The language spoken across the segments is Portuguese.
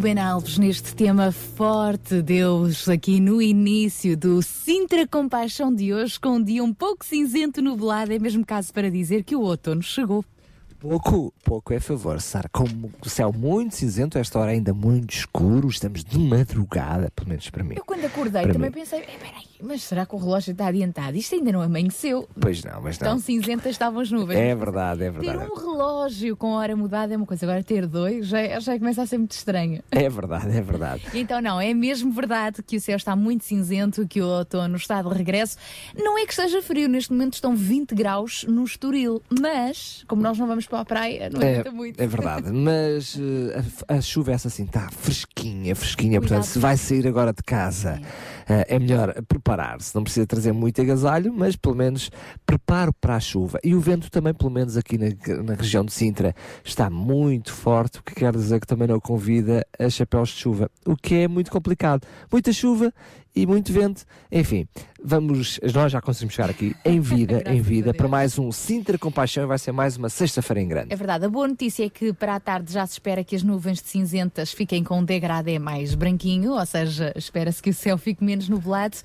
Ruben Alves neste tema forte Deus aqui no início do Sintra Compaixão de hoje com um dia um pouco cinzento nublado é mesmo caso para dizer que o outono chegou. Pouco, pouco é favor, Sara. Como o céu muito cinzento, esta hora ainda muito escuro, estamos de madrugada, pelo menos para mim. Eu quando acordei Para também mim. pensei, "Eh, peraí, mas será que o relógio está adiantado? Isto ainda não amanheceu. Pois não, mas Tão não. cinzentas estavam as nuvens. É verdade, é Ter verdade. um relógio com hora mudada é uma coisa, agora ter dois já, já começa a ser muito estranho. É verdade, é verdade. Então, não, é mesmo verdade que o céu está muito cinzento, que o outono está de regresso. Não é que esteja frio, neste momento estão 20 graus no Estoril, mas, como nós não vamos para a praia, não É, muito. é verdade, mas eh, a, a chuva é essa assim, está fresquinha, fresquinha. Cuidado. Portanto, se vai sair agora de casa, eh, é melhor preparar-se. Não precisa trazer muito agasalho, mas pelo menos preparo para a chuva. E o vento também, pelo menos aqui na, na região de Sintra, está muito forte, o que quer dizer que também não convida a chapéus de chuva, o que é muito complicado. Muita chuva e muito vento. Enfim, vamos, nós já conseguimos chegar aqui em vida, em vida, para mais um Sintra Compaixão e vai ser mais uma sexta-feira em grande. É verdade, a boa notícia é que para a tarde já se espera que as nuvens de cinzentas fiquem com um degradê mais branquinho, ou seja, espera-se que o céu fique menos nublado,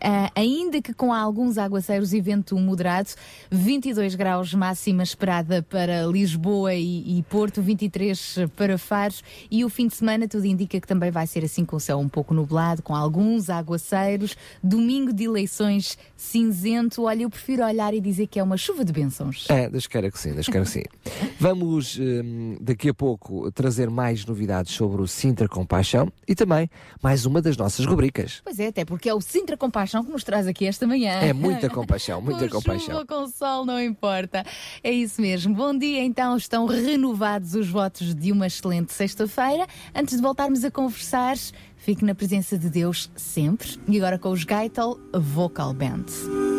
Ah, ainda que com alguns aguaceiros e vento moderado, 22 graus máxima esperada para Lisboa e, e Porto, 23 para Faros e o fim de semana tudo indica que também vai ser assim com o céu um pouco nublado, com alguns aguaceiros, domingo de eleições cinzento, olha, eu prefiro olhar e dizer que é uma chuva de bênçãos. É, Deus queira que sim, Deus queira que sim. Vamos hum, daqui a pouco trazer mais novidades sobre o Sintra Compaixão e também mais uma das nossas rubricas. Pois é, até porque é o Sintra Compaixão que nos traz aqui esta manhã. É muita compaixão, muita com compaixão. chuva, com sol, não importa. É isso mesmo. Bom dia, então. Estão renovados os votos de uma excelente sexta-feira. Antes de voltarmos a conversar, fique na presença de Deus sempre. E agora com os Gaitel Vocal Band.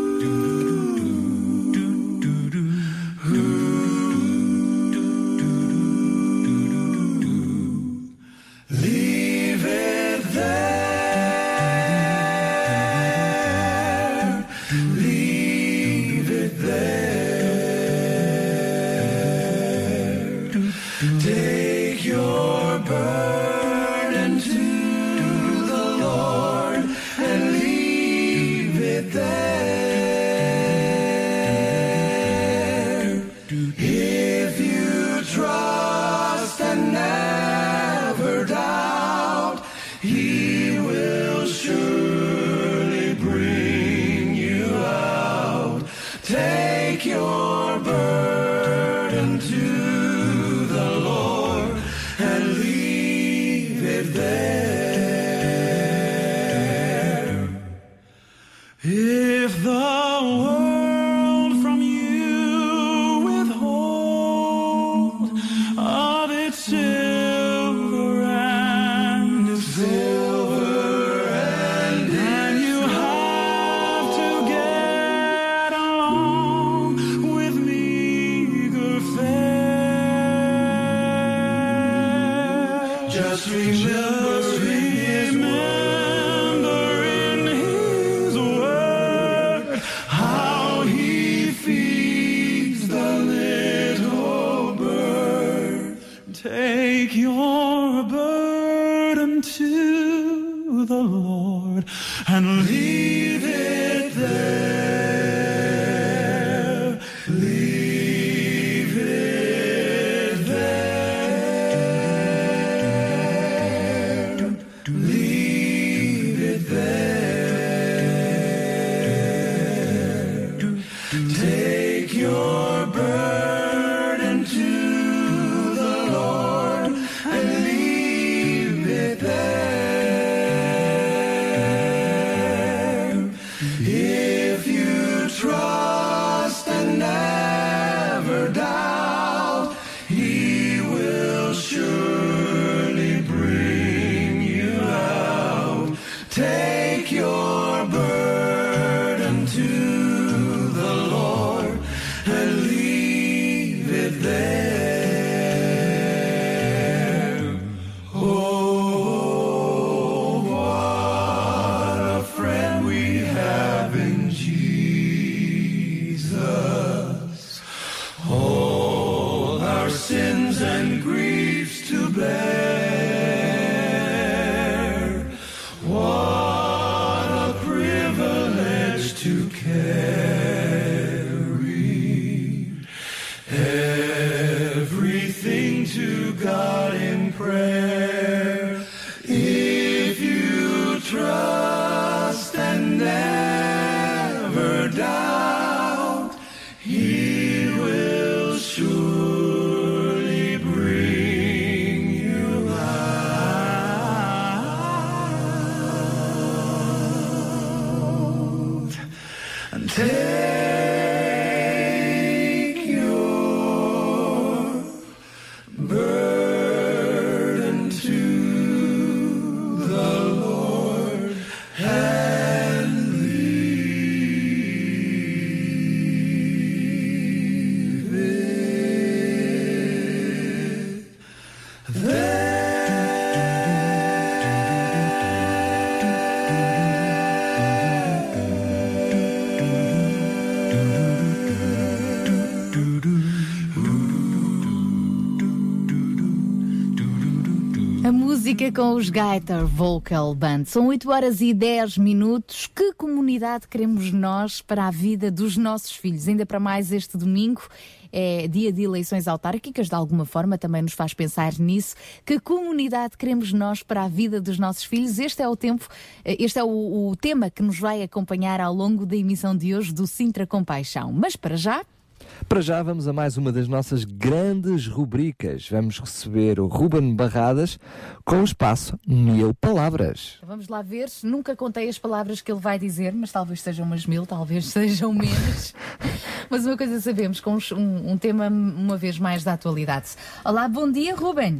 Música com os Gaiter Vocal Band. São 8 horas e 10 minutos. Que comunidade queremos nós para a vida dos nossos filhos? Ainda para mais este domingo é dia de eleições autárquicas, de alguma forma também nos faz pensar nisso. Que comunidade queremos nós para a vida dos nossos filhos? Este é o tempo, eh, este é o, o tema que nos vai acompanhar ao longo da emissão de hoje do Sintra Compaixão. Mas para já, Para já vamos a mais uma das nossas grandes rubricas. Vamos receber o Ruben Barradas com o espaço Mil Palavras. Vamos lá ver. Nunca contei as palavras que ele vai dizer, mas talvez sejam umas mil, talvez sejam menos. mas uma coisa sabemos, com um, um tema uma vez mais da atualidade. Olá, bom dia, Ruben.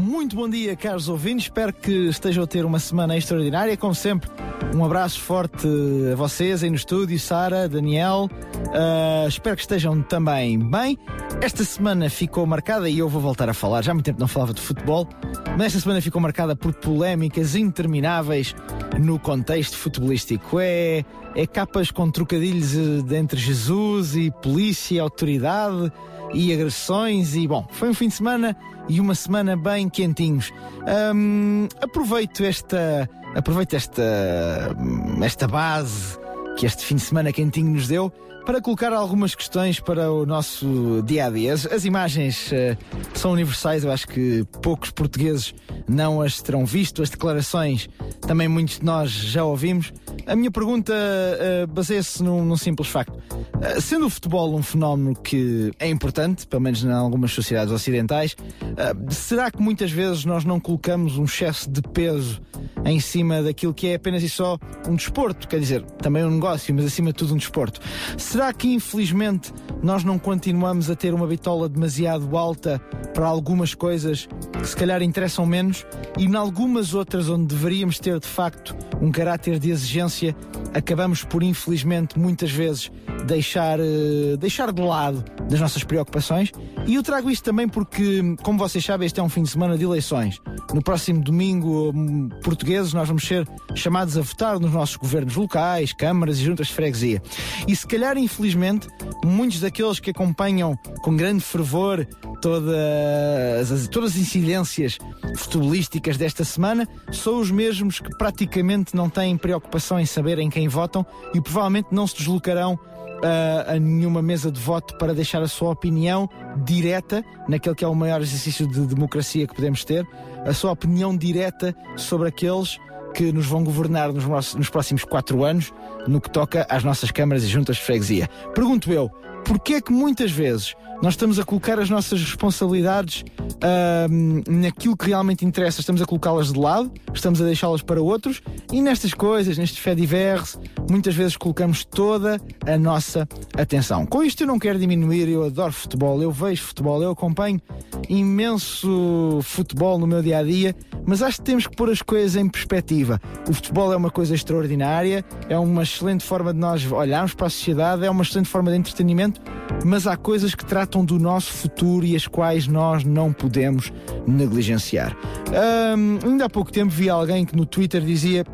Muito bom dia, caros ouvintes. Espero que estejam a ter uma semana extraordinária. Como sempre, um abraço forte a vocês aí no estúdio, Sara, Daniel. Ah, espero que estejam também bem. Esta semana ficou marcada, e eu vou voltar a falar, já há muito tempo não falava de futebol, mas esta semana ficou marcada por polémicas intermináveis no contexto futebolístico. É, é capas com trocadilhos eh, entre Jesus e polícia, autoridade e agressões e bom, foi um fim de semana e uma semana bem quentinhos. Aproveito esta aproveito esta esta base que este fim de semana quentinho nos deu para colocar algumas questões para o nosso dia a dia. As, as imagens eh, são universais, eu acho que poucos portugueses não as terão visto, as declarações também muitos de nós já ouvimos. A minha pergunta eh, baseia-se num, num simples facto. Eh, sendo o futebol um fenómeno que é importante, pelo menos em algumas sociedades ocidentais, será que muitas vezes nós não colocamos um excesso de peso em cima daquilo que é apenas e só um desporto? Quer dizer, também um negócio, mas acima de tudo um desporto. Será que infelizmente nós não continuamos a ter uma bitola demasiado alta para algumas coisas que se calhar interessam menos e em algumas outras onde deveríamos ter de facto um caráter de exigência, acabamos por infelizmente muitas vezes deixar, eh, deixar de lado das nossas preocupações. E eu trago isto também porque, como vocês sabem, este é um fim de semana de eleições. No próximo domingo, hum, portugueses, nós vamos ser chamados a votar nos nossos governos locais, câmaras e juntas de freguesia. E se calhar, infelizmente, muitos daqueles que acompanham com grande fervor todas as, todas as incidências futebolísticas desta semana são os mesmos que praticamente não têm preocupação em saber em quem votam e provavelmente não se deslocarão ah, a nenhuma mesa de voto para deixar a sua opinião direta naquele que é o maior exercício de democracia que podemos ter, a sua opinião direta sobre aqueles que nos vão governar nos, nossos- nos próximos quatro anos no que toca às nossas câmaras e juntas de freguesia. Pergunto eu, porquê é que muitas vezes nós estamos a colocar as nossas responsabilidades ahm, naquilo que realmente interessa, estamos a colocá-las de lado, estamos a deixá-las para outros e nestas coisas, nestes fé divers, muitas vezes colocamos toda a nossa atenção. Com isto eu não quero diminuir, eu adoro futebol, eu vejo futebol, eu acompanho imenso futebol no meu dia a dia, mas acho que temos que pôr as coisas em perspectiva. O futebol é uma coisa extraordinária, é uma excelente forma de nós olharmos para a sociedade, é uma excelente forma de entretenimento, mas há coisas que tratam do nosso futuro e as quais nós não podemos negligenciar. Ahm, ainda há pouco tempo vi alguém que no Twitter dizia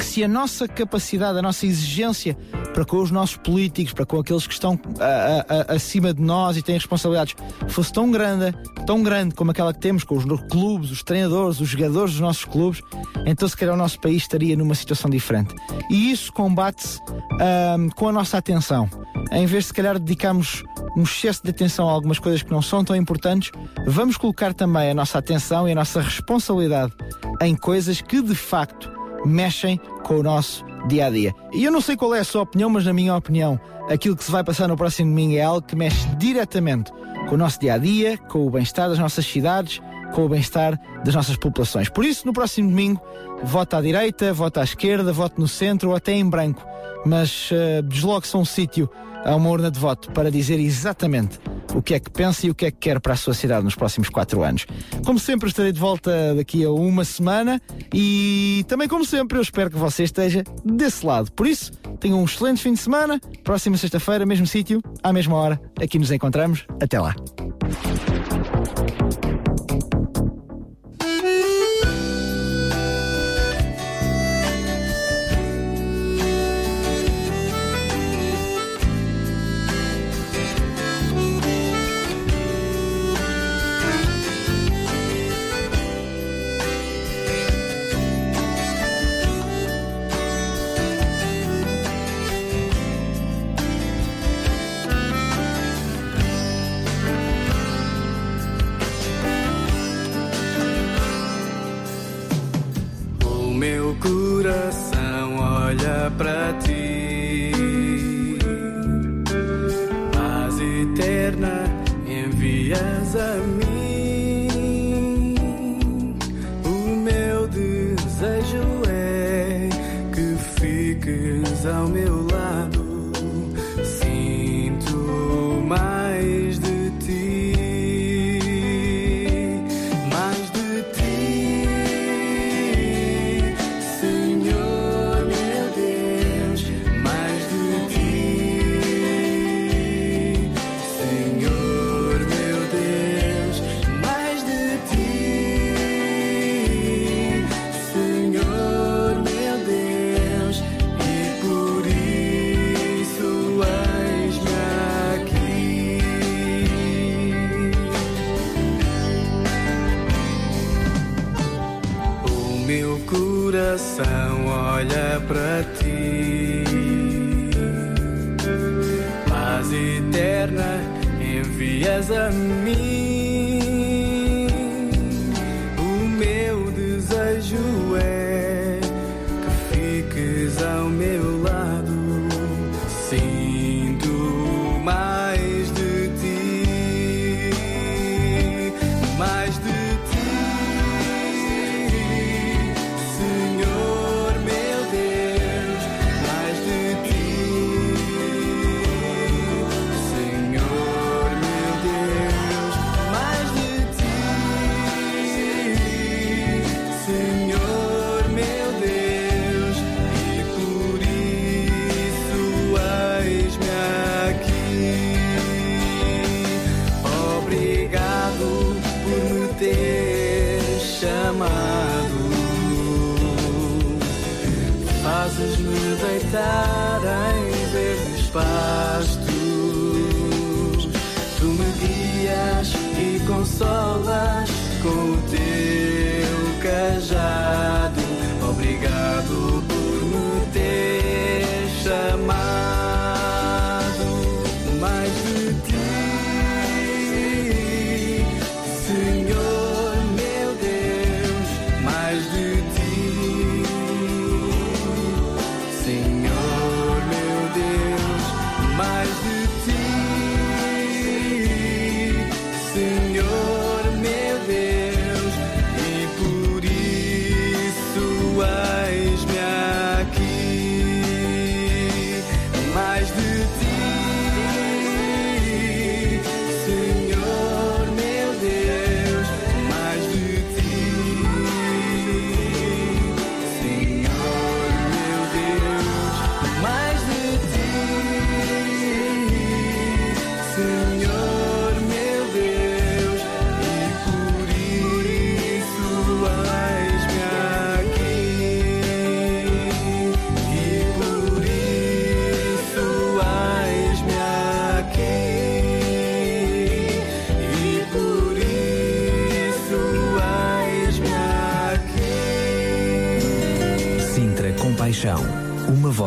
que se a nossa capacidade, a nossa exigência para com os nossos políticos, para com aqueles que estão ah, ah, ah, acima de nós e têm responsabilidades, fosse tão grande, tão grande como aquela que temos com os clubes, os treinadores, os jogadores dos nossos clubes, então se calhar o nosso país estaria numa situação diferente. E isso combate-se ah, com a nossa atenção. Em vez de se calhar dedicarmos um excesso de atenção a algumas coisas que não são tão importantes, vamos colocar também a nossa atenção e a nossa responsabilidade em coisas que de facto mexem com o nosso dia a dia. E eu não sei qual é a sua opinião, mas na minha opinião, aquilo que se vai passar no próximo domingo é algo que mexe diretamente com o nosso dia a dia, com o bem-estar das nossas cidades, com o bem-estar das nossas populações. Por isso, no próximo domingo, vote à direita, vote à esquerda, vote no centro ou até em branco, mas uh, desloque-se a um sítio, a uma urna de voto, para dizer exatamente o que é que pensa e o que é que quer para a sua cidade nos próximos quatro anos. Como sempre, estarei de volta daqui a uma semana e também, como sempre, eu espero que você esteja desse lado. Por isso, tenha um excelente fim de semana. Próxima sexta-feira, mesmo sítio, à mesma hora, aqui nos encontramos. Até lá. coração olha para ti. Olha para ti. Paz eterna envias a mim.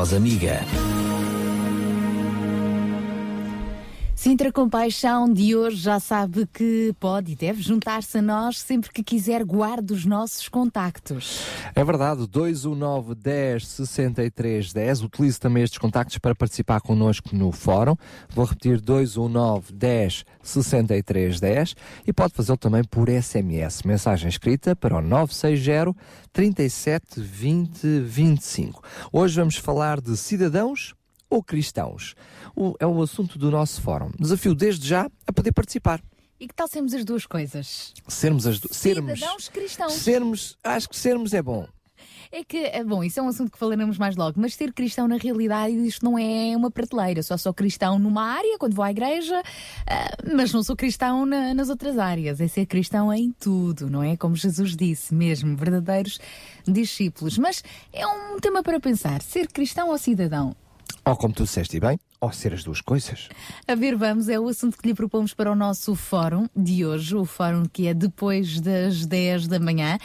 Voz amiga. Sintra Compaixão de hoje já sabe que pode e deve juntar-se a nós sempre que quiser, guarde os nossos contactos. É verdade, 219 10 63 10. Utilize também estes contactos para participar connosco no fórum. Vou repetir 219 10 63 10 e pode fazê-lo também por SMS. Mensagem escrita para o 960 37 20 25. Hoje vamos falar de cidadãos ou cristãos. O- é o assunto do nosso fórum. Desafio desde já a poder participar. E que tal sermos as duas coisas? Sermos as du- sermos, Cidadãos cristãos. sermos, acho que sermos é bom. É que, é bom, isso é um assunto que falaremos mais logo, mas ser cristão na realidade isto não é uma prateleira. Só sou cristão numa área, quando vou à igreja, ah, mas não sou cristão na- nas outras áreas. É ser cristão em tudo, não é? Como Jesus disse, mesmo, verdadeiros discípulos. Mas é um tema para pensar: ser cristão ou cidadão? Ou como tu disseste e bem, ou ser as duas coisas. A ver, vamos, é o assunto que lhe propomos para o nosso fórum de hoje, o fórum que é depois das 10 da manhã.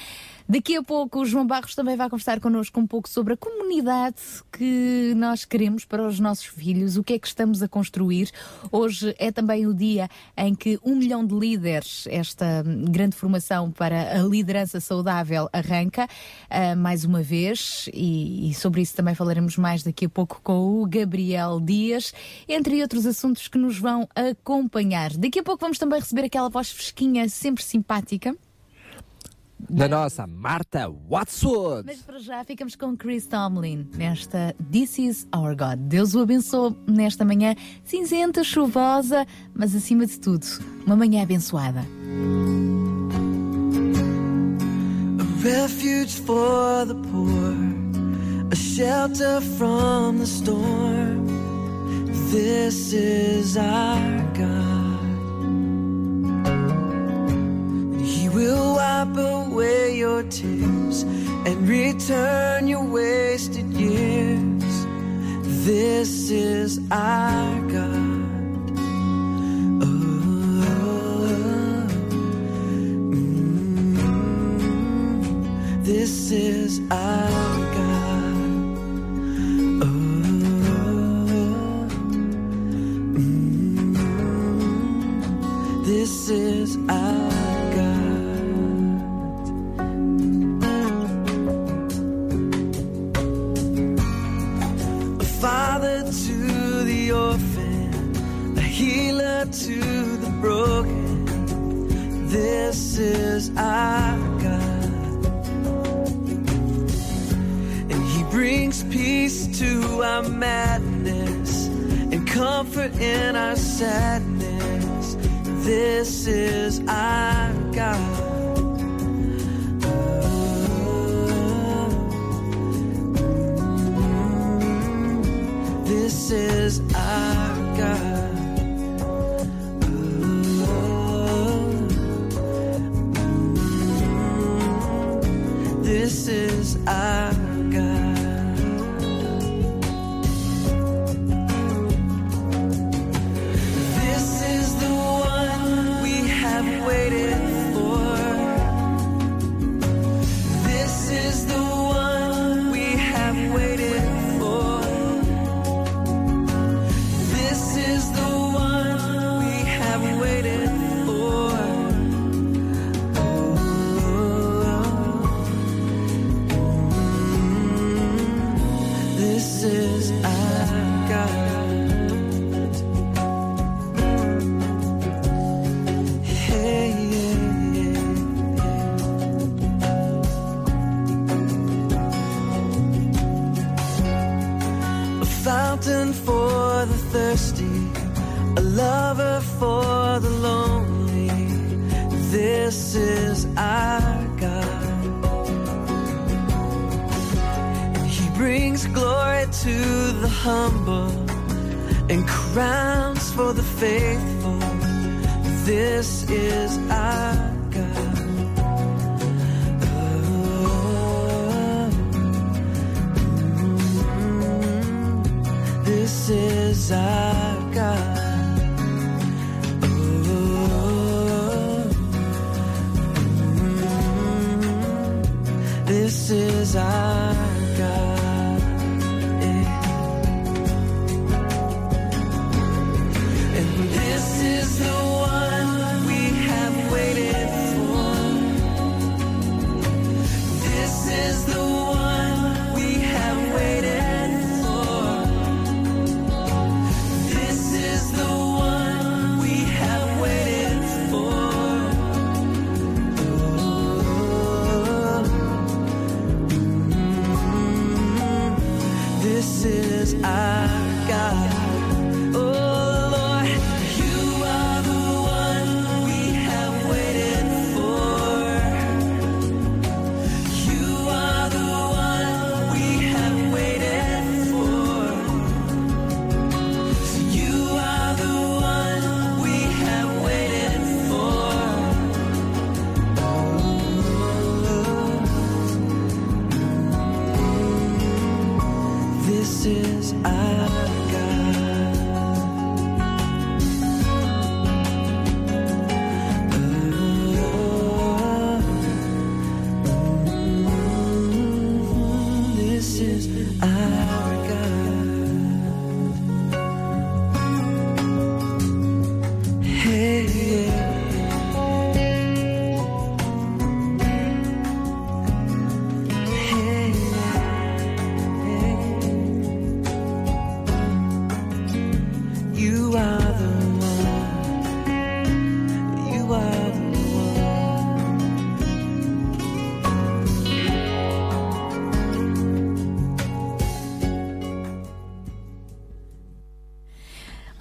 Daqui a pouco o João Barros também vai conversar connosco um pouco sobre a comunidade que nós queremos para os nossos filhos, o que é que estamos a construir. Hoje é também o dia em que um milhão de líderes, esta grande formação para a liderança saudável arranca ah, mais uma vez e, e sobre isso também falaremos mais daqui a pouco com o Gabriel Dias, entre outros assuntos que nos vão acompanhar. Daqui a pouco vamos também receber aquela voz fresquinha, sempre simpática. Da nossa Marta Watson. Mas para já ficamos com Chris Tomlin nesta This is Our God. Deus o abençoe nesta manhã cinzenta, chuvosa, mas acima de tudo, uma manhã abençoada. a refuge for the poor, a shelter from the storm. This is our God. He will wipe away your tears and return your wasted years. This is our God. Oh, this is our God. Oh, mm, this is our father to the orphan, a healer to the broken. This is our God. And he brings peace to our madness and comfort in our sadness. This is our God. This is our God. This is our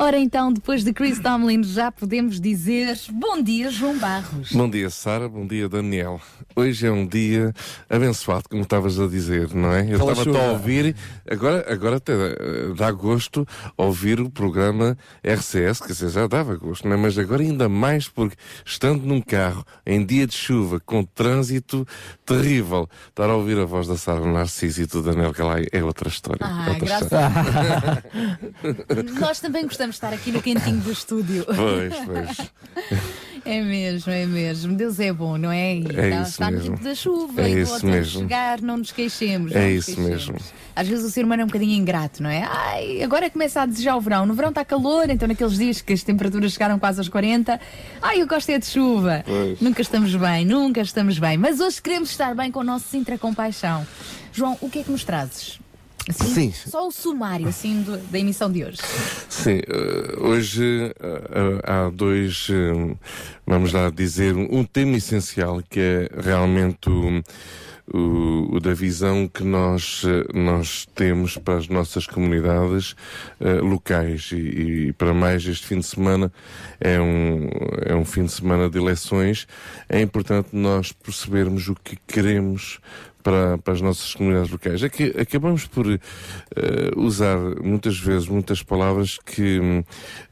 Ora então, depois de Chris Tomlin, já podemos dizer bom dia, João Barros. Bom dia, Sara. Bom dia, Daniel. Hoje é um dia abençoado, como estavas a dizer, não é? Eu estava a ouvir, agora, agora até dá gosto ouvir o programa RCS, dizer, já dava gosto, não é? Mas agora ainda mais porque, estando num carro, em dia de chuva, com trânsito terrível, estar a ouvir a voz da Sara Narciso e do Daniel Calai é outra história. Ah, é outra graças história. Nós também gostamos de estar aqui no cantinho do estúdio. Pois, pois. É mesmo, é mesmo. Deus é bom, não é? E É está, isso está no mesmo. da chuva É e isso mesmo. chegar, não nos queixemos. É não nos isso queixemos. mesmo. Às vezes o ser humano é um bocadinho ingrato, não é? Ai, agora começa a desejar o verão. No verão está calor, então naqueles dias que as temperaturas chegaram quase aos 40, ai, eu gosto é de chuva. Pois. Nunca estamos bem, nunca estamos bem. Mas hoje queremos estar bem com o nosso Sintra Compaixão. João, o que é que nos trazes? Assim, Sim. Só o sumário, assim, do- da emissão de hoje. Sim, eh, hoje eh, há dois, eh, vamos lá dizer, um tema essencial que é realmente o, o- o da visão que nós, eh, nós temos para as nossas comunidades eh, locais e, e para mais este fim de semana é um, é um fim de semana de eleições. É importante nós percebermos o que queremos para, para as nossas comunidades locais. É que acabamos por eh, usar muitas vezes muitas palavras que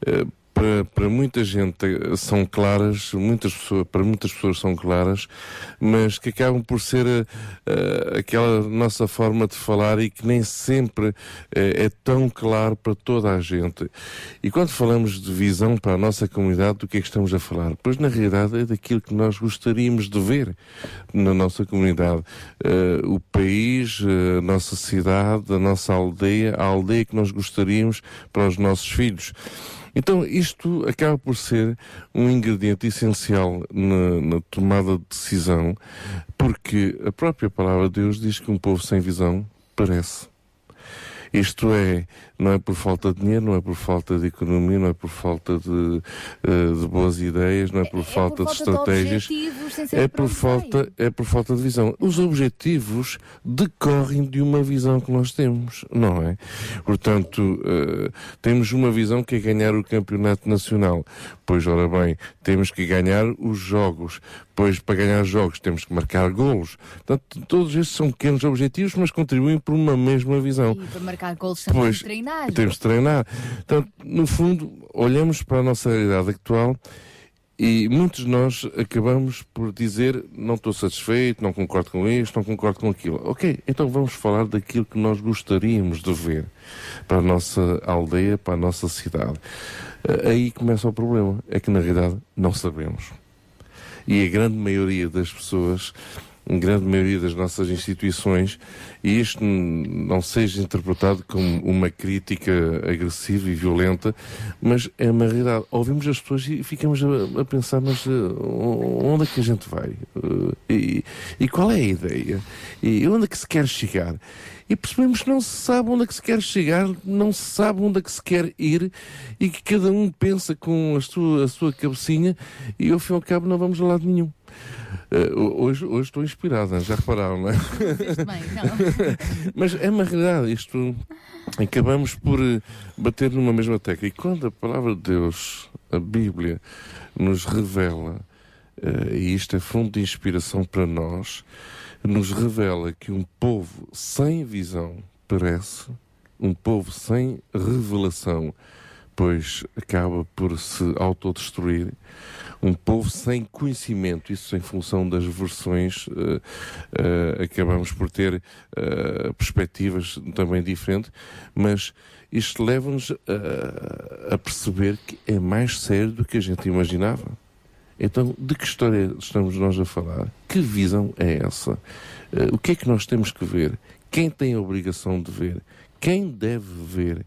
eh, para, para muita gente eh, são claras, muitas pessoas, para muitas pessoas são claras, mas que acabam por ser eh, aquela nossa forma de falar e que nem sempre eh, é tão claro para toda a gente. E quando falamos de visão para a nossa comunidade, do que é que estamos a falar? Pois na realidade é daquilo que nós gostaríamos de ver na nossa comunidade. Eh, o país, a nossa cidade, a nossa aldeia, a aldeia que nós gostaríamos para os nossos filhos. Então, isto acaba por ser um ingrediente essencial na, na tomada de decisão, porque a própria palavra de Deus diz que um povo sem visão parece. Isto é, não é por falta de dinheiro, não é por falta de economia, não é por falta de, eh, de boas ideias, não é por falta de estratégias. objetivos, sem saber É para por, falta, é por falta de visão. Os objetivos decorrem de uma visão que nós temos, não é? Portanto, eh, temos uma visão que é ganhar o campeonato nacional. Pois, ora bem, temos que ganhar os jogos. Pois, para ganhar jogos, temos que marcar golos. Portanto, todos estes são pequenos objetivos, mas contribuem por uma mesma visão. E para marcar gols também Pois, treinar. temos de treinar. Portanto, no fundo, olhamos para a nossa realidade atual e muitos de nós acabamos por dizer não estou satisfeito, não concordo com isto, não concordo com aquilo. Ok, então vamos falar daquilo que nós gostaríamos de ver para a nossa aldeia, para a nossa cidade. Eh, Aí começa o problema. É que na realidade não sabemos. E a grande maioria das pessoas, a grande maioria das nossas instituições, e isto não seja interpretado como uma crítica agressiva e violenta, mas é uma realidade. Ouvimos as pessoas e ficamos a, a pensar, mas eh, onde é que a gente vai? Eh, e, e qual é a ideia? E onde é que se quer chegar? E percebemos que não se sabe onde é que se quer chegar, não se sabe onde é que se quer ir e que cada um pensa com a sua, a sua cabecinha e ao fim e ao cabo não vamos a lado nenhum. Eh, hoje, hoje estou inspirada, já repararam, não é? Bem, não. Mas é uma realidade, isto acabamos por eh, bater numa mesma tecla. E quando a palavra de Deus, a Bíblia, nos revela, eh, e isto é fonte de inspiração para nós, nos revela que um povo sem visão perece, um povo sem revelação, pois acaba por se autodestruir. Um povo sem conhecimento, isso em função das versões, eh, eh, acabamos por ter eh, perspectivas também diferentes, mas isto leva-nos a, a perceber que é mais sério do que a gente imaginava. Então, de que história estamos nós a falar? Que visão é essa? Eh, o que é que nós temos que ver? Quem tem a obrigação de ver? Quem deve ver?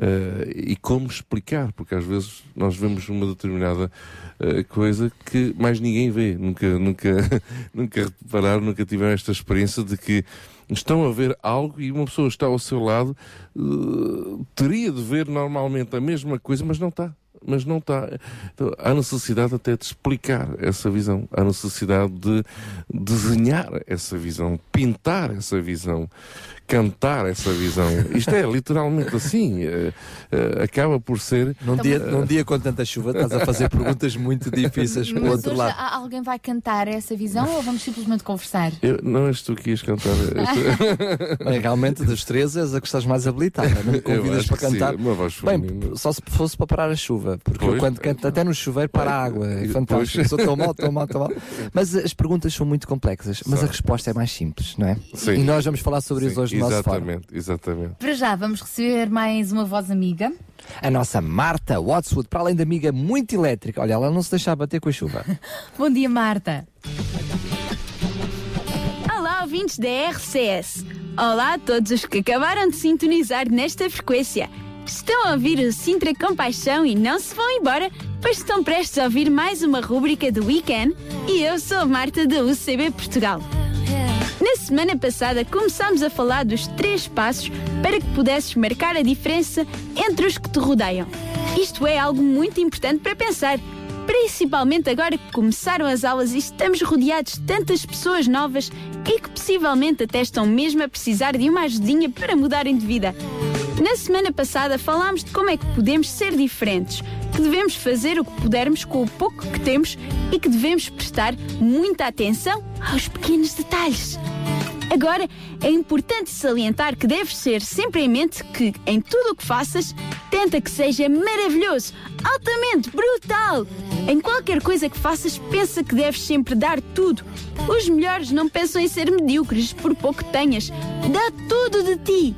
Eh, e como explicar? Porque às vezes nós vemos uma determinada eh, coisa que mais ninguém vê. Nunca, nunca, nunca repararam, nunca tiveram esta experiência de que estão a ver algo e uma pessoa está ao seu lado, eh, teria de ver normalmente a mesma coisa, mas não está. Mas não está. Então, há necessidade até de explicar essa visão. Há necessidade de desenhar essa visão, pintar essa visão cantar essa visão. Isto é literalmente assim. eh, eh, acaba por ser. Num dia, num dia com tanta chuva, estás a fazer perguntas muito difíceis para o outro lado. alguém vai cantar essa visão ou vamos simplesmente conversar? Eu, não és tu que ias cantar. Bem, realmente, dos três, és a que estás mais habilitada. Não me Eu convidas para sim, cantar. voz Bem, só se fosse para parar a chuva, porque eu Pois. quando canto até no chuveiro para a água, é Pois. fantástico. Sou tão mal, tão mal, tão mal. Mas as perguntas são muito complexas, mas São. a resposta é mais simples, não é? Sim. E nós vamos falar sobre Sim, isso hoje. Exatamente, exatamente. Para já, vamos receber mais uma voz amiga. A nossa Marta Watswood, para além de amiga muito elétrica, olha, ela não se deixa bater com a chuva. Bom dia, Marta. Olá, ouvintes da RCS. Olá a todos os que acabaram de sintonizar nesta frequência. Estão a ouvir o Sintra Compaixão e não se vão embora, pois estão prestes a ouvir mais uma rúbrica do Weekend e eu sou a Marta da UCB Portugal. Na semana passada começámos a falar dos três passos para que pudesses marcar a diferença entre os que te rodeiam. Isto é algo muito importante para pensar, principalmente agora que começaram as aulas e estamos rodeados de tantas pessoas novas e que possivelmente até estão mesmo a precisar de uma ajudinha para mudarem de vida. Na semana passada falámos de como é que podemos ser diferentes, que devemos fazer o que pudermos com o pouco que temos e que devemos prestar muita atenção aos pequenos detalhes. Agora, é importante salientar que deves ser sempre em mente que, em tudo o que faças, tenta que seja maravilhoso, altamente brutal. Em qualquer coisa que faças, pensa que deves sempre dar tudo. Os melhores não pensam em ser medíocres por pouco tenhas. Dá tudo de ti.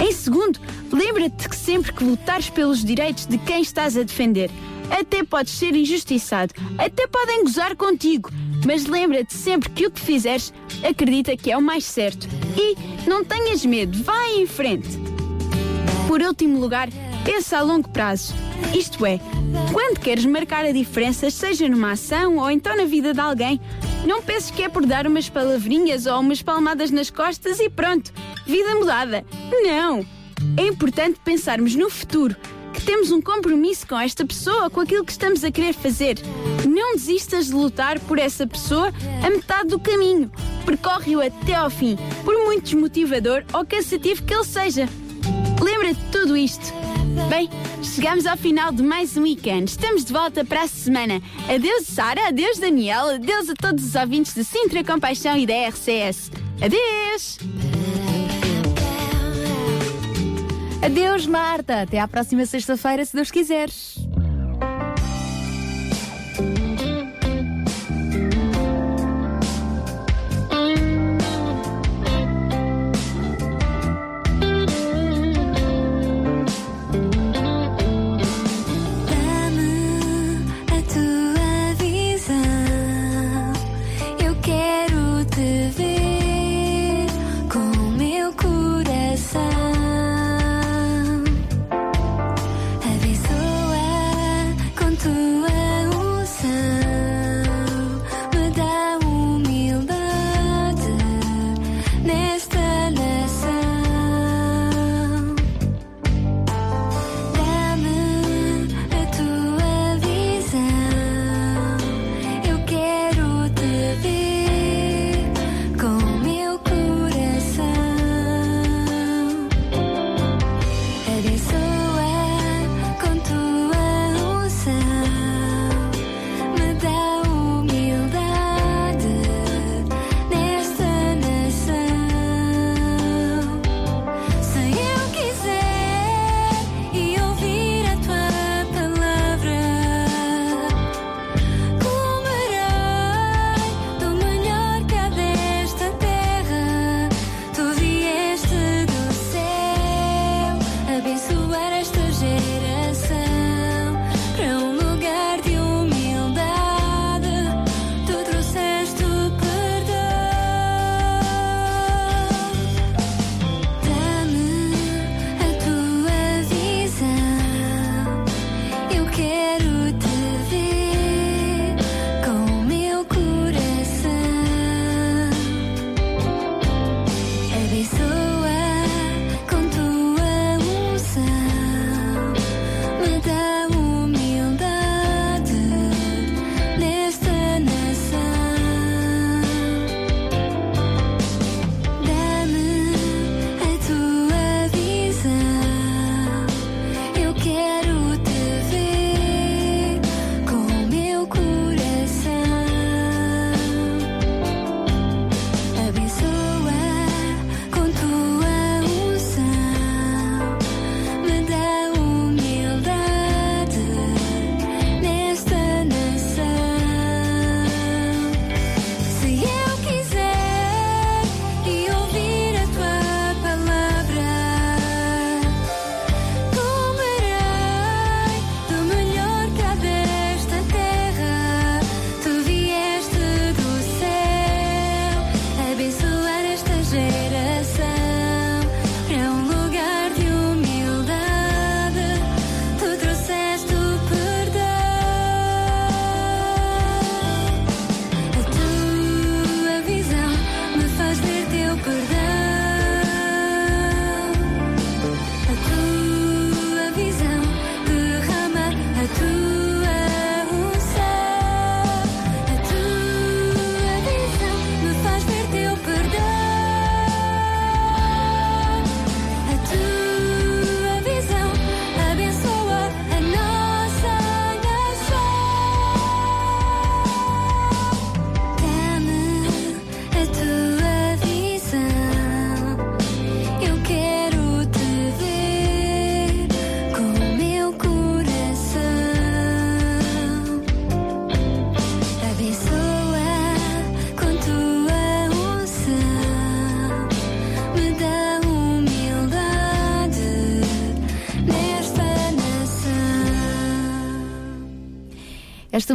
Em segundo, lembra-te que sempre que lutares pelos direitos de quem estás a defender, até podes ser injustiçado, até podem gozar contigo, mas lembra-te sempre que o que fizeres, acredita que é o mais certo. E não tenhas medo, vai em frente. Por último lugar, pensa a longo prazo. Isto é, quando queres marcar a diferença, seja numa ação ou então na vida de alguém, não penses que é por dar umas palavrinhas ou umas palmadas nas costas e pronto, vida mudada. Não! É importante pensarmos no futuro, que temos um compromisso com esta pessoa, com aquilo que estamos a querer fazer. Não desistas de lutar por essa pessoa a metade do caminho. Percorre-o até ao fim, por muito desmotivador ou cansativo que ele seja. Lembra-te de tudo isto. Bem, chegamos ao final de mais um weekend. Estamos de volta para a semana. Adeus, Sara. Adeus, Daniel. Adeus a todos os ouvintes de Sintra Compaixão e da RCS. Adeus! Adeus, Marta. Até à próxima sexta-feira, se Deus quiseres.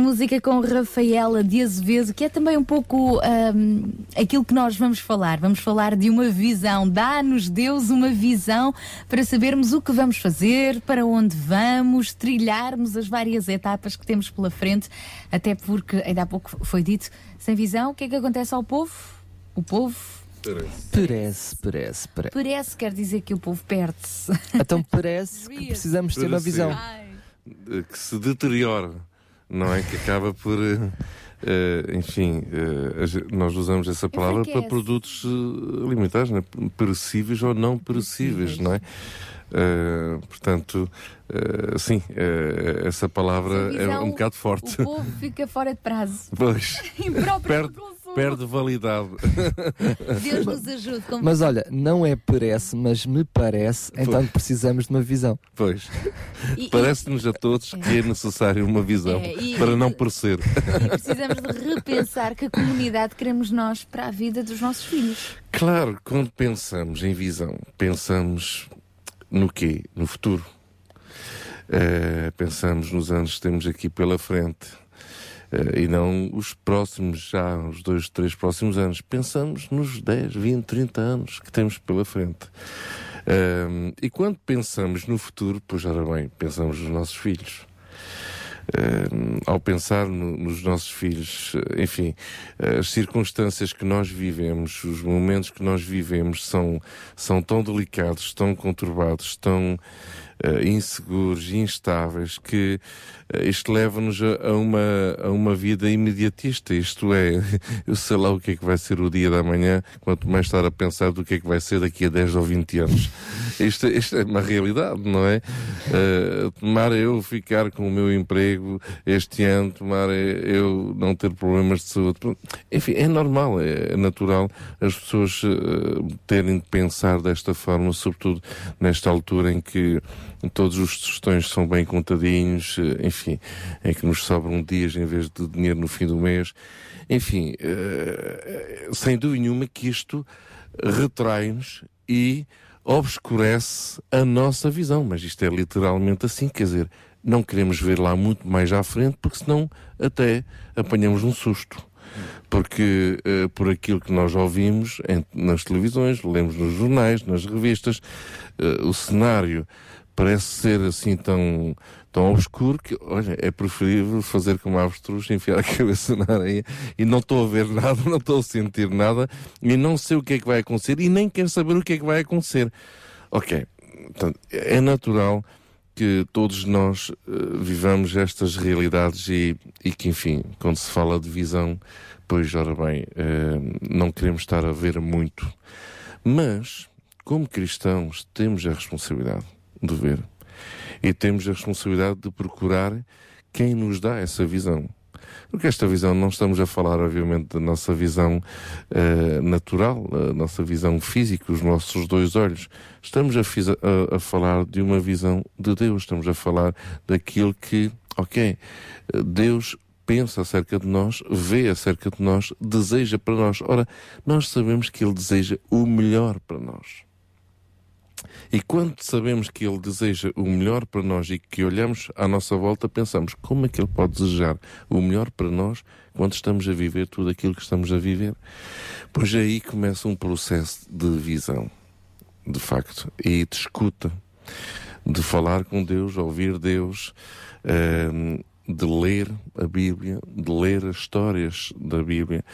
Música com Rafaela de Azevedo, que é também um pouco ahm, aquilo que nós vamos falar. Vamos falar de uma visão. Dá-nos Deus uma visão para sabermos o que vamos fazer, para onde vamos, trilharmos as várias etapas que temos pela frente. Até porque, ainda há pouco foi dito, sem visão, o que é que acontece ao povo? O povo Parece, parece, parece. parece, quer dizer que o povo perde-se. Então parece que precisamos ter uma visão. que se deteriora, não é? Que acaba por. eh, enfim, ge- nós usamos essa palavra para produtos alimentares, né? perecíveis ou não perecíveis, não é? Eh, portanto, eh, sim, eh, essa palavra Sem é visão, um bocado forte. O povo fica fora de prazo. Pois, perde, perde validade. Deus nos ajude. Como... Mas olha, não é parece, mas me parece, então que precisamos de uma visão. Pois, parece-nos a todos que é necessário uma visão É, e- para não perecer. E precisamos de repensar que comunidade queremos nós para a vida dos nossos filhos. Claro, quando pensamos em visão, pensamos no quê? No futuro. Eh, pensamos nos anos que temos aqui pela frente. Eh, e não os próximos, já os dois, três próximos anos. Pensamos nos 10, 20, 30 anos que temos pela frente. Eh, e quando pensamos no futuro, pois ora bem, pensamos nos nossos filhos. Eh, ao pensar no- nos nossos filhos, eh, enfim, eh, as circunstâncias que nós vivemos, os momentos que nós vivemos são, são tão delicados, tão conturbados, tão eh, inseguros, instáveis, que isto leva-nos a, uma, a uma vida imediatista. Isto é, eu sei lá o que é que vai ser o dia da manhã, quanto mais estar a pensar do que é que vai ser daqui a 10 ou 20 anos. Isto, isto é uma realidade, não é? Uh, tomara eu ficar com o meu emprego este ano, tomara eu não ter problemas de saúde. Enfim, é normal, é natural as pessoas uh, terem de pensar desta forma, sobretudo nesta altura em que todos os tostões são bem contadinhos, uh, enfim, em que nos sobram dias em vez de dinheiro no fim do mês. Enfim, uh, sem dúvida nenhuma que isto retrai-nos e obscurece a nossa visão. Mas isto é literalmente assim, quer dizer, não queremos ver lá muito mais à frente, porque senão até apanhamos um susto. Porque eh, por aquilo que nós ouvimos em- nas televisões, lemos nos jornais, nas revistas, eh, o cenário parece ser assim tão, tão obscuro que, olha, é preferível fazer como a avestruz, enfiar a cabeça na areia e não estou a ver nada, não estou a sentir nada e não sei o que é que vai acontecer e nem quero saber o que é que vai acontecer. Ok, portanto, é natural que todos nós eh, vivamos estas realidades e, e que, enfim, quando se fala de visão, pois, ora bem, eh, não queremos estar a ver muito. Mas, como cristãos, temos a responsabilidade de ver e temos a responsabilidade de procurar quem nos dá essa visão. Porque esta visão, não estamos a falar, obviamente, da nossa visão eh, natural, a nossa visão física, os nossos dois olhos. Estamos a, a- a falar de uma visão de Deus, estamos a falar daquilo que, ok, Deus pensa acerca de nós, vê acerca de nós, deseja para nós. Ora, nós sabemos que Ele deseja o melhor para nós. E quando sabemos que Ele deseja o melhor para nós e que olhamos à nossa volta, pensamos como é que Ele pode desejar o melhor para nós quando estamos a viver tudo aquilo que estamos a viver? Pois aí começa um processo de visão, de facto, e de escuta, de falar com Deus, ouvir Deus, ehm, de ler a Bíblia, de ler as histórias da Bíblia,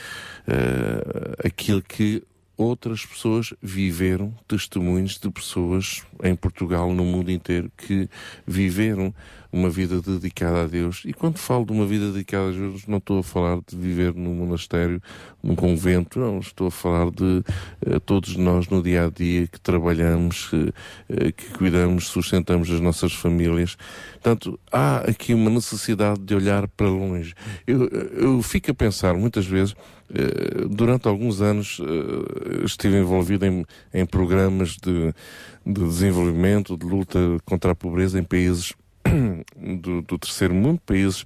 eh, aquilo que outras pessoas viveram, testemunhos de pessoas em Portugal, no mundo inteiro, que viveram uma vida dedicada a Deus. E quando falo de uma vida dedicada a Deus, não estou a falar de viver num monastério, num convento, não, estou a falar de eh, todos nós no dia a dia que trabalhamos, eh, eh, que cuidamos, sustentamos as nossas famílias. Portanto, há aqui uma necessidade de olhar para longe. Eu, eu fico a pensar muitas vezes, durante alguns anos eh, estive envolvido em, em programas de, de desenvolvimento, de luta contra a pobreza em países do, do terceiro mundo, países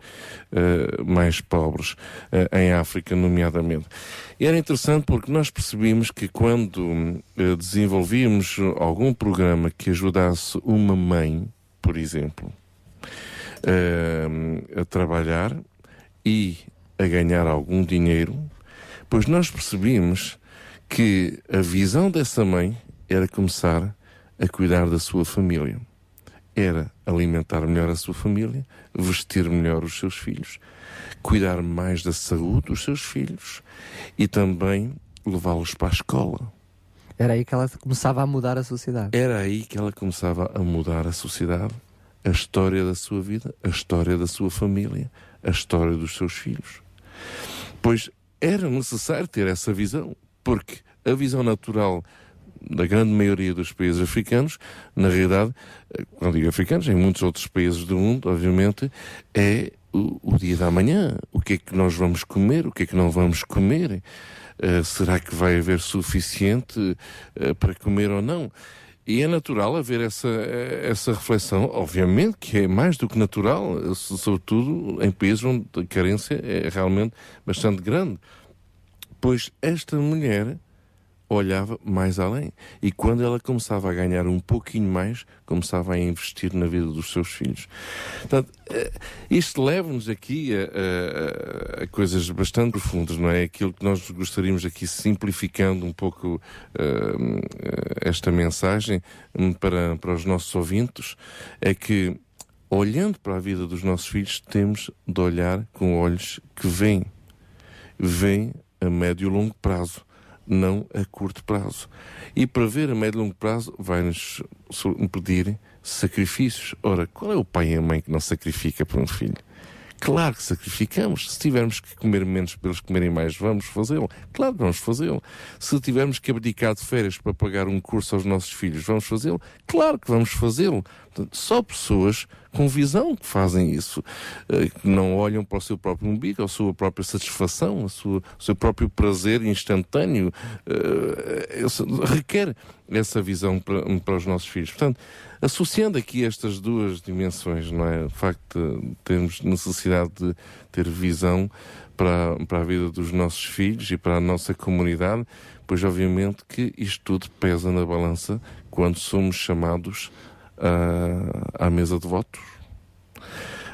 eh, mais pobres, eh, em África, nomeadamente. E era interessante porque nós percebimos que quando eh, desenvolvíamos algum programa que ajudasse uma mãe, por exemplo, eh, a trabalhar e a ganhar algum dinheiro, pois nós percebíamos que a visão dessa mãe era começar a cuidar da sua família. Era alimentar melhor a sua família, vestir melhor os seus filhos, cuidar mais da saúde dos seus filhos e também levá-los para a escola. Era aí que ela começava a mudar a sociedade. Era aí que ela começava a mudar a sociedade, a história da sua vida, a história da sua família, a história dos seus filhos. Pois era necessário ter essa visão, porque a visão natural da grande maioria dos países africanos, na realidade, eh, quando digo africanos, em muitos outros países do mundo, obviamente, é o, o dia da manhã. O que é que nós vamos comer, o que é que não vamos comer. Uh, será que vai haver suficiente uh, para comer ou não? E é natural haver essa, essa reflexão, obviamente que é mais do que natural, sobretudo em países onde a carência é realmente bastante grande. Pois esta mulher olhava mais além. E quando ela começava a ganhar um pouquinho mais, começava a investir na vida dos seus filhos. Portanto, eh, isto leva-nos aqui a, a, a, coisas bastante profundas, não é? Aquilo que nós gostaríamos aqui, simplificando um pouco uh, esta mensagem um, para, para os nossos ouvintes, é que, olhando para a vida dos nossos filhos, temos de olhar com olhos que veem. Veem a médio e longo prazo não a curto prazo. E para ver a médio e longo prazo vai-nos pedir sacrifícios. Ora, qual é o pai e a mãe que não sacrifica por um filho? Claro que sacrificamos. Se tivermos que comer menos para eles comerem mais, vamos fazê-lo. Claro que vamos fazê-lo. Se tivermos que abdicar de férias para pagar um curso aos nossos filhos, vamos fazê-lo. Claro que vamos fazê-lo. Só pessoas com visão que fazem isso, eh, que não olham para o seu próprio umbigo, a sua própria satisfação, a sua, o seu próprio prazer instantâneo, eh, requer essa visão para, para os nossos filhos. Portanto, associando aqui estas duas dimensões, não é? O facto de termos necessidade de ter visão para, para a vida dos nossos filhos e para a nossa comunidade, pois obviamente que isto tudo pesa na balança quando somos chamados à, à mesa de votos.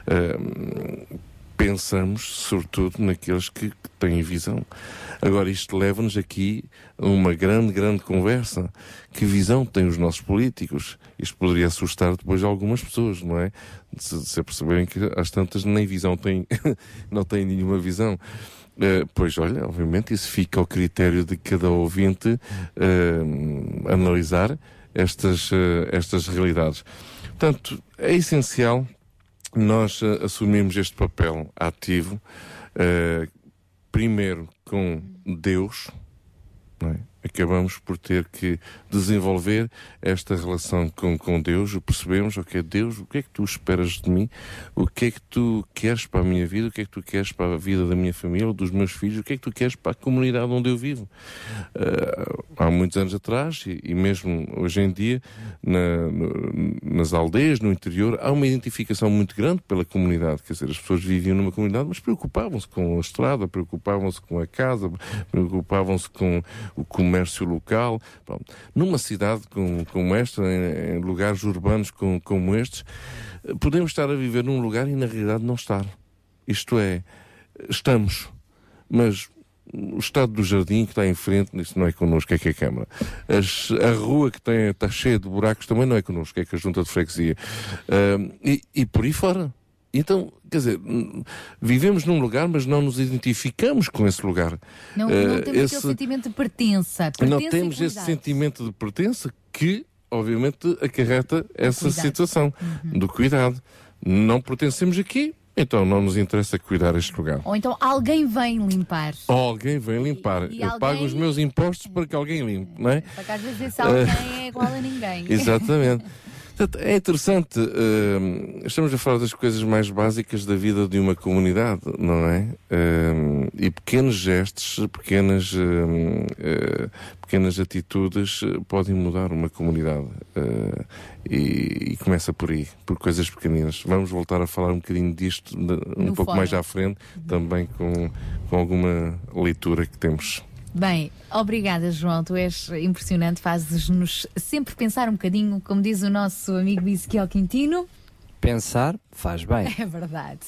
Uh, pensamos, sobretudo, naqueles que, têm visão. Agora, isto leva-nos aqui a uma grande, grande conversa. Que visão têm os nossos políticos? Isto poderia assustar depois algumas pessoas, não é? Se, se perceberem que às tantas nem visão têm, não têm nenhuma visão. Uh, pois olha, obviamente isso fica ao critério de cada ouvinte uh, analisar estas, uh, estas realidades. Portanto, é essencial nós assumimos este papel ativo, primeiro com Deus, não é? Acabamos por ter que desenvolver esta relação com, com Deus, percebemos, ok, Deus, o que é que tu esperas de mim? O que é que tu queres para a minha vida? O que é que tu queres para a vida da minha família, dos meus filhos? O que é que tu queres para a comunidade onde eu vivo? Uh, há muitos anos atrás, e, e mesmo hoje em dia, na, no, nas aldeias, no interior, há uma identificação muito grande pela comunidade, quer dizer, as pessoas viviam numa comunidade, mas preocupavam-se com a estrada, preocupavam-se com a casa, preocupavam-se com o comércio comércio local. Numa cidade como, como esta, em, em lugares urbanos como, como estes, podemos estar a viver num lugar e na realidade não estar. Isto é, estamos, mas o estado do jardim que está em frente, isso não é connosco, é que é a Câmara. As, a rua que tem, está cheia de buracos também não é connosco, é que a Junta de Freguesia. Uh, e, e por aí fora. Então, quer dizer, vivemos num lugar, mas não nos identificamos com esse lugar. Não, não temos esse, aquele sentimento de pertença. pertença não temos esse sentimento de pertença que, obviamente, acarreta essa situação uhum. do cuidado. Não pertencemos aqui, então não nos interessa cuidar este lugar. Ou então alguém vem limpar. Ou alguém vem limpar. E- e Eu alguém- pago os meus impostos para que alguém limpe, não é? Porque às vezes esse alguém é igual a ninguém. Exatamente. Portanto, é interessante, eh, estamos a falar das coisas mais básicas da vida de uma comunidade, não é? Eh, e pequenos gestos, pequenas, eh, pequenas atitudes eh, podem mudar uma comunidade. Eh, e, e começa por aí, por coisas pequeninas. Vamos voltar a falar um bocadinho disto um No pouco fórum. mais à frente, também com, com alguma leitura que temos. Bem, obrigada, João. Tu és impressionante, fazes-nos sempre pensar um bocadinho, como diz o nosso amigo Ezequiel Quintino. pensar faz bem. É verdade.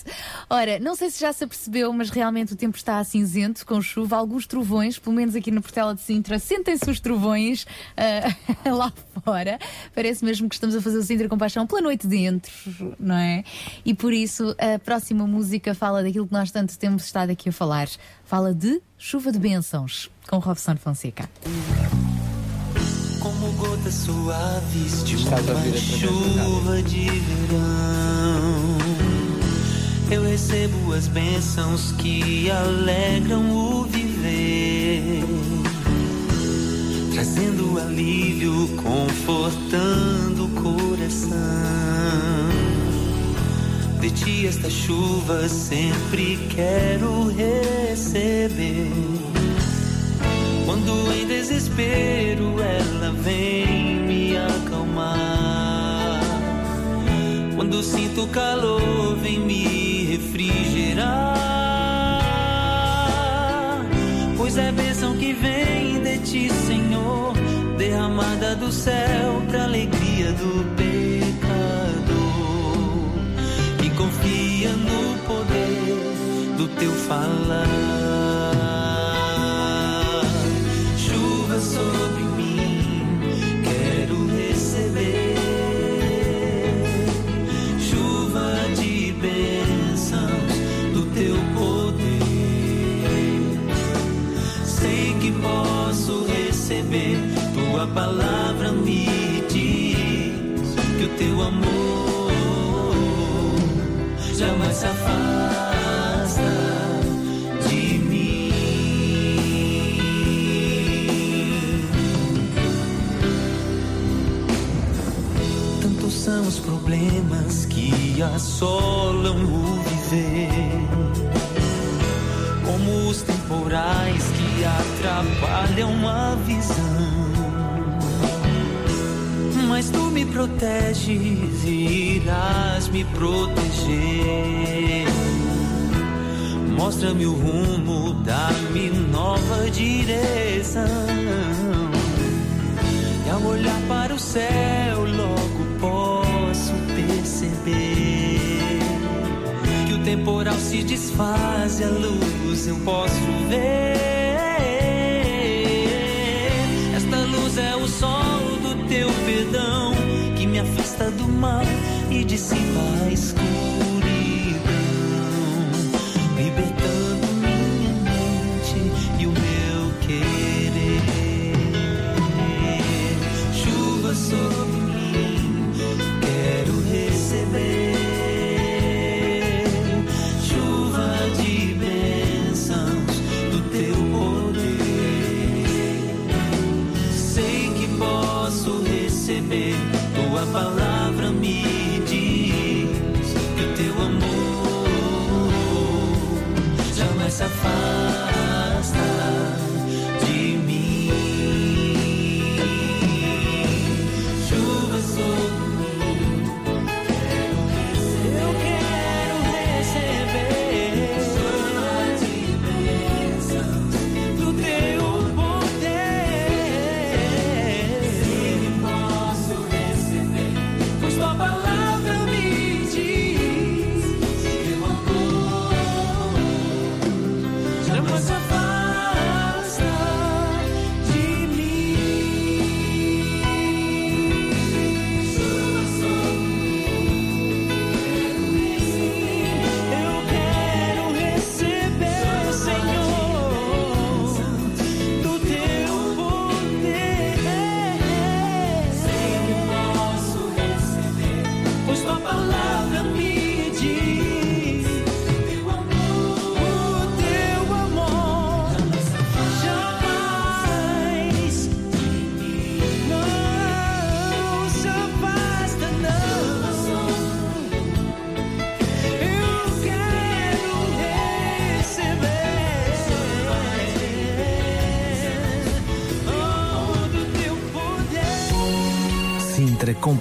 Ora, não sei se já se apercebeu, mas realmente o tempo está cinzento, com chuva, alguns trovões, pelo menos aqui na Portela de Sintra, sentem-se os trovões ah, lá fora. Parece mesmo que estamos a fazer o Sintra com paixão pela noite dentro, não é? E por isso a próxima música fala daquilo que nós tanto temos estado aqui a falar. Fala de chuva de bênçãos, com Robson Fonseca. Como gotas suaves de uma chuva de verão. Eu recebo as bênçãos que alegram o viver, trazendo alívio, confortando o coração. De ti esta chuva sempre quero receber. Quando em desespero ela vem me acalmar. Quando sinto calor, vem me refrigerar. Pois é bênção que vem de ti, Senhor, derramada do céu pra alegria do pecador. Que confia no poder do teu falar. Receber. Tua palavra me diz que o teu amor jamais se afasta de mim. Tantos são os problemas que assolam o viver, temporais que atrapalham a visão. Mas tu me proteges e irás me proteger. Mostra-me o rumo, dá-me nova direção. E ao olhar para o céu, logo posso perceber temporal se desfaz e a luz eu posso ver. Esta luz é o sol do teu perdão que me afasta do mal e dissipa a escuridão,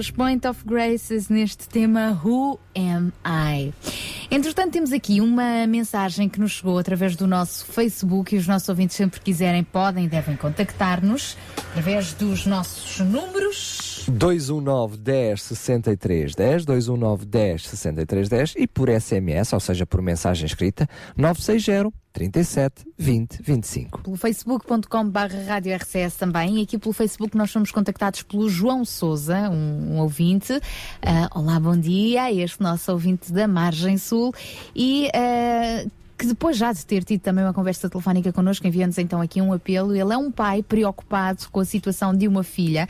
As Point of Graces neste tema Who Am I? Entretanto, temos aqui uma mensagem que nos chegou através do nosso Facebook e os nossos ouvintes sempre quiserem podem e devem contactar-nos através dos nossos números. 219 10 63 10, 219 10 63 10 e por SMS, ou seja, por mensagem escrita, 960 37 20 25. Pelo facebook.com rádio RCS também e aqui pelo Facebook nós somos contactados pelo João Souza, um, um ouvinte. Ah, olá, bom dia, este nosso ouvinte da Margem Sul e ah, que depois já de ter tido também uma conversa telefónica connosco, envia-nos então aqui um apelo. Ele é um pai preocupado com a situação de uma filha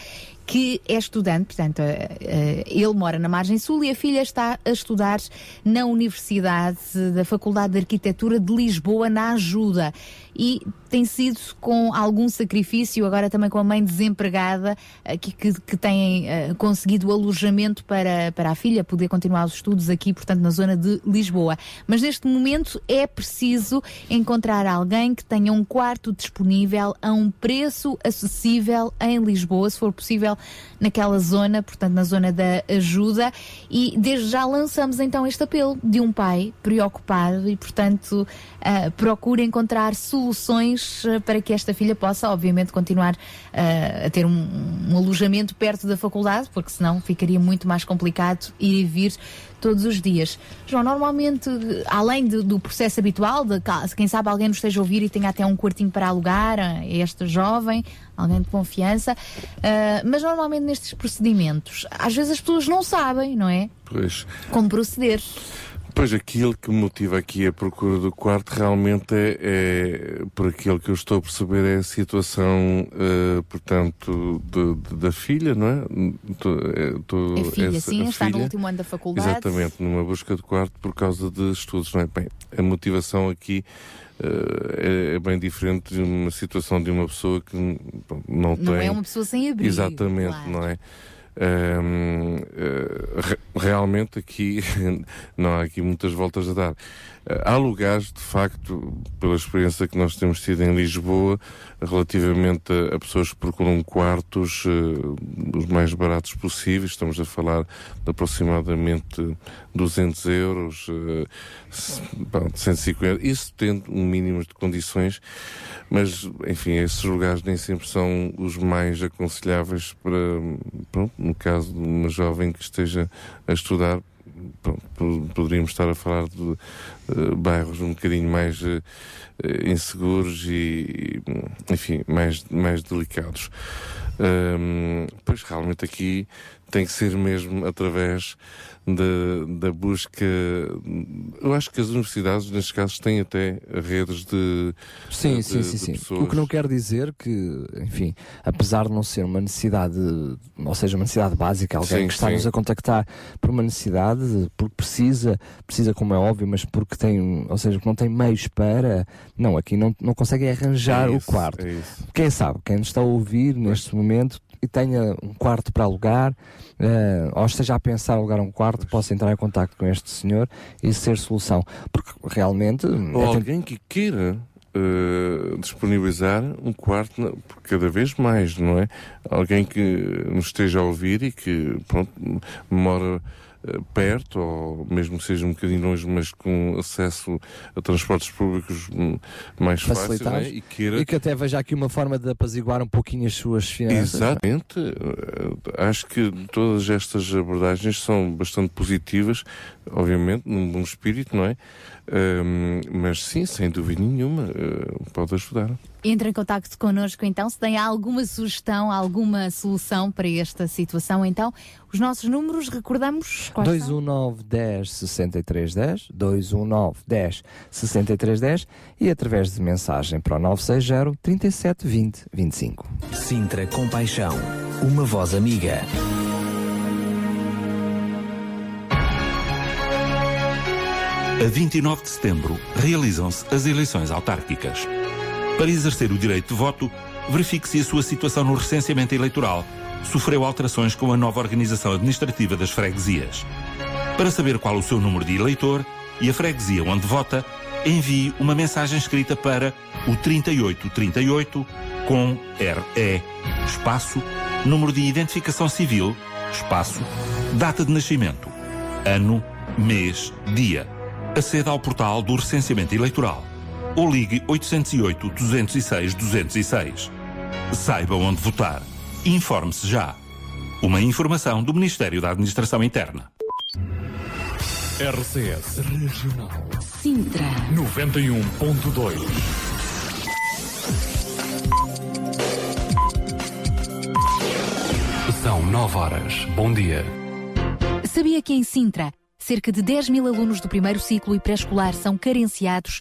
que é estudante, portanto, eh, eh, ele mora na margem sul e a filha está a estudar na Universidade da Faculdade de Arquitetura de Lisboa, na Ajuda. E tem sido com algum sacrifício, agora também com a mãe desempregada, eh, que, que, que tem conseguido alojamento para, para a filha poder continuar os estudos aqui, portanto, na zona de Lisboa. Mas neste momento é preciso encontrar alguém que tenha um quarto disponível a um preço acessível em Lisboa, se for possível naquela zona, portanto, na zona da ajuda. E desde já lançamos então este apelo de um pai preocupado e, portanto, uh, procura encontrar soluções uh, para que esta filha possa, obviamente, continuar uh, a ter um, um alojamento perto da faculdade, porque senão ficaria muito mais complicado ir e vir todos os dias. João, normalmente, além de- do processo habitual, de quem sabe alguém nos esteja a ouvir e tenha até um quartinho para alugar a este jovem, alguém de confiança, ah, mas normalmente nestes procedimentos, às vezes as pessoas não sabem, não é? Pois, Como proceder. Pois aquilo que me motiva aqui a procura do quarto realmente é, é, por aquilo que eu estou a perceber, é a situação, eh, portanto, de- de- da filha, não é? É, tô- É filha, essa- sim, a está no filha, último ano da faculdade. Exatamente, numa busca de quarto por causa de estudos, não é? Bem, a motivação aqui eh, é, é bem diferente de uma situação de uma pessoa que bom, não, Não tem. é uma pessoa sem abrigo. Exatamente, claro. não é? Eh, re- realmente aqui não há aqui muitas voltas a dar. Eh, há lugares, de facto, pela experiência que nós temos tido em Lisboa, relativamente a, a pessoas que procuram quartos eh, os mais baratos possíveis, estamos a falar de aproximadamente 200 euros, eh, se- bom, 150, isso tendo um mínimo de condições, mas, enfim, esses lugares nem sempre são os mais aconselháveis para, pronto, no caso de uma jovem que esteja a estudar, poderíamos estar a falar de eh, bairros um bocadinho mais eh, inseguros e, enfim, mais, mais delicados. Ahm, pois realmente aqui tem que ser mesmo através da, da busca. Eu acho que as universidades, nestes casos, têm até redes de. Sim, de- sim, sim, sim. pessoas. O que não quer dizer que, enfim, apesar de não ser uma necessidade, ou seja, uma necessidade básica, alguém Sim, que está-nos a contactar por uma necessidade, porque precisa, precisa como é óbvio, mas porque tem, ou seja, porque não tem meios para, não, aqui não, não consegue arranjar É o isso, quarto. é. Quem sabe, quem nos está a ouvir neste momento tenha um quarto para alugar, eh, ou esteja a pensar alugar um quarto, possa entrar em contato com este senhor e ser solução. Porque realmente. Ou é alguém que queira eh, disponibilizar um quarto cada vez mais, não é? Alguém que nos esteja a ouvir e que, pronto, mora perto, ou mesmo que seja um bocadinho longe, mas com acesso a transportes públicos hum, mais fáceis, é? facilitados E queira e que até veja aqui uma forma de apaziguar um pouquinho as suas finanças. Exatamente. Eh, Acho que todas estas abordagens são bastante positivas, obviamente, num bom espírito, não é? Ahm, mas sim, sem dúvida nenhuma, eh, pode ajudar. Entre em contacto connosco então, se tem alguma sugestão, alguma solução para esta situação, então, os nossos números, recordamos quais são? 219 10 63 10, 219 10 63 10 e através de mensagem para o 960 37 20 25. Sintra Compaixão, uma voz amiga. A 29 de setembro realizam-se as eleições autárquicas. Para exercer o direito de voto, verifique se a sua situação no recenseamento eleitoral sofreu alterações com a nova organização administrativa das freguesias. Para saber qual o seu número de eleitor e a freguesia onde vota, envie uma mensagem escrita para o 3838 com RE, espaço, número de identificação civil, espaço, data de nascimento, ano, mês, dia. Aceda ao portal do recenseamento eleitoral ou ligue 808 206 206. Saiba onde votar. Informe-se já. Uma informação do Ministério da Administração Interna. RCS Regional Sintra. 91.2 São 9 horas. Bom dia. Sabia que em Sintra, cerca de 10 mil alunos do primeiro ciclo e pré-escolar são carenciados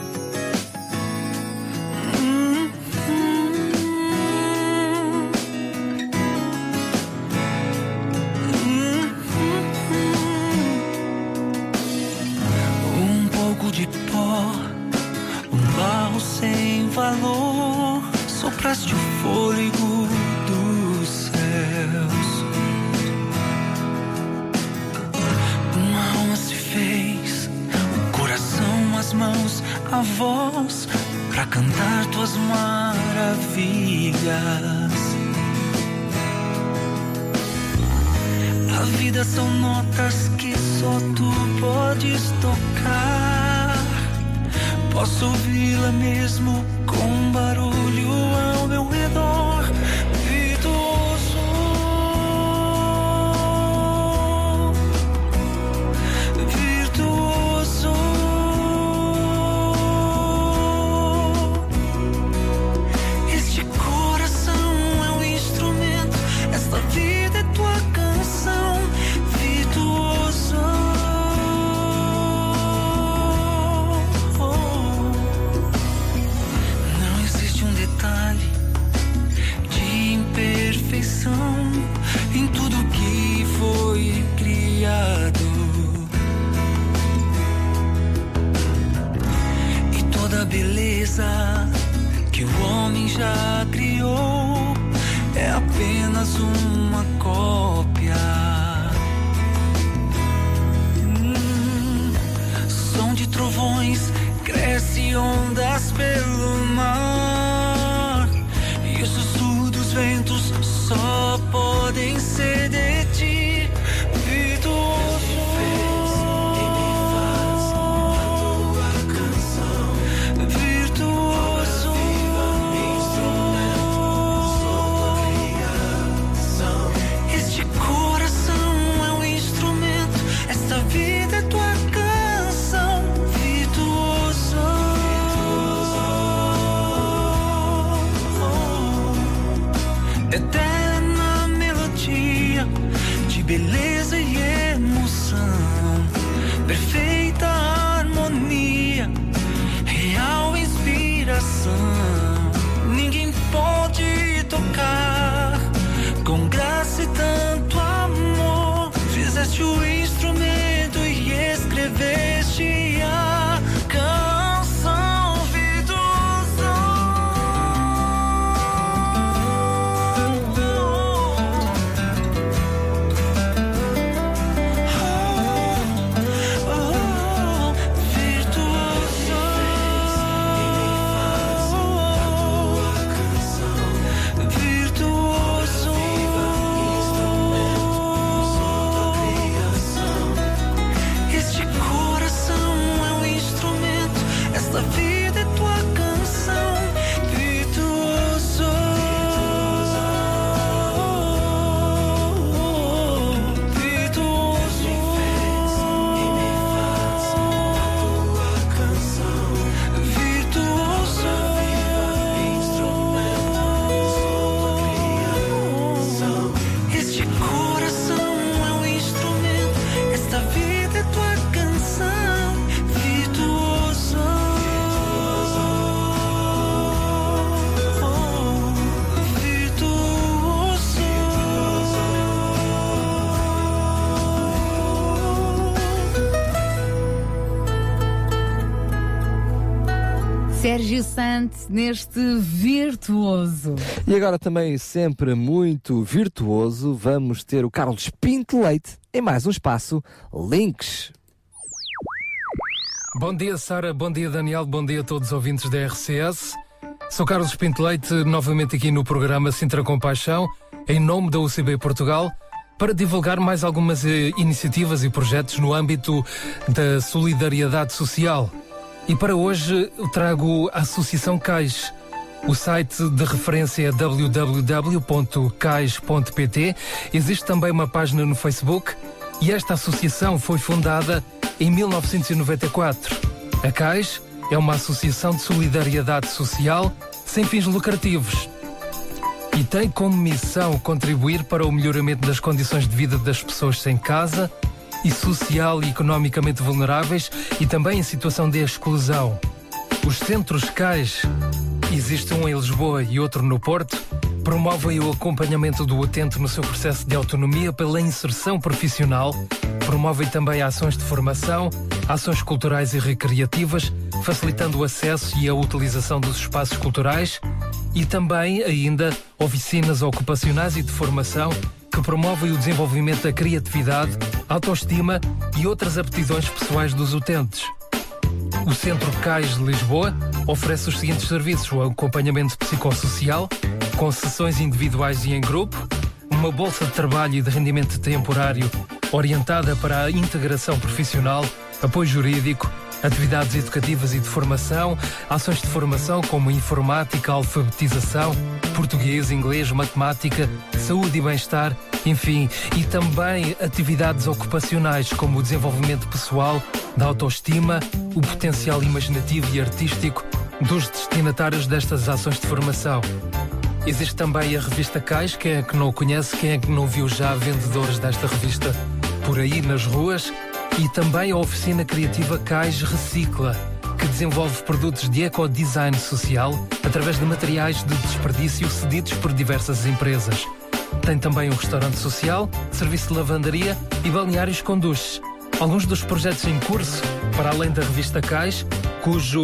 tiraste o fôlego dos céus. Uma alma se fez, o coração, as mãos, a voz, para cantar tuas maravilhas. A vida são notas que só tu podes tocar. Posso ouvi-la mesmo com barulho ao meu redor. Neste virtuoso. E agora também sempre muito virtuoso, vamos ter o Carlos Pinto Leite em mais um espaço Links. Bom dia, Sara. Bom dia, Daniel. Bom dia a todos os ouvintes da RCS. Sou Carlos Pinto Leite, novamente aqui no programa Sintra Compaixão, em nome da UCB Portugal, para divulgar mais algumas eh, iniciativas e projetos no âmbito da solidariedade social. E para hoje trago a Associação CAIS. O site de referência é www.cais.pt. Existe também uma página no Facebook e esta associação foi fundada em 1994. A CAIS é uma associação de solidariedade social sem fins lucrativos e tem como missão contribuir para o melhoramento das condições de vida das pessoas sem casa e social e economicamente vulneráveis e também em situação de exclusão. Os centros CAIS, existe um em Lisboa e outro no Porto, promovem o acompanhamento do utente no seu processo de autonomia pela inserção profissional, promovem também ações de formação, ações culturais e recreativas, facilitando o acesso e a utilização dos espaços culturais e também ainda oficinas ocupacionais e de formação que promovem o desenvolvimento da criatividade, autoestima e outras aptidões pessoais dos utentes. O Centro CAIS de Lisboa oferece os seguintes serviços: o acompanhamento psicossocial, com sessões individuais e em grupo, uma bolsa de trabalho e de rendimento temporário orientada para a integração profissional, apoio jurídico, atividades educativas e de formação, ações de formação como informática, alfabetização, português, inglês, matemática, saúde e bem-estar, enfim, e também atividades ocupacionais como o desenvolvimento pessoal, da autoestima, o potencial imaginativo e artístico dos destinatários destas ações de formação. Existe também a revista Cais, quem é que não o conhece, quem é que não viu já vendedores desta revista por aí nas ruas? E também a oficina criativa Cais Recicla, que desenvolve produtos de ecodesign social através de materiais de desperdício cedidos por diversas empresas. Tem também um restaurante social, serviço de lavandaria e balneários com duches. Alguns dos projetos em curso, para além da revista Cais, cujo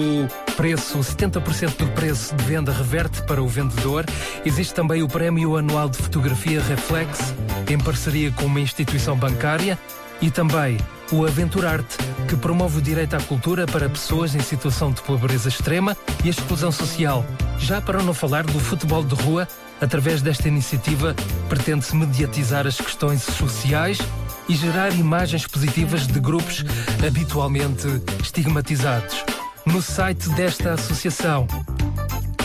preço, 70% do preço de venda reverte para o vendedor, existe também o Prémio Anual de Fotografia Reflex, em parceria com uma instituição bancária, e também o Aventurarte, que promove o direito à cultura para pessoas em situação de pobreza extrema e exclusão social. Já para não falar do futebol de rua, através desta iniciativa pretende-se mediatizar as questões sociais e gerar imagens positivas de grupos habitualmente estigmatizados. No site desta associação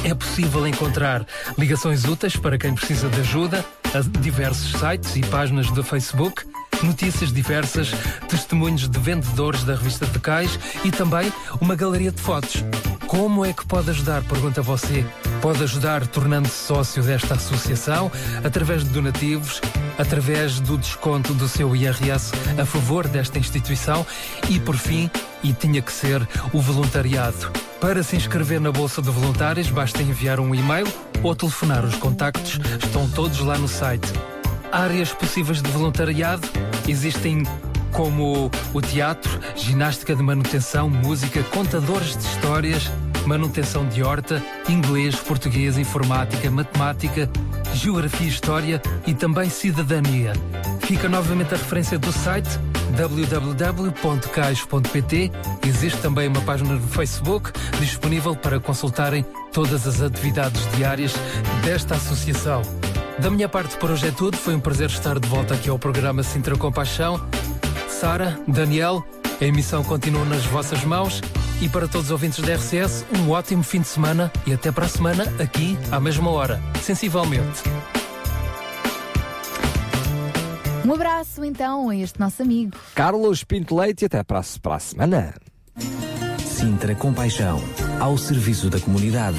é possível encontrar ligações úteis para quem precisa de ajuda a diversos sites e páginas do Facebook, notícias diversas, testemunhos de vendedores da revista de Cais e também uma galeria de fotos. Como é que pode ajudar? Pergunta você. Pode ajudar tornando-se sócio desta associação através de donativos, através do desconto do seu IRS a favor desta instituição e, por fim, e tinha que ser o voluntariado. Para se inscrever na Bolsa de Voluntários, basta enviar um e-mail ou telefonar. Os contactos estão todos lá no site. Áreas possíveis de voluntariado existem como o teatro, ginástica de manutenção, música, contadores de histórias, manutenção de horta, inglês, português, informática, matemática, geografia história e também cidadania. Fica novamente a referência do site www.cais.pt. Existe também uma página no Facebook disponível para consultarem todas as atividades diárias desta associação. Da minha parte por hoje é tudo. Foi um prazer estar de volta aqui ao programa Sintra Compaixão. Sara, Daniel, a emissão continua nas vossas mãos. E para todos os ouvintes da RCS, um ótimo fim de semana e até para a semana, aqui à mesma hora, sensivelmente. Um abraço então a este nosso amigo. Carlos Pinto Leite e até para a, para a semana. Sintra Compaixão, ao serviço da comunidade.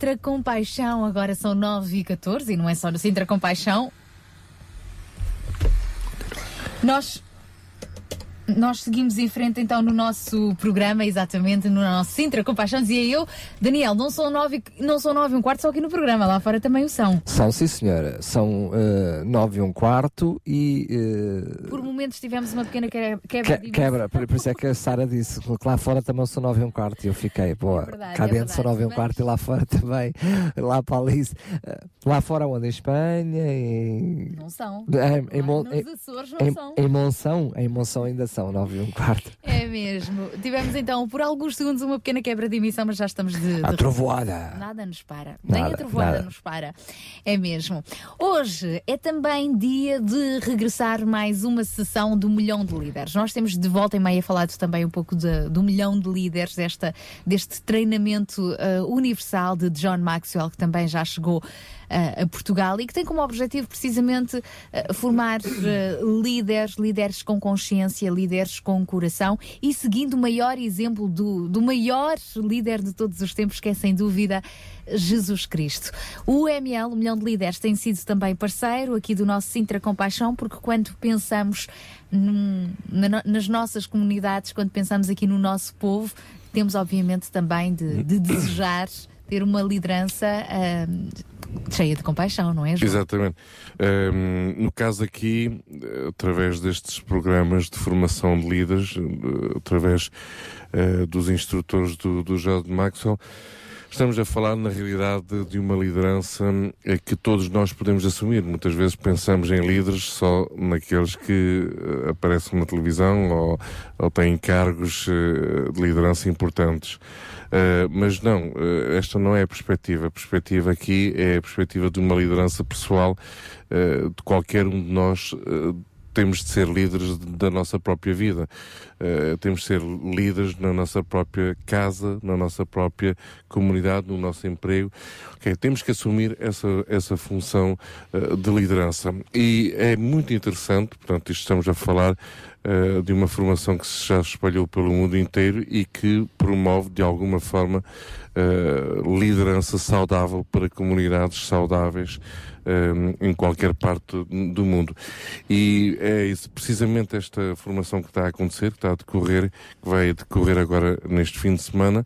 Sintra Compaixão, agora são 9 e 14 e não é só no Sintra Compaixão. Nós, nós seguimos em frente então no nosso programa, exatamente, no nosso Sintra Compaixão, dizia eu. Daniel, não são nove, não são nove e um quarto só aqui no programa, lá fora também o são. São, sim, senhora. São uh, nove e um quarto e. Uh, Por momentos tivemos uma pequena quebra, quebra que, quebra, por, por isso é que a Sara disse que lá fora também são nove e um quarto e eu fiquei, boa, verdade, cá é dentro são nove e um quarto e lá fora também, lá para a Alice. Uh, lá fora onde? Em Espanha? Em... Não são. Em, em, Nos em- Açores não em- são. em Monção, em Monção ainda são nove e um quarto. É mesmo. Tivemos então por alguns segundos uma pequena quebra de emissão, mas já estamos de. A de- trovoada. Nada nos para. Nem a Nada, trovoada nada. nos para. É mesmo. Hoje é também dia de regressar mais uma sessão do Milhão de Líderes. Nós temos de volta e meia falado também um pouco de- do Milhão de Líderes, desta, deste treinamento eh, universal de John Maxwell, que também já chegou a Portugal e que tem como objetivo precisamente eh, formar eh, líderes, líderes com consciência, líderes com coração e seguindo o maior exemplo do, do maior líder de todos os tempos, que é sem dúvida Jesus Cristo. O UML, o Milhão de Líderes, tem sido também parceiro aqui do nosso Sintra Compaixão, porque quando pensamos num- na nas nossas comunidades, quando pensamos aqui no nosso povo, temos obviamente também de, de desejar ter uma liderança ahm, cheia de compaixão, não é, João? Exatamente. Ahm, no caso aqui, através destes programas de formação de líderes, eh, através eh, dos instrutores do, do Jorge Maxwell, estamos a falar na realidade de uma liderança eh, que todos nós podemos assumir. Muitas vezes pensamos em líderes só naqueles que eh, aparecem na televisão ou, ou têm cargos eh, de liderança importantes. Uh, mas não, uh, esta não é a perspectiva. A perspectiva aqui é a perspectiva de uma liderança pessoal uh, de qualquer um de nós. temos de ser líderes da nossa própria vida. Uh, temos de ser líderes na nossa própria casa, na nossa própria comunidade, no nosso emprego. Ok, temos que assumir essa, essa função uh, de liderança. E é muito interessante, portanto, isto estamos a falar uh, de uma formação que se já espalhou pelo mundo inteiro e que promove, de alguma forma, uh, liderança saudável para comunidades saudáveis um, em qualquer parte do mundo. E é isso, precisamente esta formação que está a acontecer, que está a decorrer, que vai decorrer agora neste fim de semana,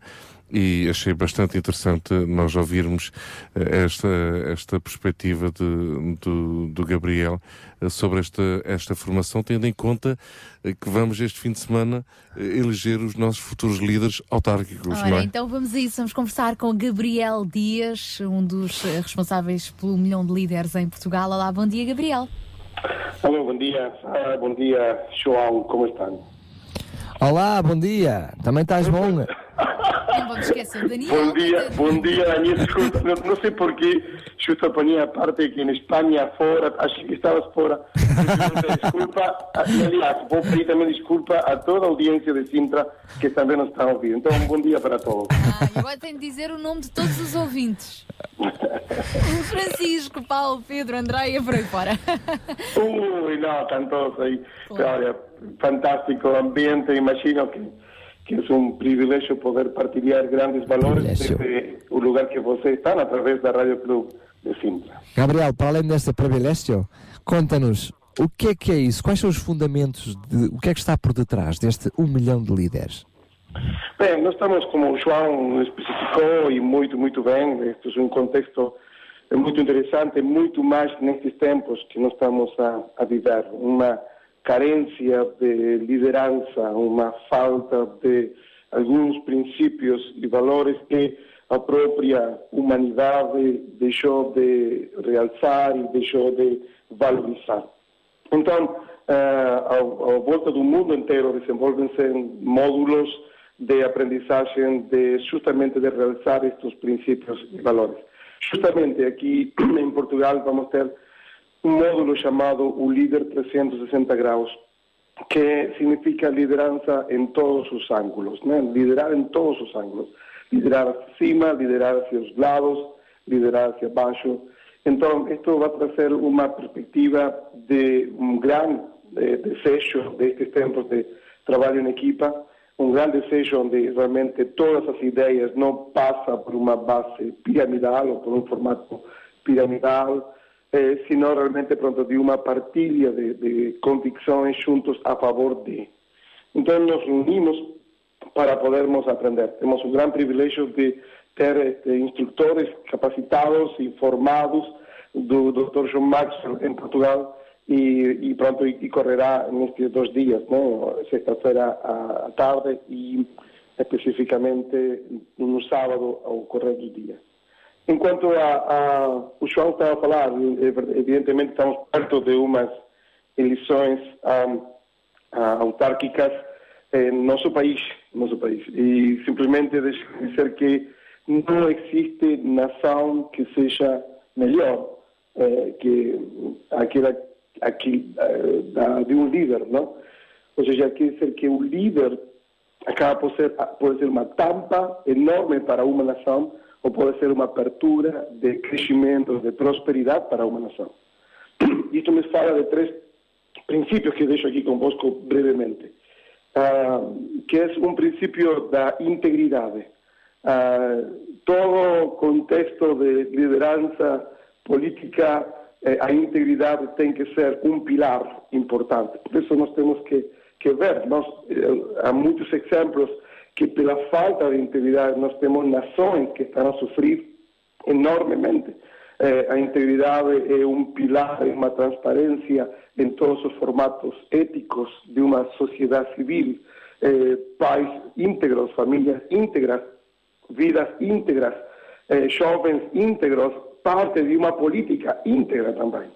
e achei bastante interessante nós ouvirmos eh, esta, esta perspectiva de, do, do Gabriel eh, sobre esta, esta formação, tendo em conta eh, que vamos este fim de semana eleger os nossos futuros líderes autárquicos, não Ora, é? então vamos a isso, vamos conversar com Gabriel Dias, um dos responsáveis pelo milhão de líderes em Portugal. Olá, bom dia, Gabriel. Alô, bom dia. Ah, bom dia, João. Como estão? Olá, bom dia. Também estás bom? Não vamos esquecer Daniel. Bom dia, bom dia, Daniel. Desculpa, não, não sei porquê. Justo ponía a parte que en España, fora, achei que estavas fora. Desculpa, aliás, vou pedir também desculpa a toda a audiência de Sintra que também nos está a ouvir. Então, um bom dia para todos. Ah, agora tenho de dizer o nome de todos os ouvintes. Francisco, Paulo, Pedro, Andréia, por aí fora. Ui, não, estão todos aí. Olha, fantástico ambiente, imagino que, que é um privilégio poder partilhar grandes valores desde o lugar que você está, através da Rádio Clube de Sintra. Gabriel, para além deste privilégio, conta-nos o que é que é isso? Quais são os fundamentos? De, o que é que está por detrás deste um milhão de líderes? Bem, nós estamos, como o João especificou, e muito, muito bem, este é um contexto muito interessante, muito mais nestes tempos que nós estamos a, a viver. Uma carência de liderança, uma falta de alguns princípios e valores que a própria humanidade deixou de realçar e deixou de valorizar. Então, eh, ao volta do mundo inteiro desenvolvem-se módulos de aprendizagem, de justamente de realizar estes princípios e valores. Justamente aqui em Portugal vamos ter um módulo chamado o Líder 360 Graus, que significa liderança em todos os ângulos, né? liderar em todos os ângulos, liderar hacia cima, liderar hacia os lados, liderar hacia baixo. Então, isto vai trazer uma perspectiva de um grande eh, desejo destes tempos de trabalho em equipa, um grande desejo onde realmente todas as ideias não passam por uma base piramidal ou por um formato piramidal, eh, sino realmente pronto de uma partilha de, de convicções juntos a favor de. Então nos reunimos para podermos aprender. Temos o grande privilégio de ter este, instrutores capacitados e formados do Dr. João Maxwell em Portugal e, e pronto, e, e correrá nestes dois dias, né? sexta-feira à tarde e especificamente no sábado ao correr do dia. Enquanto a, a, o João estava a falar, evidentemente estamos perto de umas eleições autárquicas em nosso país, nosso país. E simplesmente dizer que não existe nação que seja melhor eh, que aquela, aqui, eh, da, de um líder, não? Ou seja, quer dizer que o líder acaba por ser, pode ser uma tampa enorme para uma nação ou pode ser uma apertura de crescimento, de prosperidade para uma nação. Isto me fala de três princípios que deixo aqui convosco brevemente. Uh, que é um princípio da integridade. Uh, todo contexto de liderança política, eh, a integridade tem que ser um pilar importante. Por isso nós temos que, que ver. Nós, eh, há muitos exemplos que pela falta de integridade nós temos nações que estão a sofrer enormemente. Eh, a integridade é um pilar, é uma transparência em todos os formatos éticos de uma sociedade civil. Eh, pais íntegros, famílias íntegras, vidas íntegras, eh, jovens íntegros, parte de uma política íntegra também.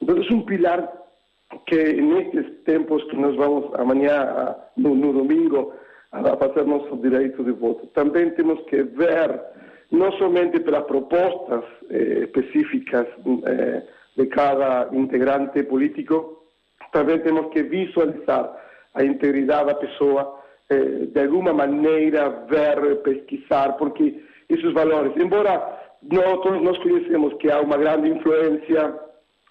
Então, é um pilar que nestes tempos que nós vamos amanhã, no, no domingo, a fazer nosso direito de voto. Também temos que ver, não somente pelas propostas eh, específicas eh, de cada integrante político, também temos que visualizar a integridade da pessoa, eh, de alguma maneira ver, pesquisar, porque esses valores, embora nós, nós conhecemos que há uma grande influência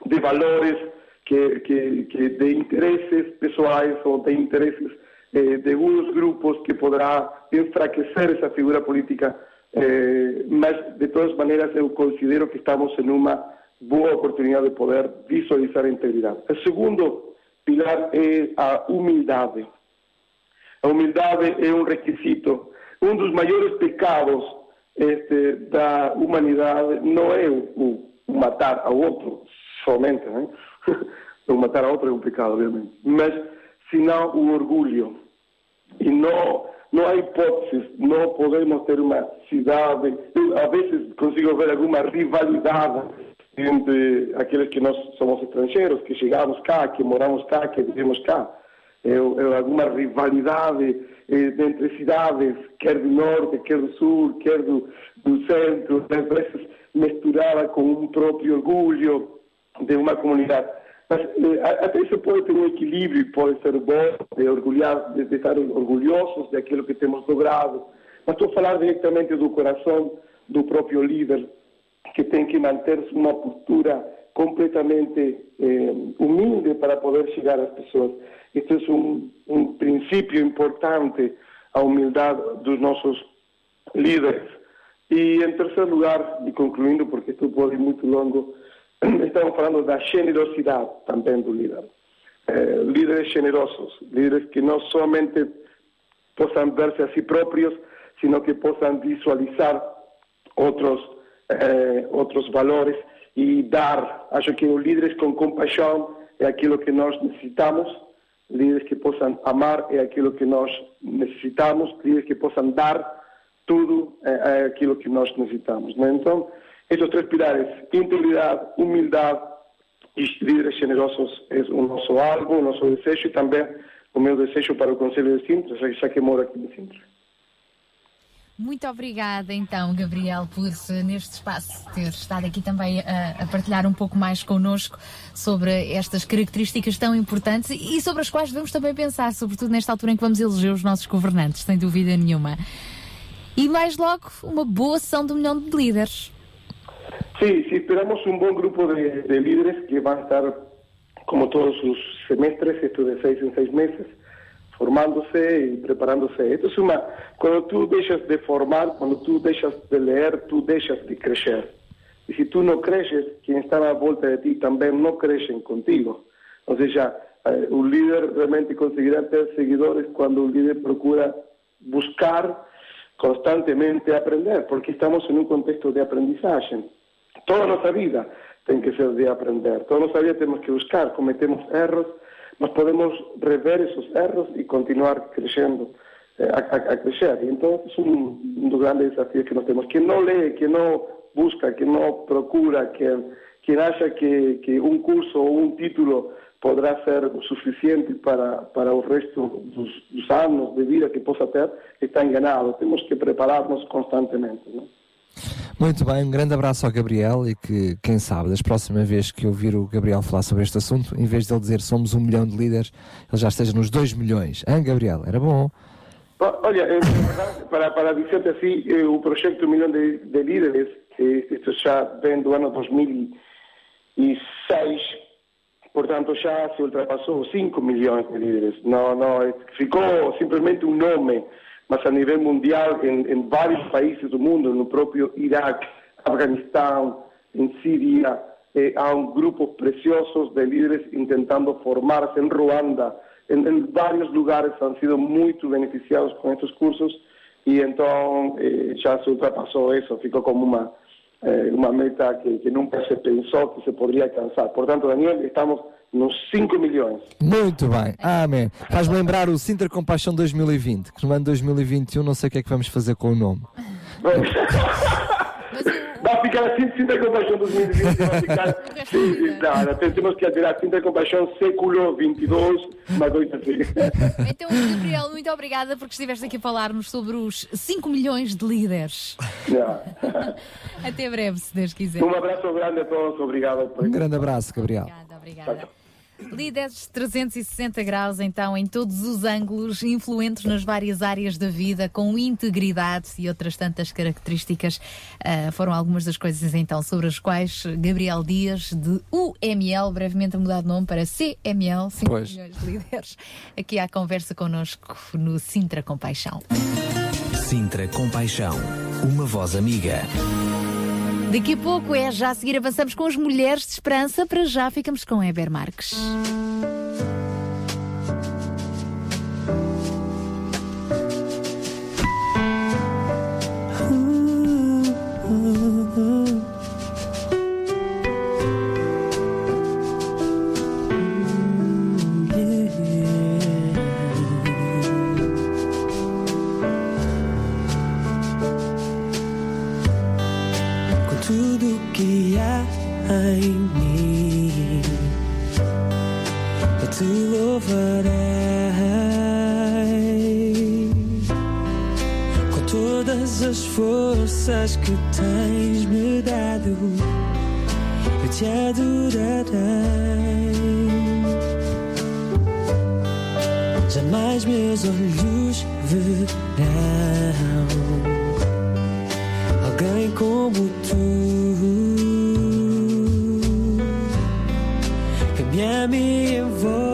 de valores, que, que, de interesses pessoais ou de interesses eh, de alguns grupos que poderá enfraquecer essa figura política, eh, mas de todas maneiras eu considero que estamos em uma boa oportunidade de poder visualizar a integridade. O segundo pilar é a humildade. A humildade é um requisito. Um dos maiores pecados este, da humanidade não é o, o matar ao outro somente, né? o matar ao outro é um pecado, obviamente, mas senão o orgulho. E não, não há hipóteses, não podemos ter uma cidade. Eu, às vezes consigo ver alguma rivalidade entre aqueles que nós somos estrangeiros, que chegamos cá, que moramos cá, que vivemos cá. É, é alguma rivalidade é, entre cidades, quer do norte, quer do sul, quer do, do centro, às vezes misturada com um próprio orgulho de uma comunidade. Mas eh, até pode ter um equilíbrio, pode ser bom, de, orgulhar, de, de estar orgulhosos daquilo que temos logrado. Mas estou a falar diretamente do coração do próprio líder, que tem que manter uma postura completamente eh, humilde para poder chegar às pessoas. Este é um, um princípio importante, a humildade dos nossos líderes. E em terceiro lugar, e concluindo, porque isto pode ir muito longo, estamos falando da generosidade também do líder. Eh, líderes generosos, líderes que não somente possam verse a si próprios, sino que possam visualizar outros, eh, valores e dar. Acho que os líderes com compaixão é aquilo que nós necessitamos, líderes que possam amar é aquilo que nós necessitamos, líderes que possam dar tudo é, é aquilo que nós necessitamos. Né? Esses três pilares, integridade, humildade e generosos, é o nosso alvo, o nosso desejo e também o meu desejo para o Conselho de Sintra, já que moro aqui em Sintra. Muito obrigada, então, Gabriel, por neste espaço ter estado aqui também a, a partilhar um pouco mais connosco sobre estas características tão importantes e sobre as quais devemos também pensar, sobretudo nesta altura em que vamos eleger os nossos governantes, sem dúvida nenhuma. E mais logo, uma boa sessão do milhão de líderes. Sí, sí, esperamos un buen grupo de, de líderes que van a estar, como todos sus semestres, esto de seis en seis meses, formándose y preparándose. Esto es una, cuando tú dejas de formar, cuando tú dejas de leer, tú dejas de crecer. Y si tú no creces, quien está a volta de ti también no crecen contigo. O sea, eh, un líder realmente conseguirá tener seguidores cuando un líder procura buscar constantemente aprender, porque estamos en un contexto de aprendizaje. Toda nuestra vida tiene que ser de aprender. Toda nuestra vida tenemos que buscar, cometemos errores, nos podemos rever esos errores y continuar creciendo, eh, a, crecer. Y entonces es un, un dos grandes desafíos que nos tenemos. Quien no lee, quien no busca, quien no procura, quien, quien acha que, un curso o un título podrá ser suficiente para, para el resto dos, dos años de vida que possa ter, está enganado. Temos que prepararnos constantemente. Muito bem, um grande abraço ao Gabriel e que, quem sabe, das próximas vezes que ouvir o Gabriel falar sobre este assunto, em vez de ele dizer somos um milhão de líderes, ele já esteja nos dois milhões. Hein, Gabriel? Era bom. Olha, para, para dizer-te assim, eh, o projeto Milhão de, de Líderes, eh, isto já vem do ano 2006, portanto já se ultrapassou 5 milhões de líderes. Não, não, eh, ficou simplesmente um nome, mas a nível mundial, em, em vários países do mundo, no próprio Iraque, Afeganistão, em Síria, eh, há um grupo preciosos de líderes tentando formarse em Ruanda, en, en varios lugares han sido muy beneficiados con estos cursos y entonces eh, ya se ultrapasó eso, ficó como una, eh, meta que, que nunca se pensó que se podría alcanzar. Por tanto, Daniel, estamos nos 5 milhões. Muito bem, amém. Faz-me lembrar o Sintra Compaixão 2020, que no ano 2021 não sei o que é que vamos fazer com o nome. Vai ficar assim, Sinta Compaixão 2020, vai ficar... sim, sim, não, não, temos que tirar Sinta Compaixão século 22, uma coisa assim. Então, Gabriel, muito obrigada porque estiveste aqui a falar-nos sobre os 5 milhões de líderes. Até breve, se Deus quiser. Um abraço grande a todos, obrigado. Por... Um grande abraço, Gabriel. Obrigada. Líderes 360 graus, então, em todos os ângulos, influentes nas várias áreas da vida, com integridade e outras tantas características. Ah, foram algumas das coisas, então, sobre as quais Gabriel Dias, de UML, brevemente a mudar de nome para CML, 5 Pois. milhões de líderes, aqui à conversa connosco no Sintra Compaixão. Sintra Compaixão, uma voz amiga. Daqui a pouco é já a seguir avançamos com as mulheres de esperança. Para já ficamos com Eber Marques. Em mim. Eu te louvarei com todas as forças que tens me dado. Eu te adorarei. Jamais meus olhos verão alguém como tu que me envolve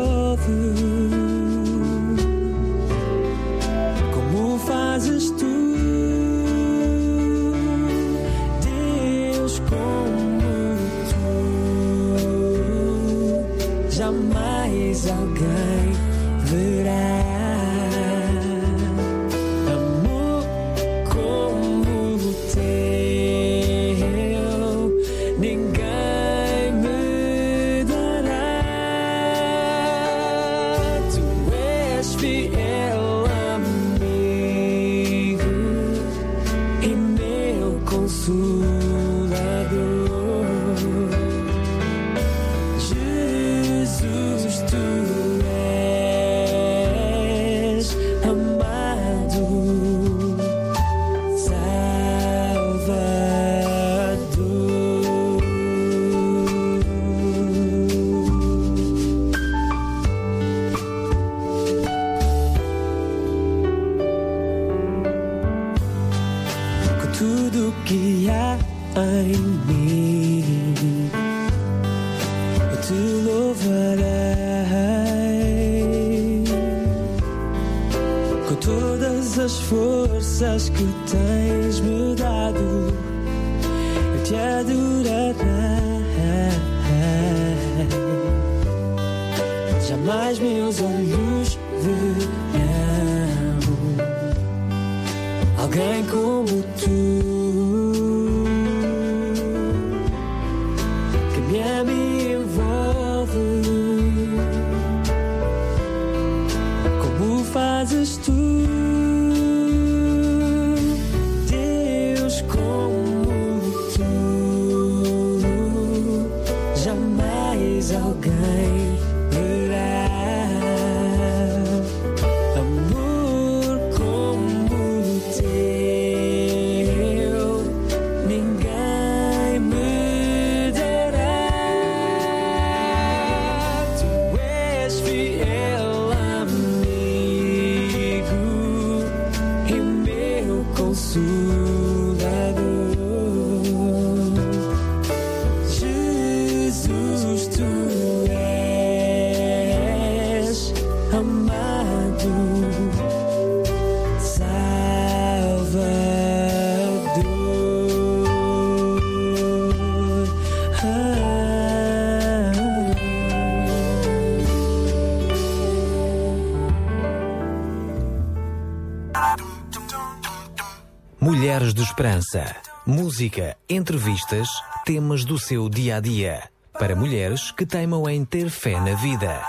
Esperança. Música, entrevistas, temas do seu dia a dia. Para mulheres que teimam em ter fé na vida.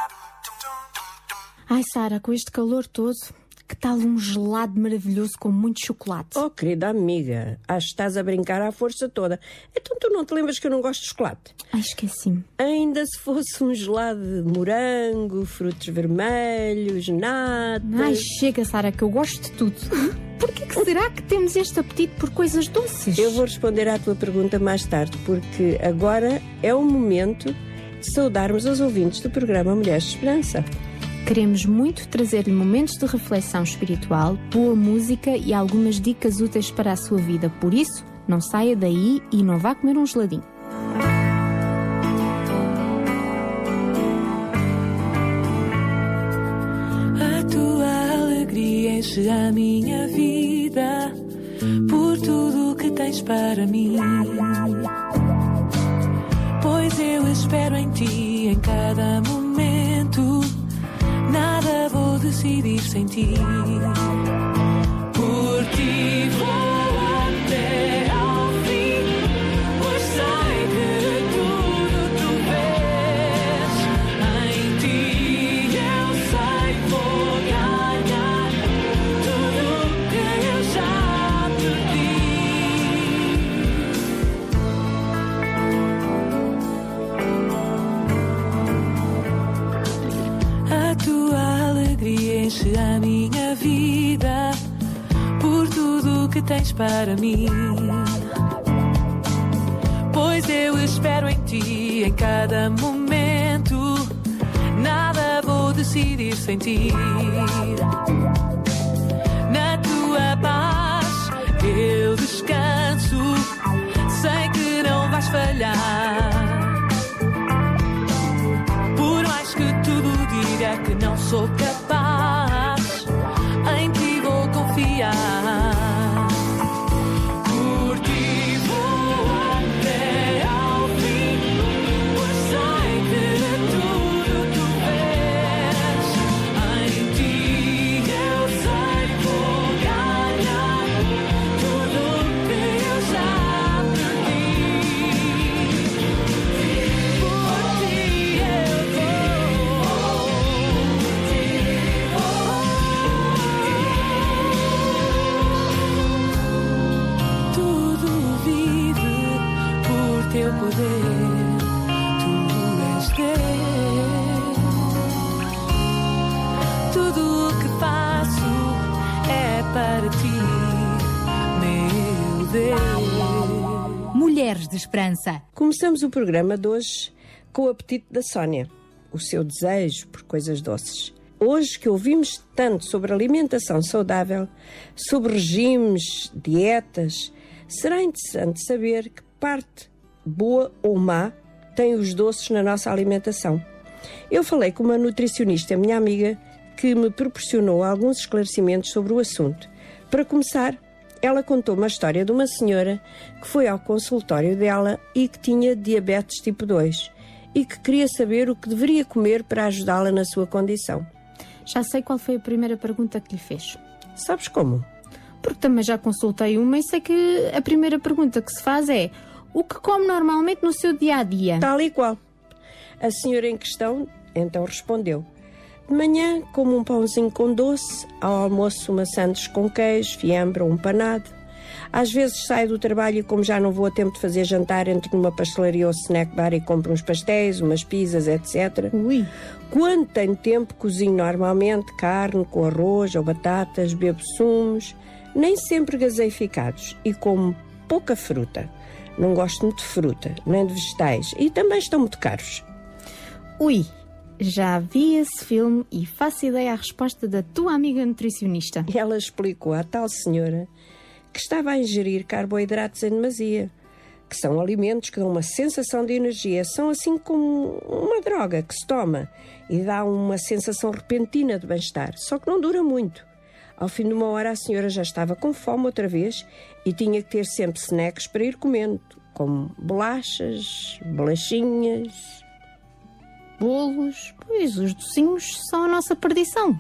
Ai, Sara, com este calor todo, tal um gelado maravilhoso com muito chocolate? Oh, querida amiga, acho que estás a brincar à força toda. Então tu não te lembras que eu não gosto de chocolate? Ai, esqueci-me. Ainda se fosse um gelado de morango, frutos vermelhos, nada. Ai, chega, Sara, que eu gosto de tudo. Por que, que será que temos este apetite por coisas doces? Eu vou responder à tua pergunta mais tarde, porque agora é o momento de saudarmos os ouvintes do programa Mulheres de Esperança. Queremos muito trazer-lhe momentos de reflexão espiritual, boa música e algumas dicas úteis para a sua vida. Por isso, não saia daí e não vá comer um geladinho. A tua alegria enche a minha vida por tudo que tens para mim. Pois eu espero em ti em cada momento. Nada vou decidir sem ti. Por ti vou enche a minha vida por tudo que tens para mim. Pois eu espero em ti em cada momento. Nada vou decidir sem ti. Na tua paz eu descanso. Sei que não vais falhar. Por mais que tudo diga que não sou capaz, de Esperança. Começamos o programa de hoje com o apetite da Sónia, o seu desejo por coisas doces. Hoje que ouvimos tanto sobre alimentação saudável, sobre regimes, dietas, Será interessante saber que parte boa ou má tem os doces na nossa alimentação. Eu falei com uma nutricionista, minha amiga, que me proporcionou alguns esclarecimentos sobre o assunto. Para começar, ela contou uma história de uma senhora que foi ao consultório dela e que tinha diabetes tipo 2 e que queria saber o que deveria comer para ajudá-la na sua condição. Já sei qual foi a primeira pergunta que lhe fez. Sabes como? Porque também já consultei uma e sei que a primeira pergunta que se faz é o que come normalmente no seu dia a dia? Tal e qual. A senhora em questão então respondeu: De manhã como um pãozinho com doce, ao almoço uma sandes com queijo, fiambre ou um panado. Às vezes saio do trabalho e, como já não vou a tempo de fazer jantar, entro numa pastelaria ou snack bar e compro uns pastéis, umas pizzas, etc. Ui. Quando tenho tempo, cozinho normalmente carne com arroz ou batatas, bebo sumos, nem sempre gaseificados e como pouca fruta. Não gosto muito de fruta, nem de vegetais e também estão muito caros. Ui, já vi esse filme e faço ideia a resposta da tua amiga nutricionista. Ela explicou à tal senhora que estava a ingerir carboidratos em demasia, que são alimentos que dão uma sensação de energia, são assim como uma droga que se toma e dá uma sensação repentina de bem-estar, só que não dura muito. Ao fim de uma hora, a senhora já estava com fome outra vez e tinha que ter sempre snacks para ir comendo, como bolachas, bolachinhas. Bolos, pois os docinhos são a nossa perdição.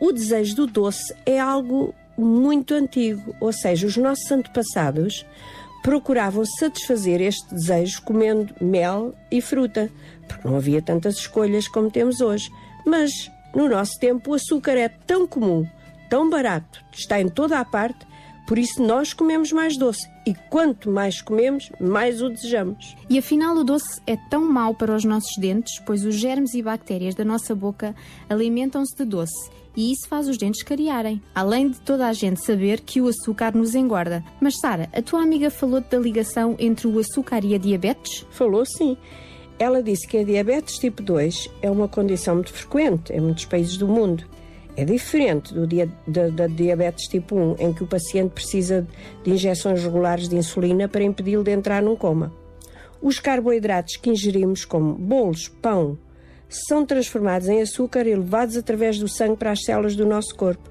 O desejo do doce é algo muito antigo, ou seja, os nossos antepassados procuravam satisfazer este desejo comendo mel e fruta, porque não havia tantas escolhas como temos hoje. Mas no nosso tempo o açúcar é tão comum, tão barato, está em toda a parte, por isso nós comemos mais doce e quanto mais comemos, mais o desejamos. E afinal, o doce é tão mau para os nossos dentes, pois os germes e bactérias da nossa boca alimentam-se de doce e isso faz os dentes cariarem. Além de toda a gente saber que o açúcar nos engorda. Mas Sara, a tua amiga falou da ligação entre o açúcar e a diabetes? Falou sim. Ela disse que a diabetes tipo 2 é uma condição muito frequente em muitos países do mundo. É diferente do dia, da, da diabetes tipo 1, em que o paciente precisa de injeções regulares de insulina para impedi-lo de entrar num coma. Os carboidratos que ingerimos, como bolos, pão, são transformados em açúcar e levados através do sangue para as células do nosso corpo.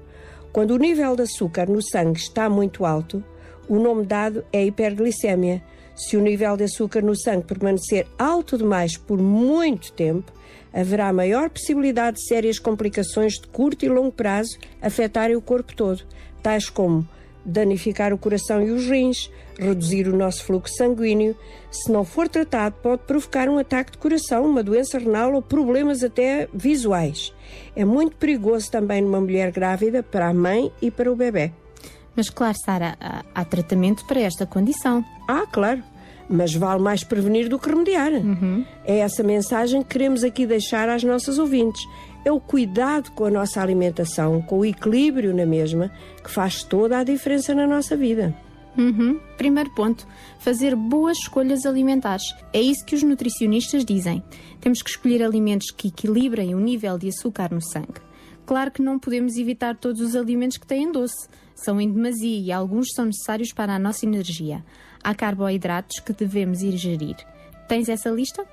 Quando o nível de açúcar no sangue está muito alto, o nome dado é hiperglicemia. Se o nível de açúcar no sangue permanecer alto demais por muito tempo, haverá maior possibilidade de sérias complicações de curto e longo prazo afetarem o corpo todo, tais como danificar o coração e os rins, reduzir o nosso fluxo sanguíneo. Se não for tratado, pode provocar um ataque de coração, uma doença renal ou problemas até visuais. É muito perigoso também numa mulher grávida para a mãe e para o bebê. Mas claro, Sara, há, há tratamento para esta condição. Ah, claro. Mas vale mais prevenir do que remediar. É essa mensagem que queremos aqui deixar às nossas ouvintes. É o cuidado com a nossa alimentação, com o equilíbrio na mesma, que faz toda a diferença na nossa vida. Uhum. Primeiro ponto: fazer boas escolhas alimentares. É isso que os nutricionistas dizem. Temos que escolher alimentos que equilibrem o nível de açúcar no sangue. Claro que não podemos evitar todos os alimentos que têm doce. São em demasia e alguns são necessários para a nossa energia. Há carboidratos que devemos ingerir. Tens essa lista?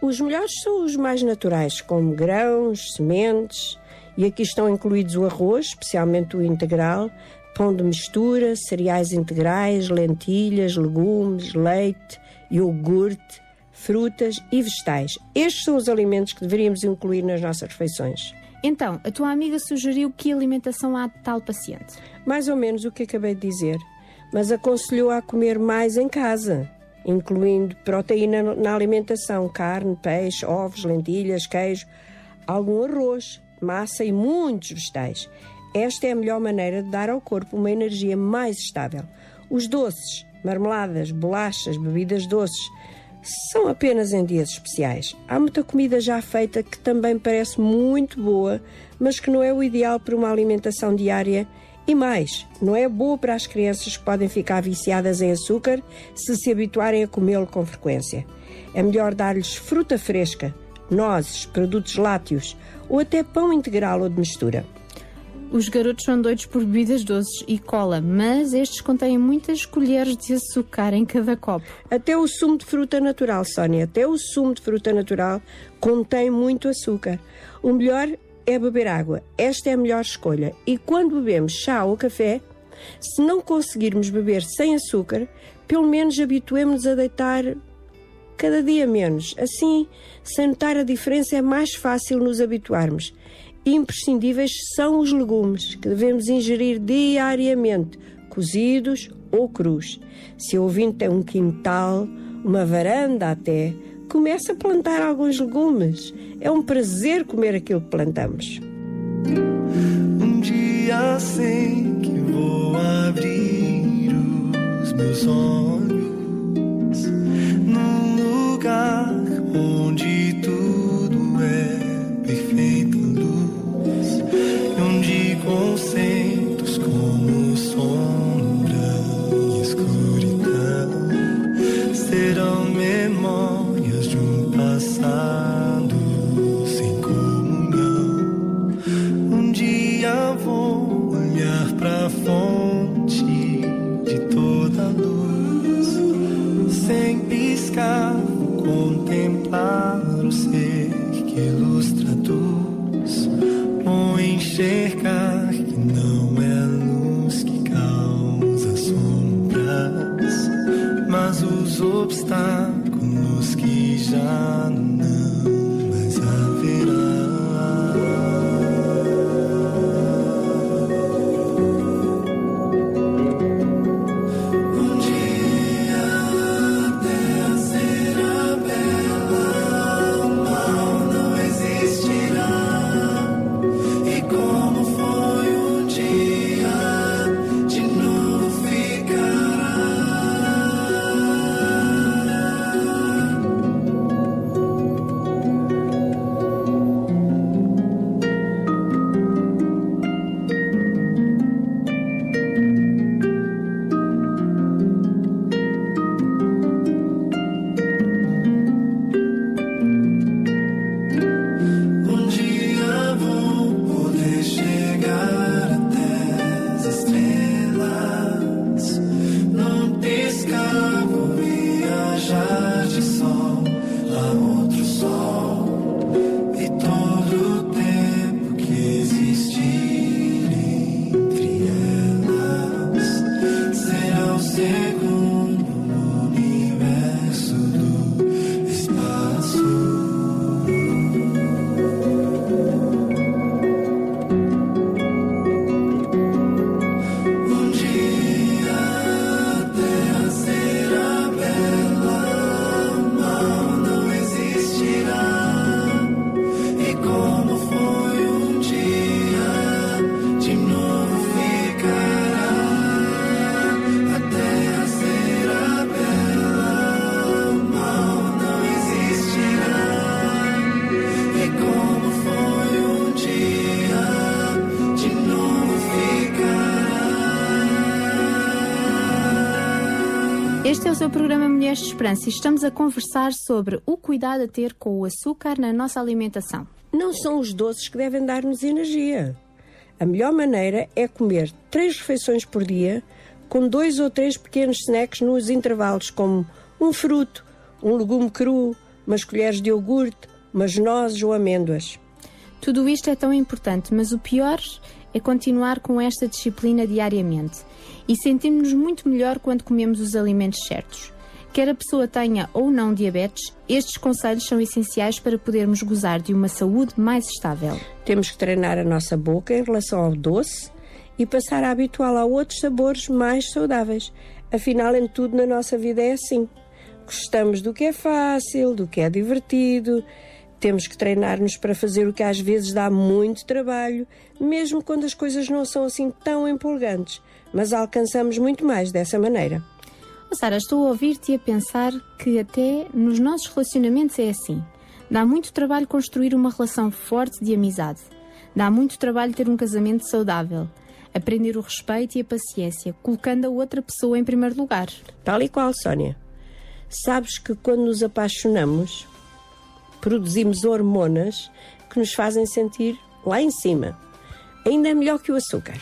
Os melhores são os mais naturais, como grãos, sementes, e aqui estão incluídos o arroz, especialmente o integral, pão de mistura, cereais integrais, lentilhas, legumes, leite, iogurte, frutas e vegetais. Estes são os alimentos que deveríamos incluir nas nossas refeições. Então, a tua amiga sugeriu que alimentação há de tal paciente? Mais ou menos o que acabei de dizer, mas aconselhou a comer mais em casa, incluindo proteína na alimentação, carne, peixe, ovos, lentilhas, queijo, algum arroz, massa e muitos vegetais. Esta é a melhor maneira de dar ao corpo uma energia mais estável. Os doces, marmeladas, bolachas, bebidas doces, são apenas em dias especiais. Há muita comida já feita que também parece muito boa, mas que não é o ideal para uma alimentação diária. E mais, não é boa para as crianças que podem ficar viciadas em açúcar se se habituarem a comê-lo com frequência. É melhor dar-lhes fruta fresca, nozes, produtos lácteos ou até pão integral ou de mistura. Os garotos são doidos por bebidas doces e cola, mas estes contêm muitas colheres de açúcar em cada copo. Até o sumo de fruta natural, Sónia, até o sumo de fruta natural contém muito açúcar. O melhor é beber água. Esta é a melhor escolha. E quando bebemos chá ou café, se não conseguirmos beber sem açúcar, pelo menos habituemos-nos a deitar cada dia menos. Assim, sem notar a diferença, é mais fácil nos habituarmos. Imprescindíveis são os legumes que devemos ingerir diariamente, cozidos ou crus. Se o ouvinte tem um quintal, uma varanda até, comece a plantar alguns legumes. É um prazer comer aquilo que plantamos. Um dia sei que vou abrir os meus olhos num lugar onde tudo é perfeita luz e onde conceitos como sombra e escuridão serão memórias passado sem comunhão. Um dia vou olhar pra fonte de toda luz, sem piscar, contemplar o ser que ilustra a luz. Vou enxergar que não é a luz que causa sombras, mas os obstáculos que Esperança estamos a conversar sobre o cuidado a ter com o açúcar na nossa alimentação. Não são os doces que devem dar-nos energia. A melhor maneira é comer três refeições por dia, com dois ou três pequenos snacks nos intervalos, como um fruto, um legume cru, umas colheres de iogurte, umas nozes ou amêndoas. Tudo isto é tão importante, mas o pior é continuar com esta disciplina diariamente. E sentimos-nos muito melhor quando comemos os alimentos certos. Quer a pessoa tenha ou não diabetes, estes conselhos são essenciais para podermos gozar de uma saúde mais estável. Temos que treinar a nossa boca em relação ao doce e passar a habituá-la a outros sabores mais saudáveis. Afinal, em tudo na nossa vida é assim. Gostamos do que é fácil, do que é divertido. Temos que treinar-nos para fazer o que às vezes dá muito trabalho, mesmo quando as coisas não são assim tão empolgantes. Mas alcançamos muito mais dessa maneira. Sara, estou a ouvir-te e a pensar que até nos nossos relacionamentos é assim. Dá muito trabalho construir uma relação forte de amizade. Dá muito trabalho ter um casamento saudável. Aprender o respeito e a paciência, colocando a outra pessoa em primeiro lugar. Tal e qual, Sónia. Sabes que quando nos apaixonamos, produzimos hormonas que nos fazem sentir lá em cima. Ainda é melhor que o açúcar.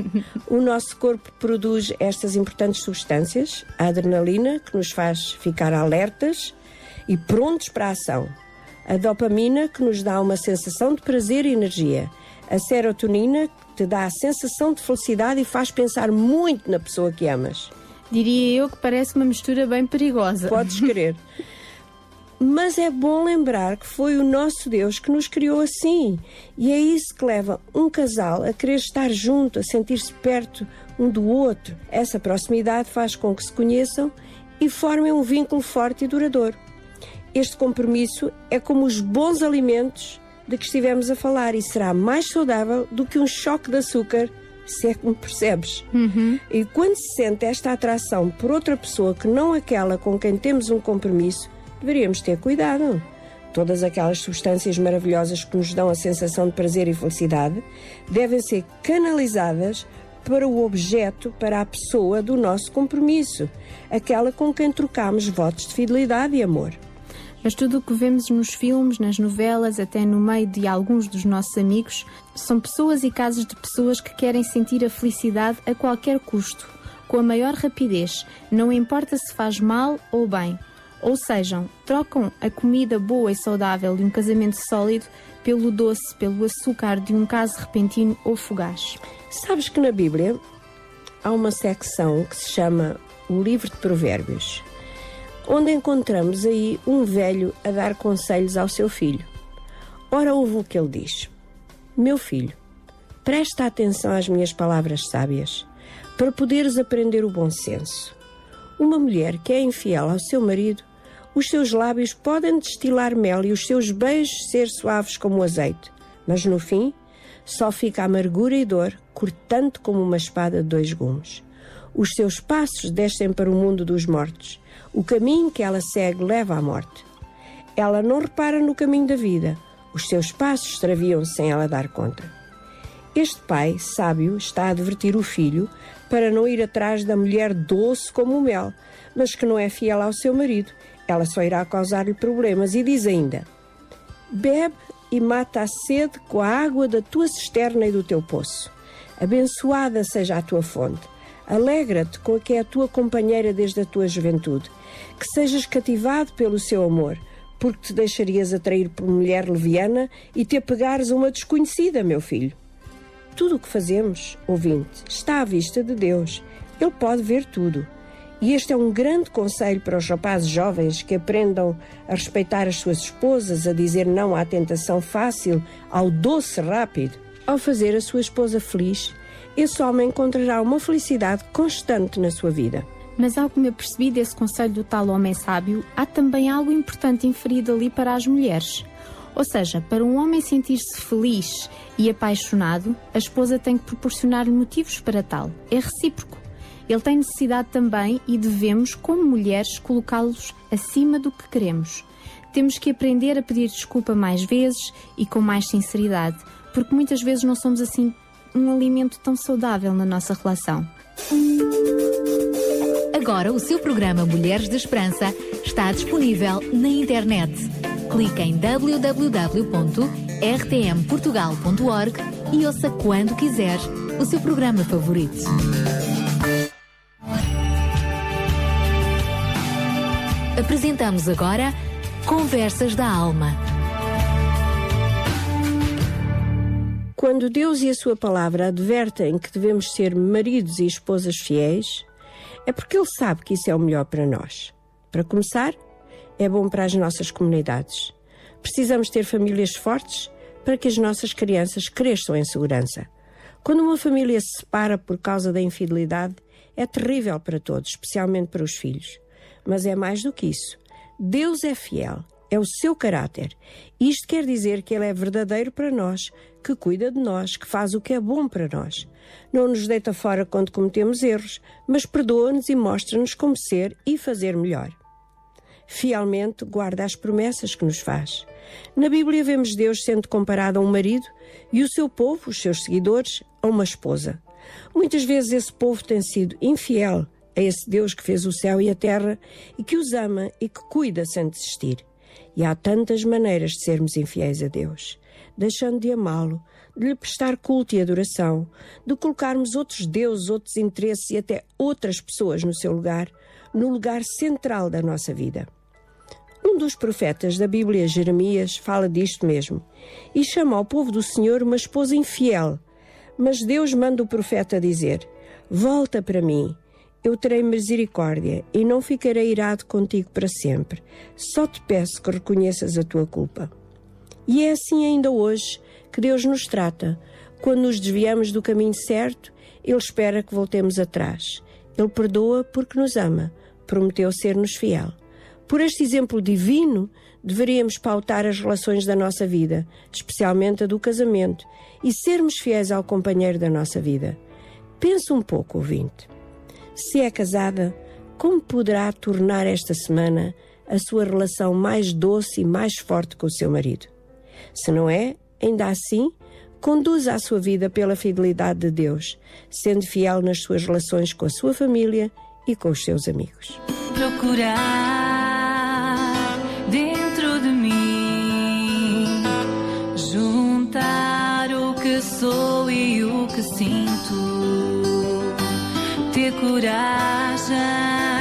o nosso corpo produz estas importantes substâncias, a adrenalina, que nos faz ficar alertas e prontos para a ação, a dopamina, que nos dá uma sensação de prazer e energia, a serotonina, que te dá a sensação de felicidade e faz pensar muito na pessoa que amas. Diria eu que parece uma mistura bem perigosa. Podes querer. Mas é bom lembrar que foi o nosso Deus que nos criou assim. E é isso que leva um casal a querer estar junto, a sentir-se perto um do outro. Essa proximidade faz com que se conheçam e formem um vínculo forte e duradouro. Este compromisso é como os bons alimentos de que estivemos a falar e será mais saudável do que um choque de açúcar, se é que me percebes. E quando se sente esta atração por outra pessoa que não aquela com quem temos um compromisso, deveríamos ter cuidado. Todas aquelas substâncias maravilhosas que nos dão a sensação de prazer e felicidade devem ser canalizadas para o objeto, para a pessoa do nosso compromisso, aquela com quem trocamos votos de fidelidade e amor. Mas tudo o que vemos nos filmes, nas novelas, até no meio de alguns dos nossos amigos, são pessoas e casos de pessoas que querem sentir a felicidade a qualquer custo, com a maior rapidez, não importa se faz mal ou bem. Ou sejam, trocam a comida boa e saudável de um casamento sólido pelo doce, pelo açúcar de um caso repentino ou fugaz. Sabes que na Bíblia há uma secção que se chama o Livro de Provérbios, onde encontramos aí um velho a dar conselhos ao seu filho. Ora, ouve o que ele diz: Meu filho, presta atenção às minhas palavras sábias, para poderes aprender o bom senso. Uma mulher que é infiel ao seu marido, os seus lábios podem destilar mel e os seus beijos ser suaves como o azeite, mas no fim só fica amargura e dor, cortante como uma espada de dois gumes. Os seus passos descem para o mundo dos mortos. O caminho que ela segue leva à morte. Ela não repara no caminho da vida. Os seus passos extraviam-se sem ela dar conta. Este pai, sábio, está a advertir o filho para não ir atrás da mulher doce como o mel, mas que não é fiel ao seu marido. Ela só irá causar-lhe problemas e diz ainda: Bebe e mata a sede com a água da tua cisterna e do teu poço. Abençoada seja a tua fonte. Alegra-te com a que é a tua companheira desde a tua juventude. Que sejas cativado pelo seu amor, porque te deixarias atrair por mulher leviana e te apegares a uma desconhecida, meu filho. Tudo o que fazemos, ouvinte, está à vista de Deus. Ele pode ver tudo. E este é um grande conselho para os rapazes jovens que aprendam a respeitar as suas esposas, a dizer não à tentação fácil, ao doce rápido. Ao fazer a sua esposa feliz, esse homem encontrará uma felicidade constante na sua vida. Mas ao que me apercebi desse conselho do tal homem sábio, há também algo importante inferido ali para as mulheres. Ou seja, para um homem sentir-se feliz e apaixonado, a esposa tem que proporcionar-lhe motivos para tal. É recíproco. Ele tem necessidade também e devemos, como mulheres, colocá-los acima do que queremos. Temos que aprender a pedir desculpa mais vezes e com mais sinceridade, porque muitas vezes não somos assim um alimento tão saudável na nossa relação. Agora o seu programa Mulheres de Esperança está disponível na internet. Clique em www.rtmportugal.org e ouça quando quiser o seu programa favorito. Apresentamos agora Conversas da Alma. Quando Deus e a Sua palavra advertem que devemos ser maridos e esposas fiéis, é porque Ele sabe que isso é o melhor para nós. Para começar, é bom para as nossas comunidades. Precisamos ter famílias fortes para que as nossas crianças cresçam em segurança. Quando uma família se separa por causa da infidelidade, é terrível para todos, especialmente para os filhos. Mas é mais do que isso. Deus é fiel, é o seu caráter. Isto quer dizer que Ele é verdadeiro para nós, que cuida de nós, que faz o que é bom para nós. Não nos deita fora quando cometemos erros, mas perdoa-nos e mostra-nos como ser e fazer melhor. Fielmente guarda as promessas que nos faz. Na Bíblia vemos Deus sendo comparado a um marido e o seu povo, os seus seguidores, a uma esposa. Muitas vezes esse povo tem sido infiel a esse Deus que fez o céu e a terra e que os ama e que cuida sem desistir. E há tantas maneiras de sermos infiéis a Deus. deixando de amá-lo, de lhe prestar culto e adoração, de colocarmos outros deuses, outros interesses e até outras pessoas no seu lugar, no lugar central da nossa vida. Um dos profetas da Bíblia, Jeremias, fala disto mesmo e chama ao povo do Senhor uma esposa infiel. Mas Deus manda o profeta dizer: Volta para mim, eu terei misericórdia e não ficarei irado contigo para sempre. Só te peço que reconheças a tua culpa. E é assim ainda hoje que Deus nos trata. Quando nos desviamos do caminho certo, Ele espera que voltemos atrás. Ele perdoa porque nos ama, prometeu ser-nos fiel. Por este exemplo divino, deveríamos pautar as relações da nossa vida, especialmente a do casamento, e sermos fiéis ao companheiro da nossa vida. Pense um pouco, ouvinte. Se é casada, como poderá tornar esta semana a sua relação mais doce e mais forte com o seu marido? Se não é, ainda assim, conduza a sua vida pela fidelidade de Deus, sendo fiel nas suas relações com a sua família e com os seus amigos. procurar dentro de mim, juntar o que sou e o que sinto, coragem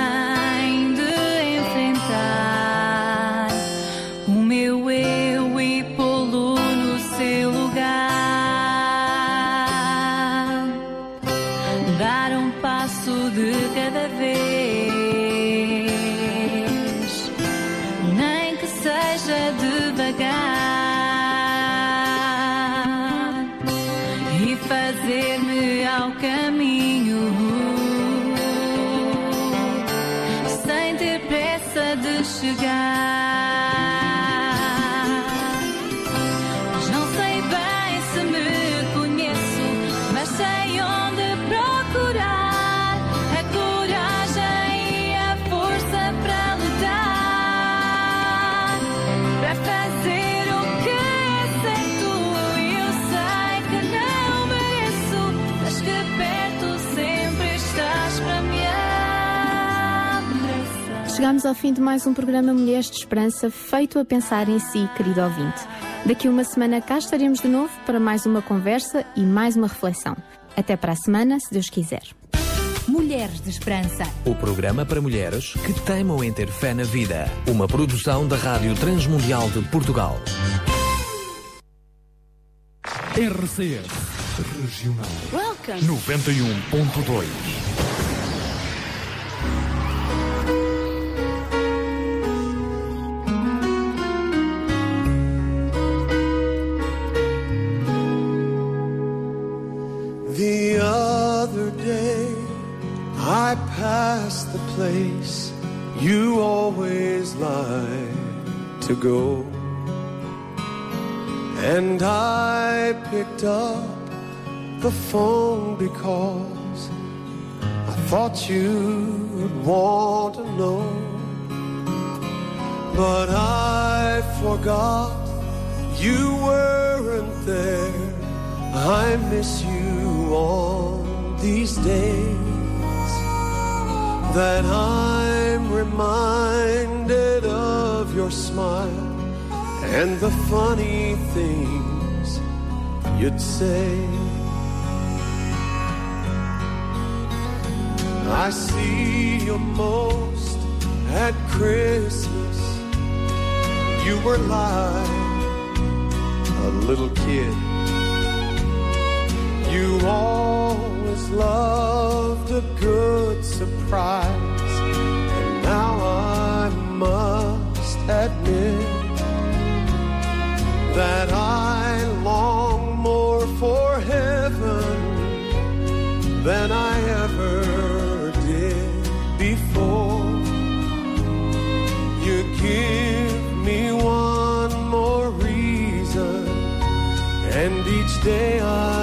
Chegamos ao fim de mais um programa Mulheres de Esperança, feito a pensar em si, querido ouvinte. Daqui uma semana cá estaremos de novo para mais uma conversa e mais uma reflexão. Até para a semana, se Deus quiser. Mulheres de Esperança. O programa para mulheres que teimam em ter fé na vida. Uma produção da Rádio Transmundial de Portugal. RCS Regional Welcome. 91.2 I passed the place you always like to go. And I picked up the phone because I thought you'd want to know. But I forgot you weren't there. I miss you all these days that I'm reminded of your smile and the funny things you'd say. I see you most at Christmas. You were like a little kid. You always loved a good surprise. And now I must admit that I long more for heaven than I ever did before. You give me one more reason, and each day I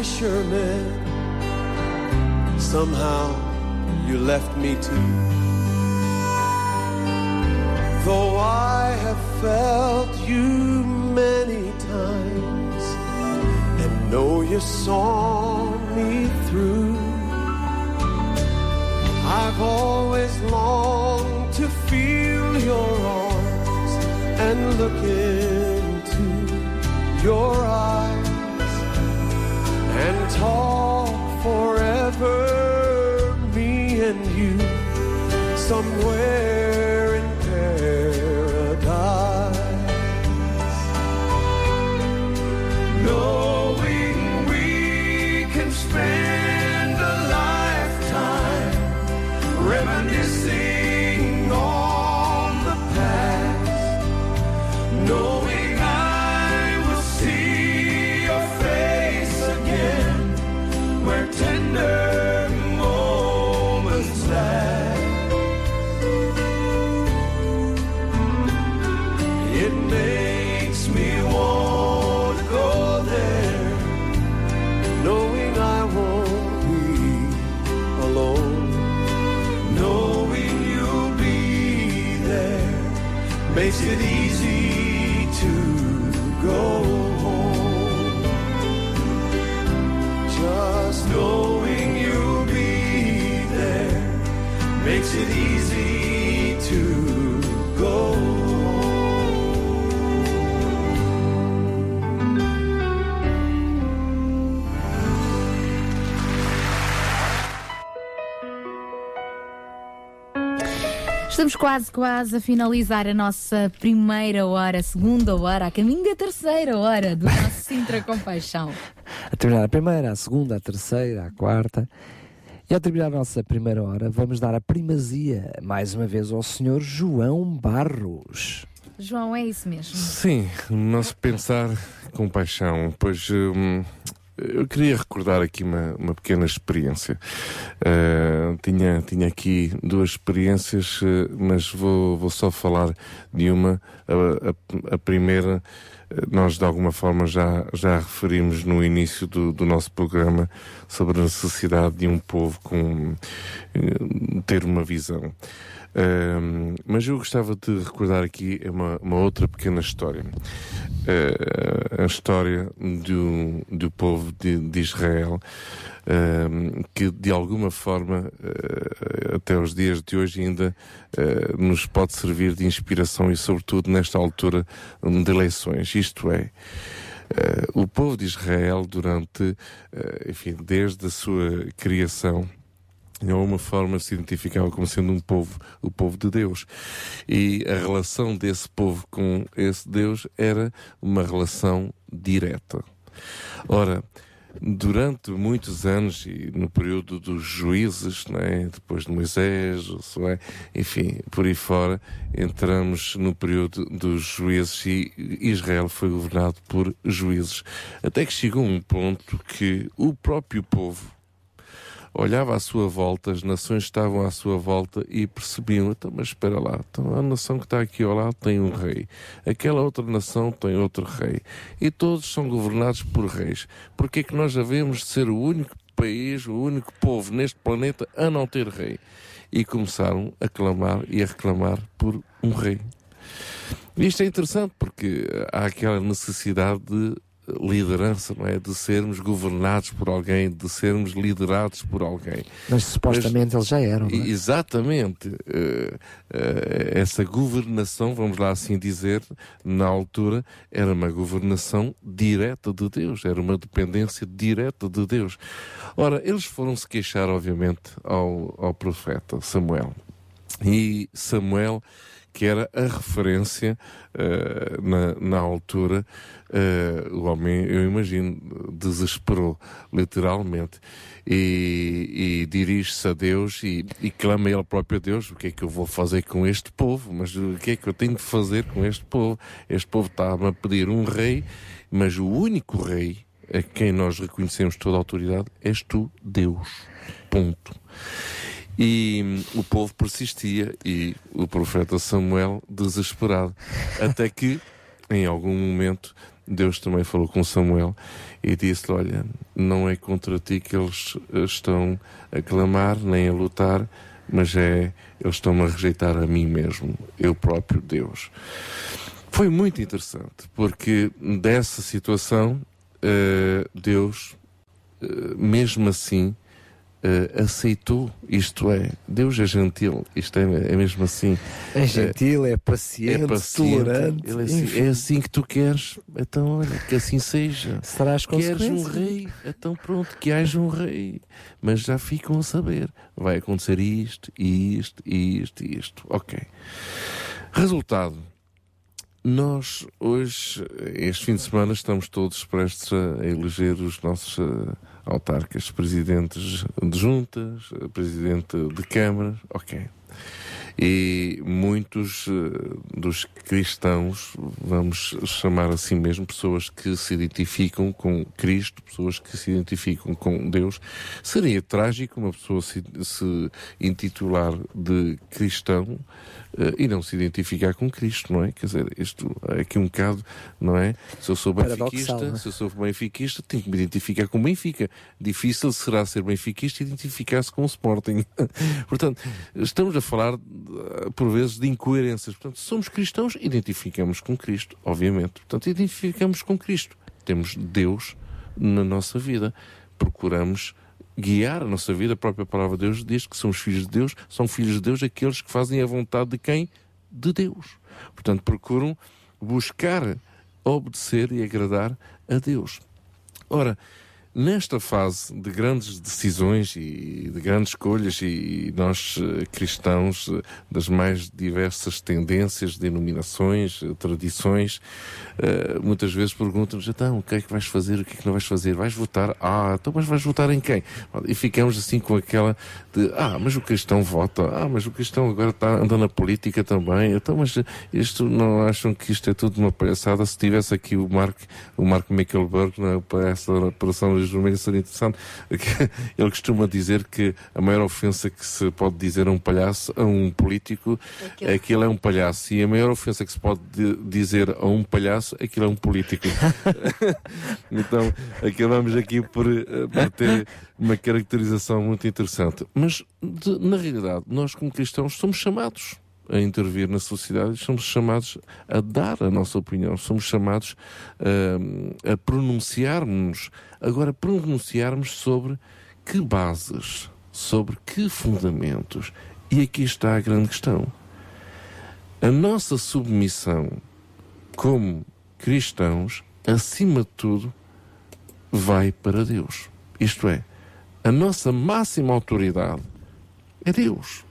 of fishermen. Somehow you left me too. Though I have felt you many times and know you saw me through. I've always longed to feel your arms and look into your eyes talk forever, me and you, somewhere Estamos quase, quase a finalizar a nossa primeira hora, segunda hora, a caminho da terceira hora do nosso Sintra Compaixão. A terminar a primeira, a segunda, a terceira, a quarta. E ao terminar a nossa primeira hora, vamos dar a primazia, mais uma vez, ao Senhor João Barros. João, é isso mesmo. Sim, o nosso pensar com paixão. Pois hum, eu queria recordar aqui uma, uma pequena experiência. Uh, tinha, tinha aqui duas experiências, uh, mas vou, vou só falar de uma. A, a- a primeira, uh, nós de alguma forma já, já referimos no início do, do nosso programa sobre a necessidade de um povo com, uh, ter uma visão. Mas eu gostava de recordar aqui uma, uma outra pequena história. Uh, a história do, do povo de, de Israel, que de alguma forma, uh, até os dias de hoje, ainda uh, nos pode servir de inspiração e, sobretudo, nesta altura de eleições. Isto é. O povo de Israel, durante, enfim, desde a sua criação, de alguma forma se identificava como sendo um povo, o povo de Deus. E a relação desse povo com esse Deus era uma relação direta. Ora, durante muitos anos, e no período dos juízes, né, depois de Moisés, Josué, enfim, por aí fora, entramos no período dos juízes e Israel foi governado por juízes. Até que chegou um ponto que o próprio povo olhava à sua volta, as nações estavam à sua volta e percebiam, então, mas espera lá, então a nação que está aqui ao lado tem um rei, aquela outra nação tem outro rei, e todos são governados por reis. Porque é que nós havemos de ser o único país, o único povo neste planeta a não ter rei? E começaram a clamar e a reclamar por um rei. Isto é interessante porque há aquela necessidade de liderança, não é? De sermos governados por alguém, de sermos liderados por alguém. Mas supostamente eles já eram. não é? Exatamente. Eh, eh, essa governação, vamos lá assim dizer, na altura, era uma governação direta de Deus, era uma dependência direta de Deus. Ora, eles foram se queixar, obviamente, ao, ao profeta Samuel. E Samuel, que era a referência eh, na, na altura, eh, o homem, eu imagino, desesperou, literalmente, e, e dirige-se a Deus e, e clama ele próprio a Deus: o que é que eu vou fazer com este povo? Mas o que é que eu tenho de fazer com este povo? Este povo está-me a pedir um rei, mas o único rei a quem nós reconhecemos toda a autoridade, és tu, Deus. Ponto. E hum, o povo persistia e o profeta Samuel desesperado. Até que, em algum momento, Deus também falou com Samuel e disse-lhe: Olha, não é contra ti que eles eh, estão a clamar nem a lutar, mas é eles estão a rejeitar a mim mesmo, eu próprio Deus. Foi muito interessante, porque dessa situação, eh, Deus, eh, mesmo assim, eh, aceitou, isto é, Deus é gentil, isto é, é mesmo assim. É gentil, é paciente, tolerante, Ele é, assim, é assim que tu queres, então olha, que assim seja. Será as Queres um rei, então pronto, que haja um rei. Mas já ficam a saber, vai acontecer isto, isto, isto, isto. Ok. Resultado. Nós hoje, este fim de semana, estamos todos prestes a eleger os nossos eh, autarcas, presidentes de juntas, presidente de câmaras, ok. E muitos eh, dos cristãos, vamos chamar assim mesmo, pessoas que se identificam com Cristo, pessoas que se identificam com Deus, seria trágico uma pessoa se, se intitular de cristão eh, e não se identificar com Cristo, não é? Quer dizer, isto é aqui um bocado, não é? Se eu sou benfiquista, é? se eu sou benfiquista, tenho que me identificar com o Benfica. Difícil será ser benfiquista e identificar-se com o Sporting. Portanto, estamos a falar, por vezes, de incoerências. Portanto, somos cristãos, identificamos com Cristo, obviamente. Portanto, identificamos com Cristo. Temos Deus na nossa vida. Procuramos guiar a nossa vida. A própria palavra de Deus diz que somos filhos de Deus. São filhos de Deus aqueles que fazem a vontade de quem? De Deus. Portanto, procuram buscar obedecer e agradar a Deus. Ora, nesta fase de grandes decisões e de grandes escolhas, e nós eh, cristãos eh, das mais diversas tendências, denominações, eh, tradições, muitas vezes perguntam-nos: então, o que é que vais fazer, o que é que não vais fazer? Vais votar? Ah, então, mas vais votar em quem? E ficamos assim com aquela de: ah, mas o cristão vota, ah, mas o cristão agora está andando na política também, então, mas isto não acham que isto é tudo uma palhaçada? Se tivesse aqui o Mark, o Mark Mickelberg na essa operação Luís Vermelho seria interessante. Ele costuma dizer que a maior ofensa que se pode dizer a um palhaço, a um político, é que ele é um palhaço. E a maior ofensa que se pode di- dizer a um palhaço é que ele é um político. então, acabamos aqui por, eh, por ter uma caracterização muito interessante. Mas, de- na realidade, nós como cristãos somos chamados a intervir na sociedade, somos chamados a dar a nossa opinião, somos chamados ah, a pronunciarmos, agora pronunciarmos sobre que bases, sobre que fundamentos. E aqui está a grande questão. A nossa submissão como cristãos, acima de tudo, vai para Deus. Isto é, a nossa máxima autoridade é Deus.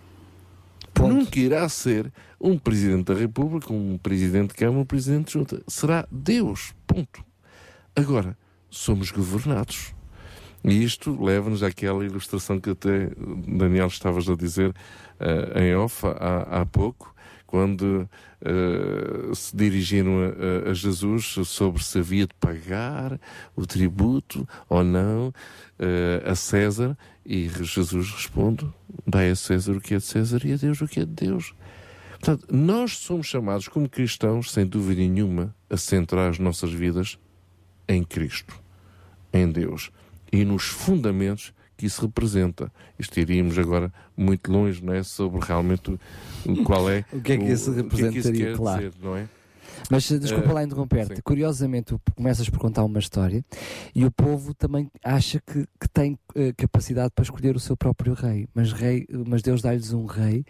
Nunca irá ser um Presidente da República, um Presidente de Câmara, um Presidente de Junta. Será Deus. Ponto. Agora, somos governados. E isto leva-nos àquela ilustração que até Daniel estavas a dizer eh, em off há, há pouco, quando eh, se dirigiram a, a- Jesus sobre se havia de pagar o tributo ou não eh, a César, e Jesus responde: dai a César o que é de César e a Deus o que é de Deus. Portanto, nós somos chamados como cristãos, sem dúvida nenhuma, a centrar as nossas vidas em Cristo, em Deus e nos fundamentos que isso representa. Isto iríamos agora muito longe, não é? Sobre realmente o, qual é O que é que isso o que é que representaria, quer claro. dizer, não é? Mas eh, desculpa Eh, lá interromper-te. sim. Curiosamente, tu começas por contar uma história e o povo também acha que, que tem eh, capacidade para escolher o seu próprio rei. Mas, rei, mas Deus dá-lhes um rei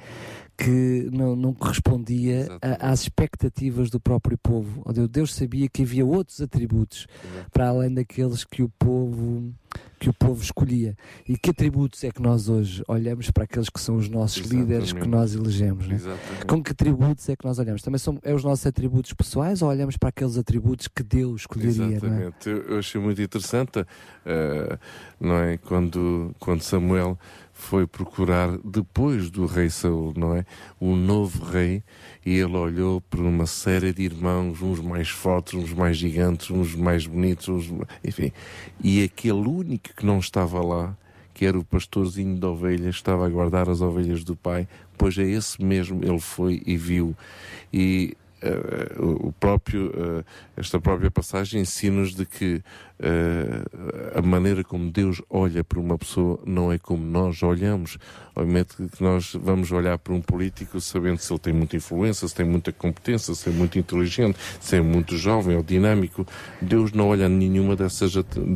que não, não correspondia a- às expectativas do próprio povo. Onde Deus sabia que havia outros atributos para além daqueles que o povo que o povo escolhia. E que atributos é que nós hoje olhamos para aqueles que são os nossos líderes que Exatamente. nós elegemos? Né? Exatamente. Com que atributos é que nós olhamos? Também são é os nossos atributos pessoais ou olhamos para aqueles atributos que Deus escolheria? É? Exatamente. Eu, eu achei muito interessante, eh, não é? Quando, quando Samuel foi procurar depois do rei Saul, não é? O novo rei, e ele olhou por uma série de irmãos, uns mais fortes, uns mais gigantes, uns mais bonitos, uns... enfim. E aquele único que não estava lá, que era o pastorzinho de ovelhas, estava a guardar as ovelhas do pai, pois é esse mesmo ele foi e viu. E o próprio, eh, esta própria passagem ensina-nos de que eh, a maneira como Deus olha para uma pessoa não é como nós olhamos. Obviamente que nós vamos olhar para um político sabendo se ele tem muita influência, se tem muita competência, se é muito inteligente, se é muito jovem ou dinâmico. Deus não olha nenhuma dessas,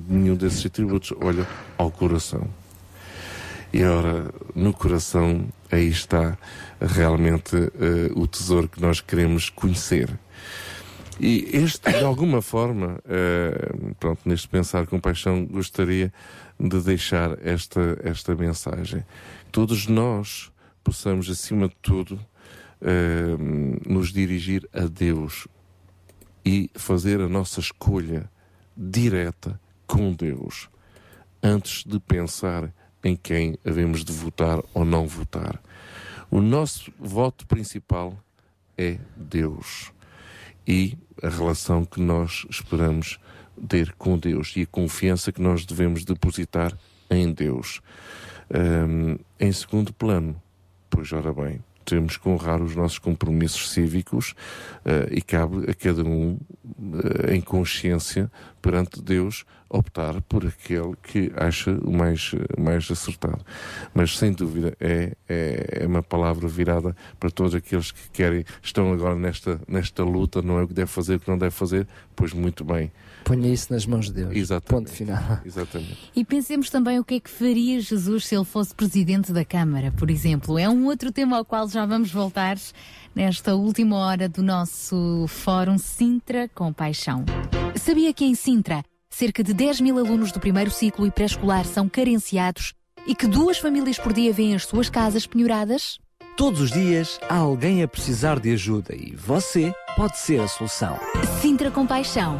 nenhum desses atributos, olha ao coração. E ora, no coração, aí está realmente eh, o tesouro que nós queremos conhecer. E este, de alguma forma, eh, pronto, neste pensar com paixão, gostaria de deixar esta, esta mensagem. Todos nós possamos, acima de tudo, eh, nos dirigir a Deus e fazer a nossa escolha direta com Deus, antes de pensar em quem havemos de votar ou não votar. O nosso voto principal é Deus e a relação que nós esperamos ter com Deus e a confiança que nós devemos depositar em Deus. Um, em segundo plano, pois ora bem, temos que honrar os nossos compromissos cívicos uh, e cabe a cada um, uh, em consciência, perante Deus, optar por aquele que acha o mais, mais acertado. Mas, sem dúvida, é, é, é uma palavra virada para todos aqueles que querem, estão agora nesta, nesta luta, não é o que deve fazer, o que não deve fazer, pois muito bem. Ponha isso nas mãos de Deus. Exatamente. Ponto final. Exatamente. E pensemos também o que é que faria Jesus se ele fosse presidente da Câmara, por exemplo. É um outro tema ao qual já vamos voltar nesta última hora do nosso Fórum Sintra com Paixão. Sabia que em Sintra, cerca de 10 mil alunos do primeiro ciclo e pré-escolar são carenciados e que duas famílias por dia vêm as suas casas penhoradas? Todos os dias há alguém a precisar de ajuda e você pode ser a solução. Sintra com Paixão,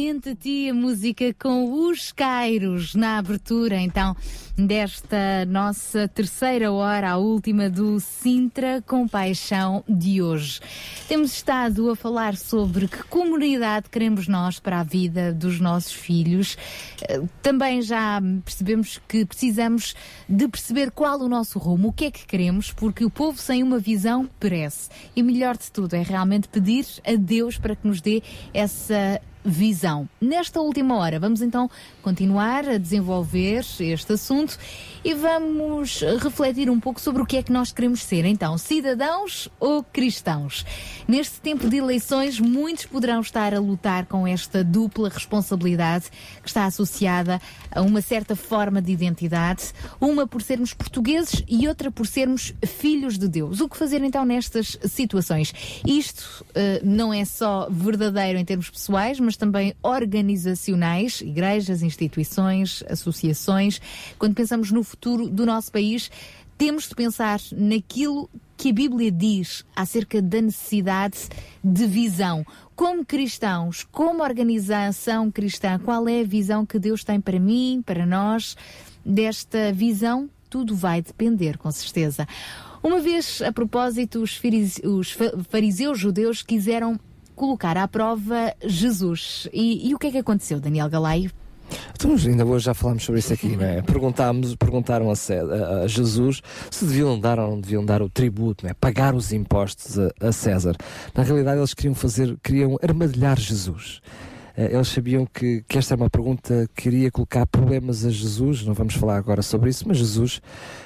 Somente a ti a música com os Cairos na abertura, então, desta nossa terceira hora, a última do Sintra Compaixão de hoje. Temos estado a falar sobre que comunidade queremos nós para a vida dos nossos filhos. Eh, Também já percebemos que precisamos de perceber qual o nosso rumo, o que é que queremos, porque o povo sem uma visão perece. E melhor de tudo é realmente pedir a Deus para que nos dê essa visão. Nesta última hora, vamos então continuar a desenvolver este assunto e vamos refletir um pouco sobre o que é que nós queremos ser. Então, cidadãos ou cristãos? Neste tempo de eleições, muitos poderão estar a lutar com esta dupla responsabilidade que está associada a uma certa forma de identidade, uma por sermos portugueses e outra por sermos filhos de Deus. O que fazer então nestas situações? Isto eh, não é só verdadeiro em termos pessoais, mas também organizacionais, igrejas, instituições, associações. Quando pensamos no futuro do nosso país, temos de pensar naquilo que a Bíblia diz acerca da necessidade de visão. Como cristãos, como organização cristã, qual é a visão que Deus tem para mim, para nós? Desta visão, tudo vai depender, com certeza. Uma vez, a propósito, os os fa- fariseus judeus quiseram colocar à prova Jesus. E, e o que é que aconteceu, Daniel Galaio? Então, ainda hoje já falámos sobre isso aqui, não é? Perguntámos, perguntaram a, a Jesus se deviam dar ou não deviam dar o tributo, não é? Pagar os impostos a, a César. Na realidade, eles queriam fazer, queriam armadilhar Jesus. Eh, Eles sabiam que, que esta é uma pergunta que iria colocar problemas a Jesus, não vamos falar agora sobre isso, mas Jesus,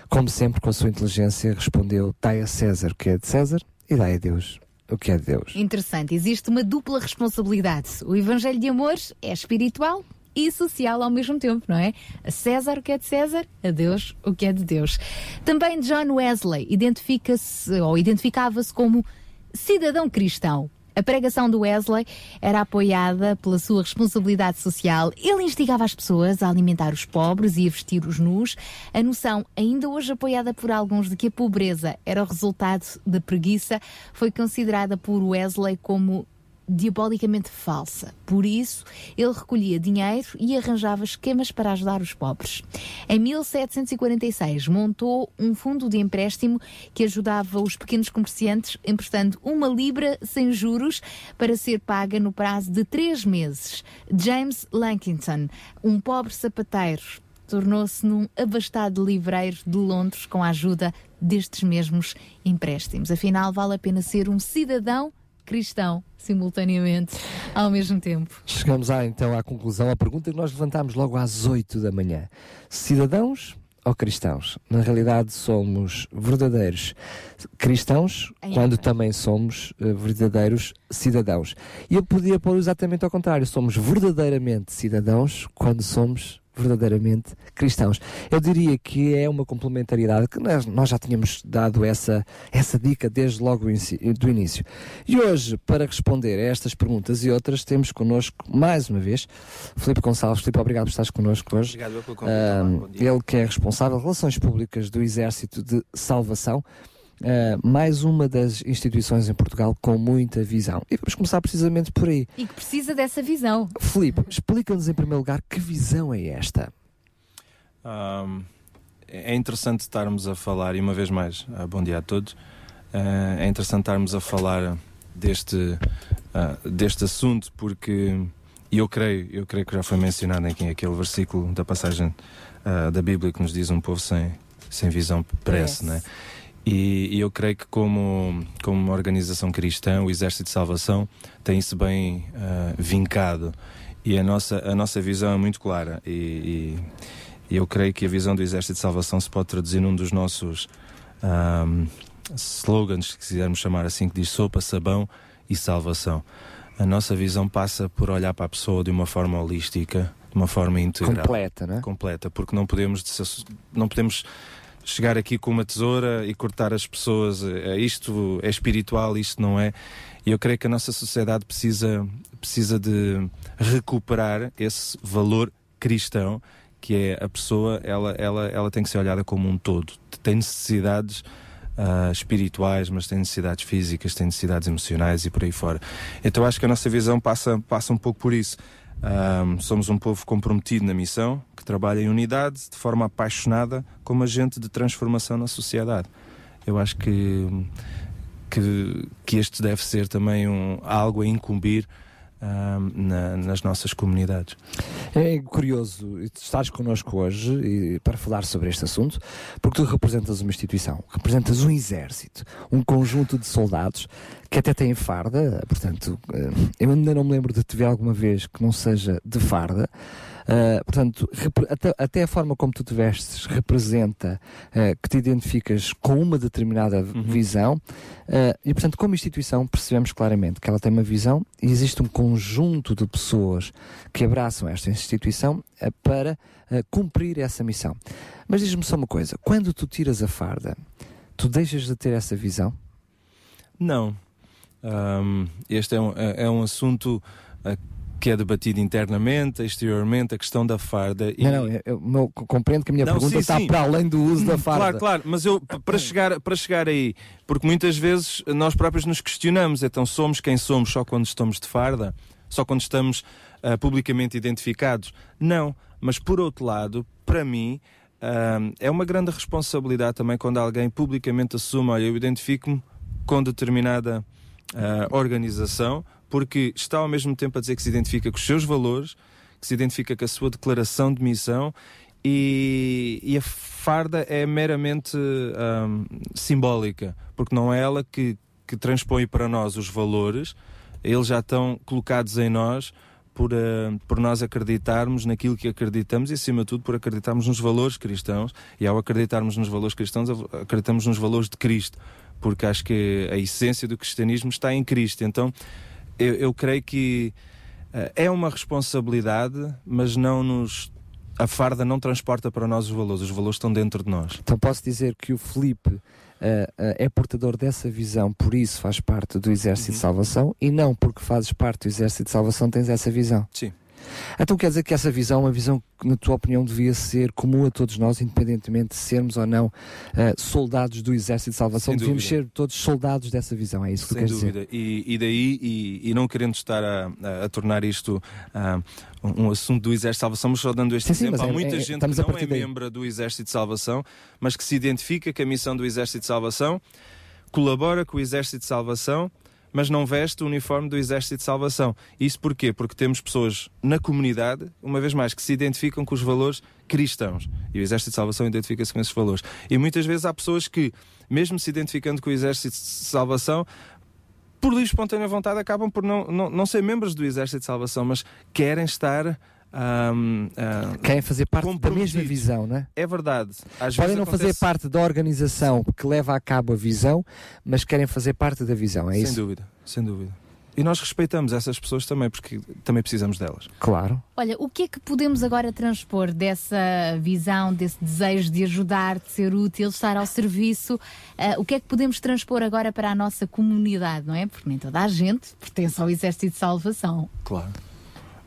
como sempre, com a sua inteligência, respondeu: dai a César o que é de César e dai a Deus o que é de Deus. Interessante, existe uma dupla responsabilidade. O Evangelho de Amor é espiritual e social ao mesmo tempo, não é? A César o que é de César, a Deus o que é de Deus. Também John Wesley identifica-se ou identificava-se como cidadão cristão. A pregação do Wesley era apoiada pela sua responsabilidade social. Ele instigava as pessoas a alimentar os pobres e a vestir os nus. A noção, ainda hoje apoiada por alguns, de que a pobreza era o resultado da preguiça, foi considerada por Wesley como diabolicamente falsa. Por isso, ele recolhia dinheiro e arranjava esquemas para ajudar os pobres. Em 1746, montou um fundo de empréstimo que ajudava os pequenos comerciantes emprestando uma libra sem juros para ser paga no prazo de três meses. James Lankington, um pobre sapateiro, tornou-se num abastado livreiro de Londres com a ajuda destes mesmos empréstimos. Afinal, vale a pena ser um cidadão cristão simultaneamente ao mesmo tempo. Chegamos à, então à conclusão, a pergunta que nós levantámos logo às 8 da manhã. Cidadãos ou cristãos? Na realidade, somos verdadeiros cristãos quando também somos eh, verdadeiros cidadãos. E eu podia pôr exatamente ao contrário: somos verdadeiramente cidadãos quando somos verdadeiramente cristãos. Eu diria que é uma complementariedade que nós, nós já tínhamos dado essa, essa dica desde logo do início. E hoje, para responder a estas perguntas e outras, temos connosco, mais uma vez, Filipe Gonçalves. Filipe, obrigado por estares connosco hoje. Obrigado pelo convite. Ah, ele que é responsável de Relações Públicas do Exército de Salvação. Ah, mais uma das instituições em Portugal com muita visão. E vamos começar precisamente por aí. E que precisa dessa visão. Filipe, explica-nos em primeiro lugar que visão é esta? Ahm, é interessante estarmos a falar, e uma vez mais, ah, bom dia a todos. Ah, é interessante estarmos a falar deste, ah, deste assunto, porque e eu creio, eu creio que já foi mencionado aqui aquele versículo da passagem ah, da Bíblia que nos diz um povo sem, sem visão perece, né? E, e eu creio que como, como uma organização cristã, o Exército de Salvação tem isso bem ah, vincado. E a nossa, a nossa visão é muito clara. E, e- eu creio que a visão do Exército de Salvação se pode traduzir num dos nossos ahm, slogans, se quisermos chamar assim, que diz sopa, sabão e salvação. A nossa visão passa por olhar para a pessoa de uma forma holística, de uma forma integral. Completa, né? Completa, porque não podemos, não podemos chegar aqui com uma tesoura e cortar as pessoas. eh, Isto é espiritual, isto não é. E eu creio que a nossa sociedade precisa, precisa de recuperar esse valor cristão que é a pessoa, ela, ela, ela tem que ser olhada como um todo. Tem necessidades ah, espirituais, mas tem necessidades físicas, tem necessidades emocionais e por aí fora. Então acho que a nossa visão passa, passa um pouco por isso. Ahm, somos um povo comprometido na missão, que trabalha em unidade, de forma apaixonada, como agente de transformação na sociedade. Eu acho que, que, que este deve ser também um, algo a incumbir na- nas nossas comunidades. É curioso estares connosco hoje para falar sobre este assunto, porque tu representas uma instituição, representas um exército, um conjunto de soldados que até têm farda, portanto, eh, eu ainda não me lembro de te ver alguma vez que não seja de farda. Uh, portanto, até, até a forma como tu te vestes representa uh, que te identificas com uma determinada visão uh, e, portanto, como instituição percebemos claramente que ela tem uma visão e existe um conjunto de pessoas que abraçam esta instituição para cumprir essa missão. Mas diz-me só uma coisa: quando tu tiras a farda, tu deixas de ter essa visão? Não. Ahm, este é um, é é um assunto ah, que é debatido internamente, exteriormente, a questão da farda. e- Não, não, eu, compreendo que a minha Não, pergunta sim, está sim. para além do uso da farda. Claro, claro, mas eu, para chegar, para chegar aí, porque muitas vezes nós próprios nos questionamos, então somos quem somos só quando estamos de farda? Só quando estamos ah, publicamente identificados? Não, mas por outro lado, para mim, ah, é uma grande responsabilidade também quando alguém publicamente assume, olha, eu identifico-me com determinada ah, organização, porque está ao mesmo tempo a dizer que se identifica com os seus valores, que se identifica com a sua declaração de missão e, e a farda é meramente ahm, simbólica, porque não é ela que, que transpõe para nós os valores, eles já estão colocados em nós por, ah, por nós acreditarmos naquilo que acreditamos e, acima de tudo, por acreditarmos nos valores cristãos. E ao acreditarmos nos valores cristãos, acreditamos nos valores de Cristo, porque acho que a essência do cristianismo está em Cristo. Então, eu, eu creio que ah, é uma responsabilidade, mas não nos. A farda não transporta para nós os valores, os valores estão dentro de nós. Então posso dizer que o Felipe eh, eh, é portador dessa visão, por isso faz parte do Exército Uhum. de Salvação e não porque fazes parte do Exército de Salvação tens essa visão. Sim. Então quer dizer que essa visão, uma visão que, na tua opinião, devia ser comum a todos nós, independentemente de sermos ou não eh, soldados do Exército de Salvação, Sem devíamos dúvida. ser todos soldados dessa visão, é isso que tu Sem queres dizer? dúvida. E, e daí, e, e não querendo estar a, a- a tornar isto ah, um um assunto do Exército de Salvação, mas só dando este Sim, sim, exemplo, mas há é- muita é- gente que não é daí. membro do Exército de Salvação, mas que se identifica com a missão do Exército de Salvação, colabora com o Exército de Salvação, mas não veste o uniforme do Exército de Salvação. Isso porquê? Porque temos pessoas na comunidade, uma vez mais, que se identificam com os valores cristãos. E o Exército de Salvação identifica-se com esses valores. E muitas vezes há pessoas que, mesmo se identificando com o Exército de Salvação, por livre espontânea vontade, acabam por não, não, não ser membros do Exército de Salvação, mas querem estar. Ahm, ah, Querem fazer parte da mesma visão, não é? É verdade. Às Podem vezes não fazer acontece- parte da organização que leva a cabo a visão, mas querem fazer parte da visão, é sem isso? dúvida, sem dúvida. E nós respeitamos essas pessoas também, porque também precisamos delas. Claro. Olha, o que é que podemos agora transpor dessa visão, desse desejo de ajudar, de ser útil, estar ao serviço? Ah, o que é que podemos transpor agora para a nossa comunidade, não é? Porque nem toda a gente pertence ao Exército de Salvação. Claro.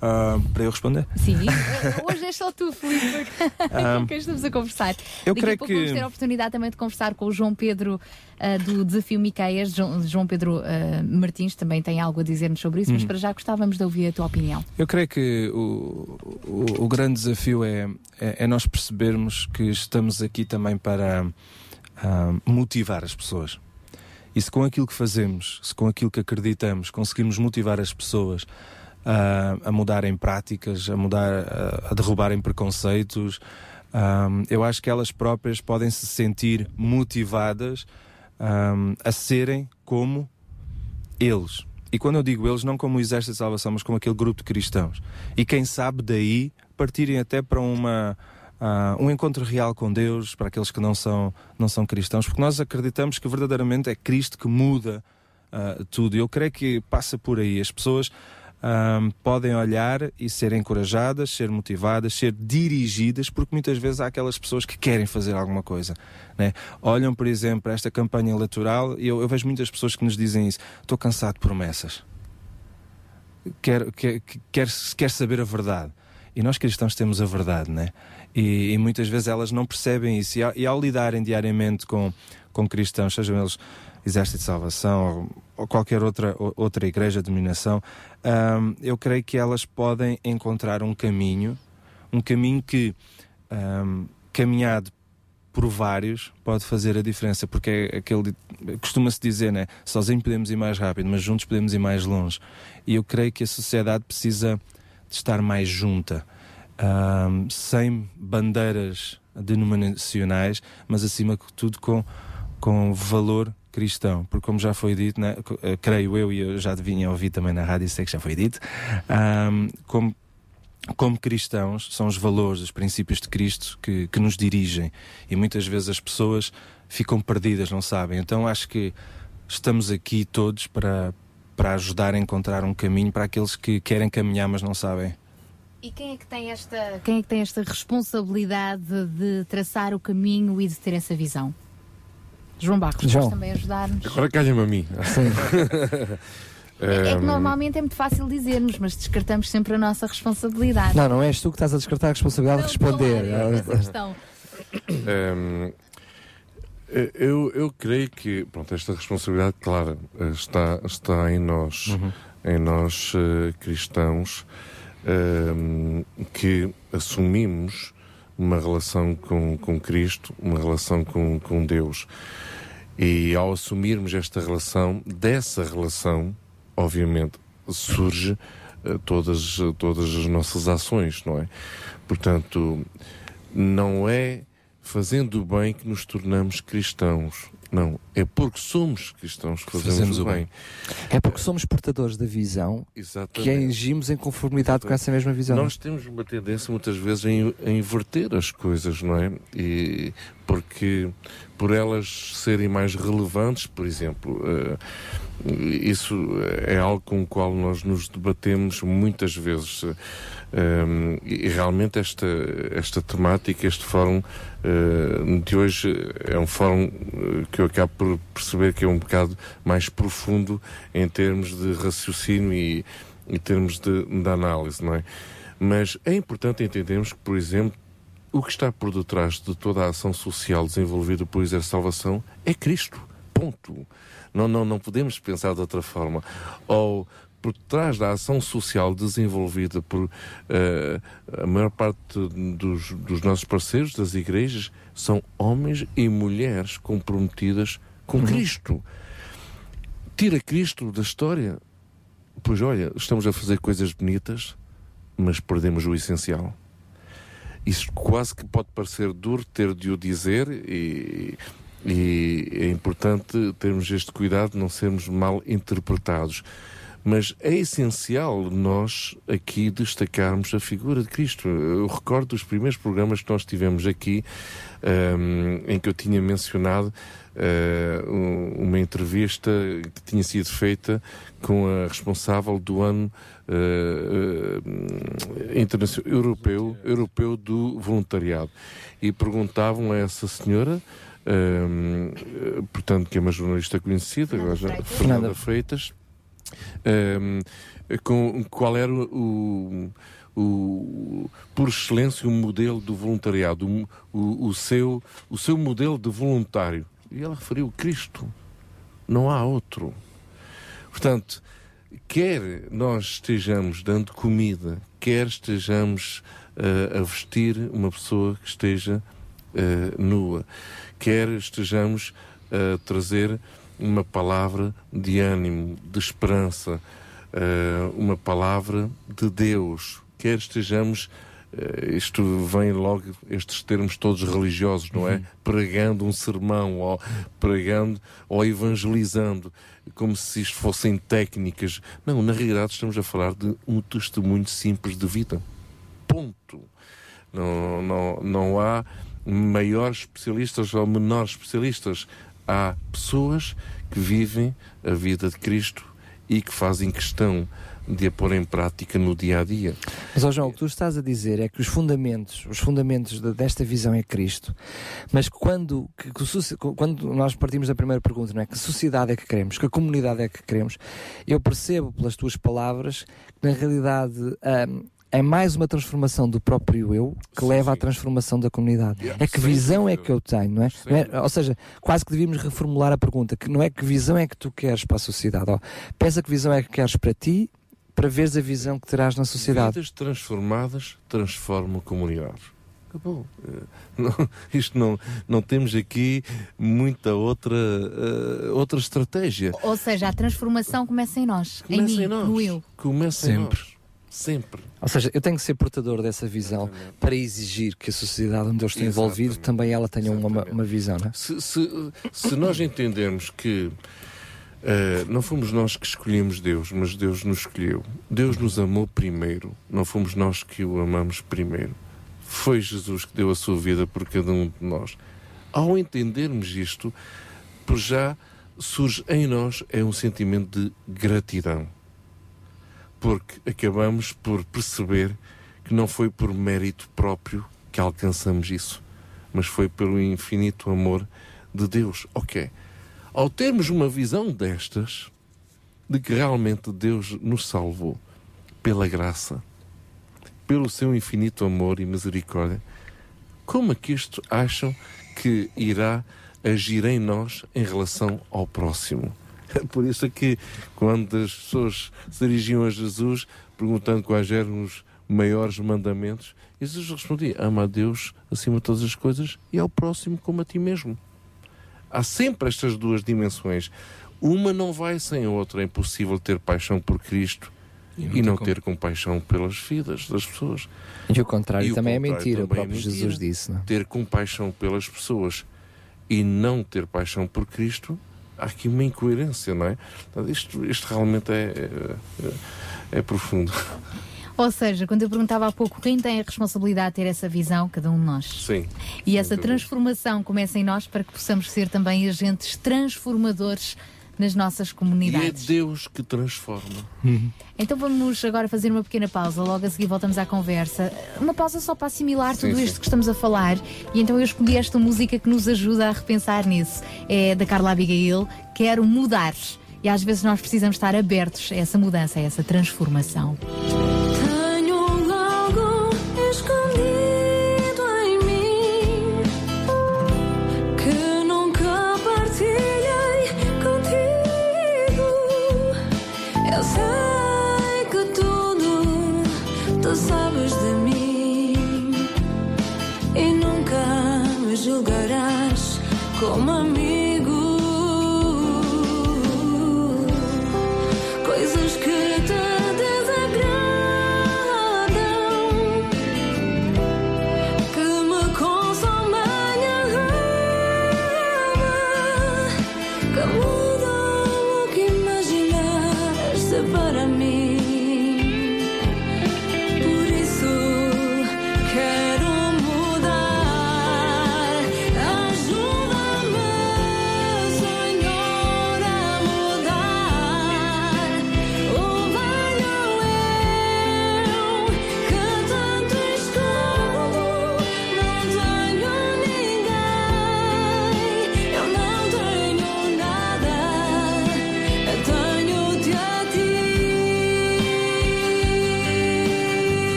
Ah, para eu responder? Sim, hoje é só tu, Filipe, Ah, com quem estamos a conversar. eu Daqui creio a pouco que- vamos ter a oportunidade também de conversar com o João Pedro ah, do Desafio Miqueias. João, João Pedro ah, Martins também tem algo a dizer-nos sobre isso, mas Uhum. para já gostávamos de ouvir a tua opinião. Eu creio que o, o, o grande desafio é, é, é nós percebermos que estamos aqui também para motivar as pessoas. E se com aquilo que fazemos, se com aquilo que acreditamos, conseguimos motivar as pessoas ah, a mudarem práticas, a mudar, a, a derrubarem preconceitos, ah, eu acho que elas próprias podem se sentir motivadas ah, a serem como eles. E quando eu digo eles, não como o Exército de Salvação, mas como aquele grupo de cristãos. E quem sabe daí partirem até para uma, ah, um encontro real com Deus, para aqueles que não são, não são cristãos, porque nós acreditamos que verdadeiramente é Cristo que muda ah, tudo. Eu creio que passa por aí. As pessoas ah, podem olhar e ser encorajadas, ser motivadas, ser dirigidas, porque muitas vezes há aquelas pessoas que querem fazer alguma coisa. Né? Olham, por exemplo, esta campanha eleitoral e eu, eu vejo muitas pessoas que nos dizem isso: estou cansado de promessas. Quer, quer, quer, quer saber a verdade. E nós cristãos temos a verdade, né? E, e muitas vezes elas não percebem isso. E ao, e ao lidarem diariamente com, com cristãos, sejam eles Exército de Salvação ou, ou qualquer outra, ou- outra igreja, denominação, hum, eu creio que elas podem encontrar um caminho, um caminho que, hum, caminhado por vários, pode fazer a diferença, porque é aquele costuma-se dizer, né? Sozinho podemos ir mais rápido, mas juntos podemos ir mais longe. E eu creio que a sociedade precisa de estar mais junta, ahm, sem bandeiras denominacionais, mas acima de tudo com, com valor cristão, porque como já foi dito, né, eh, creio eu, e eu já vinha ouvir também na rádio, sei que já foi dito, ahm, como como cristãos, são os valores, os princípios de Cristo que, que nos dirigem. E muitas vezes as pessoas ficam perdidas, não sabem. Então acho que estamos aqui todos para, para ajudar a encontrar um caminho para aqueles que querem caminhar, mas não sabem. E quem é que tem esta, quem é que tem esta responsabilidade de traçar o caminho e de ter essa visão? João Barros, João. podes também ajudar-nos? Agora calha-me a mim. É que normalmente é muito fácil dizermos, mas descartamos sempre a nossa responsabilidade. Não, não és tu que estás a descartar a responsabilidade de responder. Claro, é essa questão. Hum, eu, eu creio que pronto, esta responsabilidade, claro, eh, está, está em nós, Uhum. em nós eh, cristãos, hum, que assumimos uma relação com, com Cristo, uma relação com, com Deus. E ao assumirmos esta relação, dessa relação, obviamente, surge eh, todas, todas as nossas ações, não é? Portanto, não é fazendo o bem que nos tornamos cristãos. Não, é porque somos cristãos que fazemos, Fazemos o bem. bem. É porque somos portadores da visão Exatamente. que agimos em conformidade com essa mesma visão. Nós temos uma tendência muitas vezes em, em inverter as coisas, não é? E porque por elas serem mais relevantes, por exemplo, eh, isso é algo com o qual nós nos debatemos muitas vezes. Eh, e realmente esta, esta temática, este fórum eh, de hoje é um fórum eh, que eu acabo por perceber que é um bocado mais profundo em termos de raciocínio e em termos de, de análise, não é? Mas é importante entendermos que, por exemplo, o que está por detrás de toda a ação social desenvolvida por Exército Salvação é Cristo. Ponto. Não, não, não podemos pensar de outra forma. Ou por trás da ação social desenvolvida por eh, a maior parte dos, dos nossos parceiros das igrejas são homens e mulheres comprometidas com Cristo. Tira Cristo da história. Pois olha, estamos a fazer coisas bonitas, mas perdemos o essencial. Isso quase que pode parecer duro ter de o dizer e, e é importante termos este cuidado de não sermos mal interpretados. Mas é essencial nós aqui destacarmos a figura de Cristo. Eu recordo os primeiros programas que nós tivemos aqui, um, em que eu tinha mencionado uh, um- uma entrevista que tinha sido feita com a responsável do ano uh, uh, europeu, europeu do voluntariado. E perguntavam a essa senhora, um, uh, portanto, que é uma jornalista conhecida, agora já, Fernanda Freitas, com qual era o, o por excelência o modelo do voluntariado, o, o, o seu, o seu modelo de voluntário. E ela referiu Cristo. Não há outro. Portanto, quer nós estejamos dando comida, quer estejamos eh, a vestir uma pessoa que esteja eh, nua, quer estejamos a trazer uma palavra de ânimo, de esperança, eh, uma palavra de Deus, quer estejamos eh, isto vem logo, estes termos todos religiosos, não é? Pregando um sermão, ou pregando, ou evangelizando, como se isto fossem técnicas. Não, na realidade estamos a falar de um testemunho simples de vida. Ponto. Não, não, não há maiores especialistas ou menores especialistas. Há pessoas que vivem a vida de Cristo e que fazem questão de a pôr em prática no dia a dia. Mas, ó João, o que tu estás a dizer é que os fundamentos, os fundamentos de- desta visão é Cristo. Mas quando, que- que quando nós partimos da primeira pergunta, não é? Que sociedade é que queremos? Que comunidade é que queremos? Eu percebo pelas tuas palavras que, na realidade, ahm, é mais uma transformação do próprio eu que leva à transformação da comunidade. Yeah, é que visão é que eu tenho, não é? Não é? Ou seja, quase que devíamos reformular a pergunta, que não é que visão é que tu queres para a sociedade. Ó, pensa que visão é que queres para ti, para veres a visão que terás na sociedade. Vidas transformadas transformam a comunidade. Acabou. Eh, não- isto não, não temos aqui muita outra, eh, outra estratégia. Ou seja, a transformação começa em nós, em Começa mim, em nós. no eu. Começa em Sempre. nós. Sempre. Ou seja, eu tenho que ser portador dessa visão para exigir que a sociedade onde eu estou envolvido também ela tenha uma, uma visão, é? Se, se, se nós entendermos que eh, não fomos nós que escolhemos Deus, mas Deus nos escolheu. Deus nos amou primeiro, não fomos nós que o amamos primeiro. Foi Jesus que deu a sua vida por cada um de nós. Ao entendermos isto, por já surge em nós é um sentimento de gratidão. Porque acabamos por perceber que não foi por mérito próprio que alcançamos isso, mas foi pelo infinito amor de Deus. Ok. Ao termos uma visão destas, de que realmente Deus nos salvou pela graça, pelo seu infinito amor e misericórdia, como é que isto acham que irá agir em nós em relação ao próximo? É por isso que quando as pessoas se dirigiam a Jesus perguntando quais eram os maiores mandamentos, Jesus respondia: ama a Deus acima de todas as coisas e ao próximo como a ti mesmo. Há sempre estas duas dimensões. Uma não vai sem a outra. É impossível ter paixão por Cristo e não, ter compaixão pelas vidas das pessoas. E o contrário E o também é contrário mentira, o também é próprio mentira. Jesus disse, não é? Ter compaixão pelas pessoas e não ter paixão por Cristo, há aqui uma incoerência, não é? Isto, isto realmente é, é, é profundo. Ou seja, quando eu perguntava há pouco quem tem a responsabilidade de ter essa visão, cada um de nós. Sim. E essa transformação começa em nós para que possamos ser também agentes transformadores nas nossas E é comunidades. Deus que transforma. Então vamos agora fazer uma pequena pausa, logo a seguir voltamos à conversa. Uma pausa só para assimilar Sim, tudo sim. isto que estamos a falar. E então eu escolhi esta música que nos ajuda a repensar nisso. É da Carla Abigail, Quero Mudar. E às vezes nós precisamos estar abertos a essa mudança, a essa transformação.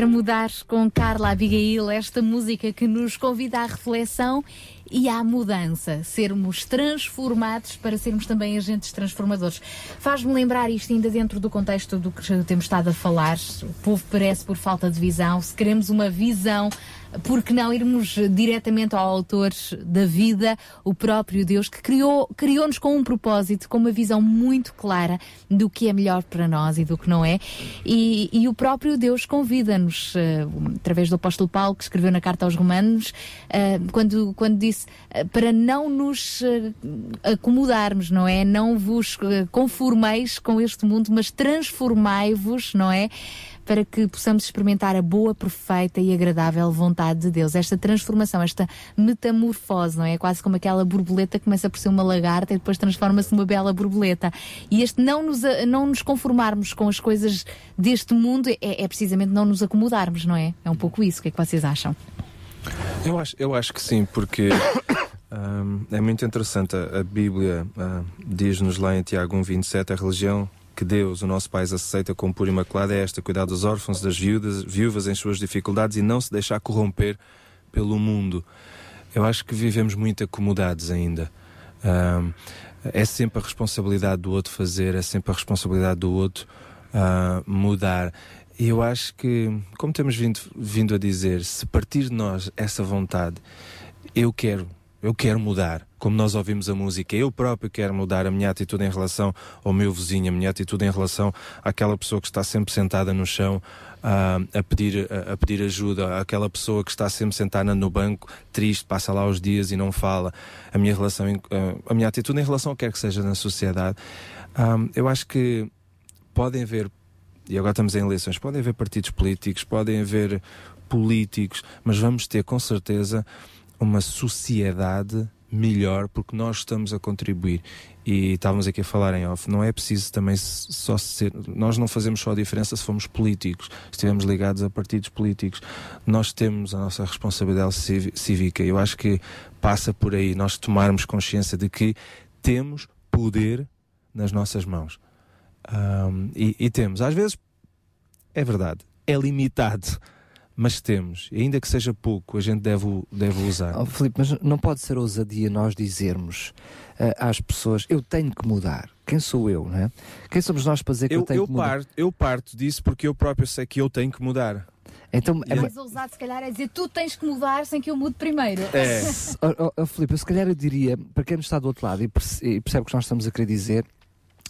Quero mudar com Carla Abigail esta música que nos convida à reflexão e à mudança, sermos transformados para sermos também agentes transformadores. Faz-me lembrar isto ainda dentro do contexto do que temos estado a falar. O povo perece por falta de visão. Se queremos uma visão, por que não irmos diretamente ao autor da vida, o próprio Deus, que criou, criou-nos com um propósito, com uma visão muito clara do que é melhor para nós e do que não é. E, e o próprio Deus convida-nos, eh, através do apóstolo Paulo, que escreveu na carta aos Romanos, eh, quando, quando disse eh, para não nos eh, acomodarmos, não é? Não vos eh, conformeis com este mundo, mas transformai-vos, não é? Para que possamos experimentar a boa, perfeita e agradável vontade de Deus. Esta transformação, esta metamorfose, não é? Quase como aquela borboleta que começa por ser uma lagarta e depois transforma-se numa bela borboleta. E este não nos, não nos conformarmos com as coisas deste mundo é, é precisamente não nos acomodarmos, não é? É um pouco isso. O que é que vocês acham? Eu acho, eu acho que sim, porque hum, é muito interessante. A, Bíblia hum, diz-nos lá em Tiago 1,27: a religião que Deus, o nosso Pai, aceita como pura e imaculada é esta: cuidar dos órfãos, das viúvas, viúvas em suas dificuldades e não se deixar corromper pelo mundo. Eu acho que vivemos muito acomodados ainda. Hum, é sempre a responsabilidade do outro fazer, é sempre a responsabilidade do outro ah, mudar. E eu acho que, como temos vindo, vindo a dizer, se partir de nós essa vontade, eu quero, eu quero mudar. Como nós ouvimos a música, eu próprio quero mudar a minha atitude em relação ao meu vizinho, a minha atitude em relação àquela pessoa que está sempre sentada no chão ah, a, pedir, a, a pedir ajuda, àquela pessoa que está sempre sentada no banco, triste, passa lá os dias e não fala. A minha relação, ah, a minha atitude em relação ao que quer que seja na sociedade. Ah, eu acho que podem haver e agora estamos em eleições, podem haver partidos políticos, podem haver políticos, mas vamos ter com certeza uma sociedade melhor porque nós estamos a contribuir. E estávamos aqui a falar em off, não é preciso também só ser. Nós não fazemos só a diferença se formos políticos, se estivermos ligados a partidos políticos. Nós temos a nossa responsabilidade cívica. Eu acho que passa por aí nós tomarmos consciência de que temos poder nas nossas mãos. Ahm, e, e temos, às vezes, é verdade, é limitado, mas temos. E ainda que seja pouco, a gente deve, o- deve o usar. Oh, Filipe, mas não pode ser ousadia nós dizermos eh, às pessoas eu tenho que mudar. Quem sou eu, não é? Quem somos nós para dizer que eu, Eu, tenho eu, que mudar? parto, eu parto disso porque eu próprio sei que eu tenho que mudar. Então, E- Mais ousado, se calhar, é dizer tu tens que mudar sem que eu mude primeiro. É. Oh, oh, oh, Filipe, eu se calhar eu diria, para quem está do outro lado e e percebe o que nós estamos a querer dizer,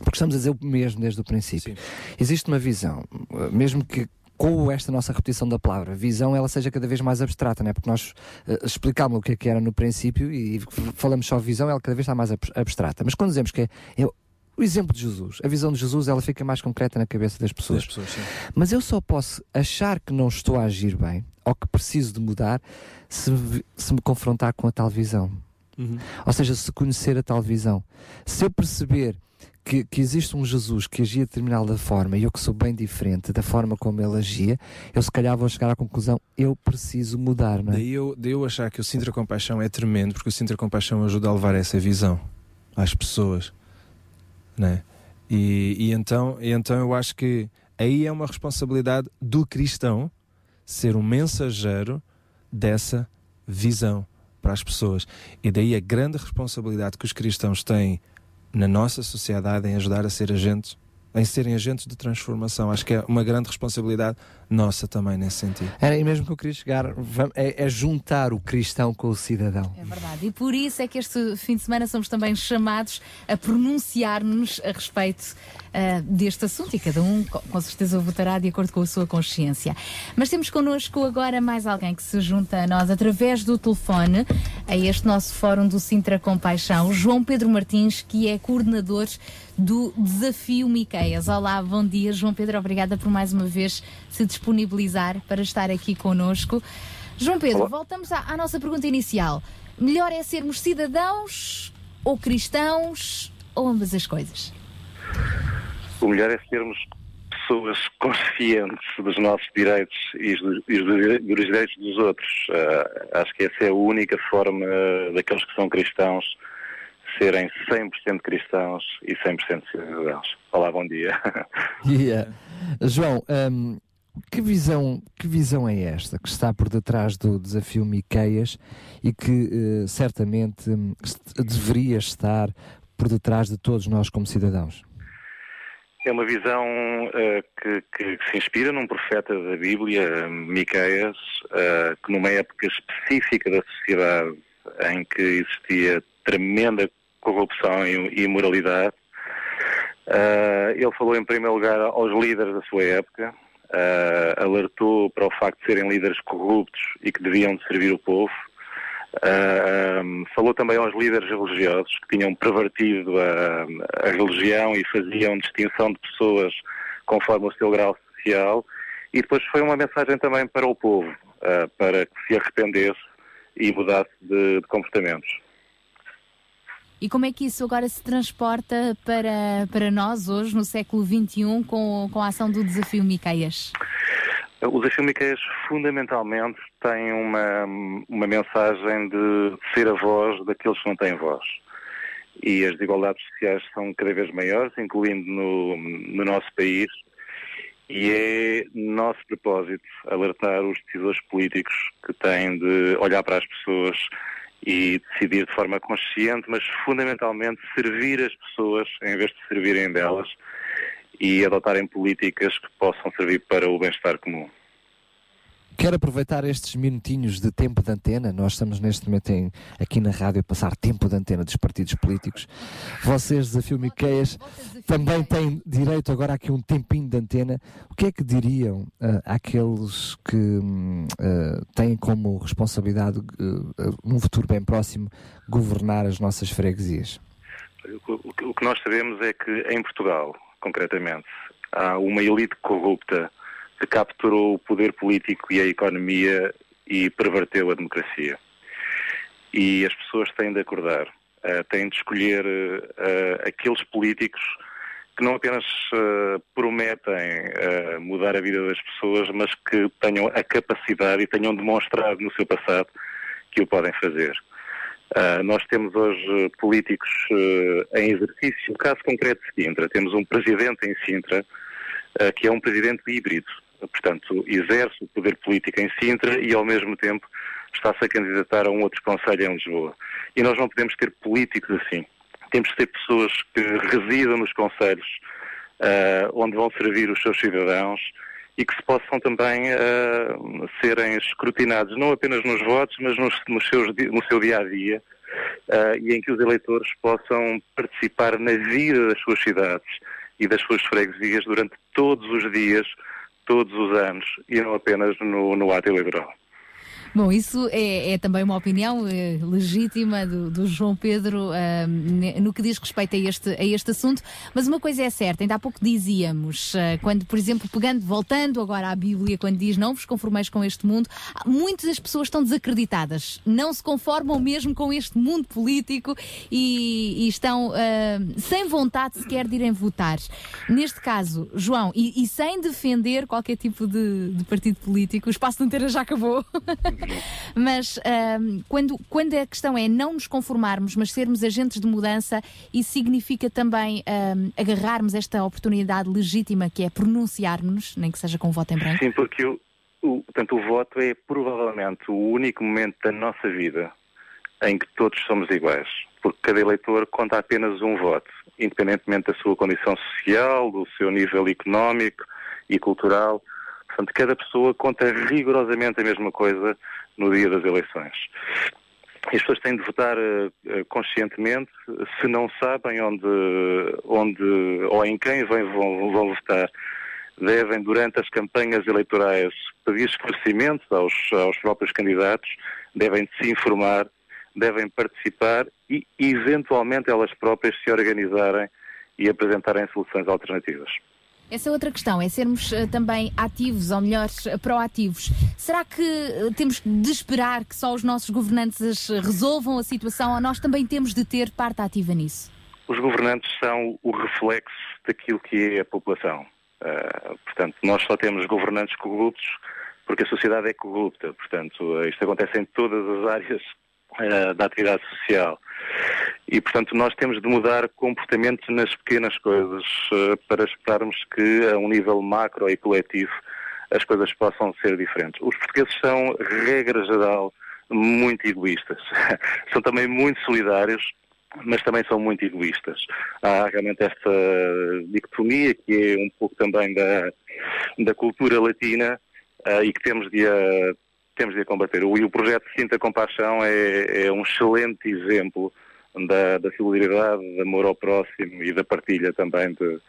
porque estamos a dizer o mesmo desde o princípio. Existe uma visão, mesmo que com esta nossa repetição da palavra, visão ela seja cada vez mais abstrata, né? porque nós uh, explicámos o que é que era no princípio e falamos só visão, ela cada vez está mais ab- abstrata. Mas quando dizemos que é, é o exemplo de Jesus, a visão de Jesus, ela fica mais concreta na cabeça das pessoas. Das pessoas, sim. Mas eu só posso achar que não estou a agir bem ou que preciso de mudar se, se me confrontar com a tal visão. Uhum. Ou seja, se conhecer a tal visão. Se eu perceber que, que existe um Jesus que agia de determinada forma e eu que sou bem diferente da forma como ele agia, eu se calhar vou chegar à conclusão, eu preciso mudar, não é? Daí eu, daí eu achar que o Sintra Compaixão é tremendo, porque o Sintra Compaixão ajuda a levar essa visão às pessoas. Né? E, e, então, e então eu acho que aí é uma responsabilidade do cristão ser um mensageiro dessa visão para as pessoas. E daí a grande responsabilidade que os cristãos têm na nossa sociedade em ajudar a ser agentes, em serem agentes de transformação. Acho que é uma grande responsabilidade nossa também nesse sentido. Era aí mesmo que eu queria chegar, é, é juntar o cristão com o cidadão. É verdade. E por isso é que este fim de semana somos também chamados a pronunciar-nos a respeito ah, deste assunto e cada um co- com certeza votará de acordo com a sua consciência. Mas temos connosco agora mais alguém que se junta a nós através do telefone a este nosso fórum do Sintra Compaixão, o João Pedro Martins, que é coordenador do Desafio Miqueias. Olá, bom dia, João Pedro, obrigada por mais uma vez se disponibilizar para estar aqui connosco. João Pedro, voltamos à, à nossa pergunta inicial. Melhor é sermos cidadãos ou cristãos ou ambas as coisas? O melhor é sermos pessoas conscientes dos nossos direitos e dos, dos- direitos dos outros. Ah, acho que essa é a única forma daqueles que são cristãos serem 100% cristãos e 100% cidadãos. Olá, bom dia. Yeah. João, hum, que, visão, que visão é esta que está por detrás do desafio Miqueias e que eh, certamente hum, deveria estar por detrás de todos nós como cidadãos? É uma visão eh, que, que- se inspira num profeta da Bíblia, Miqueias, eh, que numa época específica da sociedade em que existia tremenda corrupção e imoralidade, eh, ele falou em primeiro lugar aos líderes da sua época, eh, alertou para o facto de serem líderes corruptos e que deviam de servir o povo, ah, um, falou também aos líderes religiosos que tinham pervertido a, a religião e faziam distinção de pessoas conforme o seu grau social. E depois foi uma mensagem também para o povo, ah, para que se arrependesse e mudasse de, de comportamentos. E como é que isso agora se transporta para, para nós hoje, no século XXI, com, com a ação do desafio Miqueias? O desafio Miqueias fundamentalmente tem uma, uma mensagem de ser a voz daqueles que não têm voz. E as desigualdades sociais são cada vez maiores, incluindo no, no nosso país. E é nosso propósito alertar os decisores políticos que têm de olhar para as pessoas e decidir de forma consciente, mas fundamentalmente servir as pessoas em vez de servirem delas e adotarem políticas que possam servir para o bem-estar comum. Quero aproveitar estes minutinhos de tempo de antena. Nós estamos neste momento em- aqui na rádio a passar tempo de antena dos partidos políticos. Vocês, Desafio Miqueias, também têm direito agora aqui um tempinho de antena. O que é que diriam ah, àqueles que ah, têm como responsabilidade, ah, num futuro bem próximo, governar as nossas freguesias? O, que nós sabemos é que em Portugal, concretamente, há uma elite corrupta capturou o poder político e a economia e perverteu a democracia. E as pessoas têm de acordar, uh, têm de escolher uh, aqueles políticos que não apenas uh, prometem uh, mudar a vida das pessoas, mas que tenham a capacidade e tenham demonstrado no seu passado que o podem fazer. Uh, nós temos hoje políticos em exercício. O caso concreto de Sintra, temos um presidente em Sintra que é um presidente híbrido. Portanto, exerce o poder político em Sintra e, ao mesmo tempo, está-se a candidatar a um outro conselho em Lisboa. E nós não podemos ter políticos assim temos de ter pessoas que residam nos conselhos uh, onde vão servir os seus cidadãos e que se possam também uh, serem escrutinados, não apenas nos votos, mas nos, nos seus, no seu dia a dia, uh, e em que os eleitores possam participar na vida das suas cidades e das suas freguesias durante todos os dias, todos os anos, e não apenas no, no ato eleitoral. Bom, isso é, é também uma opinião é, legítima do, do, João Pedro no que diz respeito a este, a este assunto, mas uma coisa é certa, ainda há pouco dizíamos, uh, quando, por exemplo, pegando, voltando agora à Bíblia, quando diz não vos conformeis com este mundo, muitas das pessoas estão desacreditadas, não se conformam mesmo com este mundo político e, e estão uh, sem vontade sequer de irem votar. Neste caso, João, e, e sem defender qualquer tipo de, de partido político, o espaço de inteira já acabou. mas um, quando, quando a questão é não nos conformarmos, mas sermos agentes de mudança, isso significa também um, agarrarmos esta oportunidade legítima que é pronunciarmos, nem que seja com voto em branco? Sim, porque o, o, portanto, o voto é provavelmente o único momento da nossa vida em que todos somos iguais, porque cada eleitor conta apenas um voto, independentemente da sua condição social, do seu nível económico e cultural. Portanto, cada pessoa conta rigorosamente a mesma coisa no dia das eleições. As pessoas têm de votar uh, conscientemente, se não sabem onde, onde ou em quem vão, vão votar, devem, durante as campanhas eleitorais, pedir esclarecimentos aos, aos próprios candidatos, devem se informar, devem participar e, eventualmente, elas próprias se organizarem e apresentarem soluções alternativas. Essa é outra questão, é sermos uh, também ativos, ou melhor, proativos. Será que uh, temos de esperar que só os nossos governantes resolvam a situação ou nós também temos de ter parte ativa nisso? Os governantes são o reflexo daquilo que é a população. Uh, portanto, nós só temos governantes corruptos porque a sociedade é corrupta. Portanto, isto acontece em todas as áreas da atividade social. E, portanto, nós temos de mudar comportamentos nas pequenas coisas uh, para esperarmos que, a um nível macro e coletivo, as coisas possam ser diferentes. Os portugueses são, regra geral, muito egoístas. são também muito solidários, mas também são muito egoístas. Há realmente esta dicotomia que é um pouco também da, da cultura latina uh, e que temos de a, temos de a combater. E o projeto Sinta Compaixão é, é um excelente exemplo da, da solidariedade, de amor ao próximo e da partilha também de,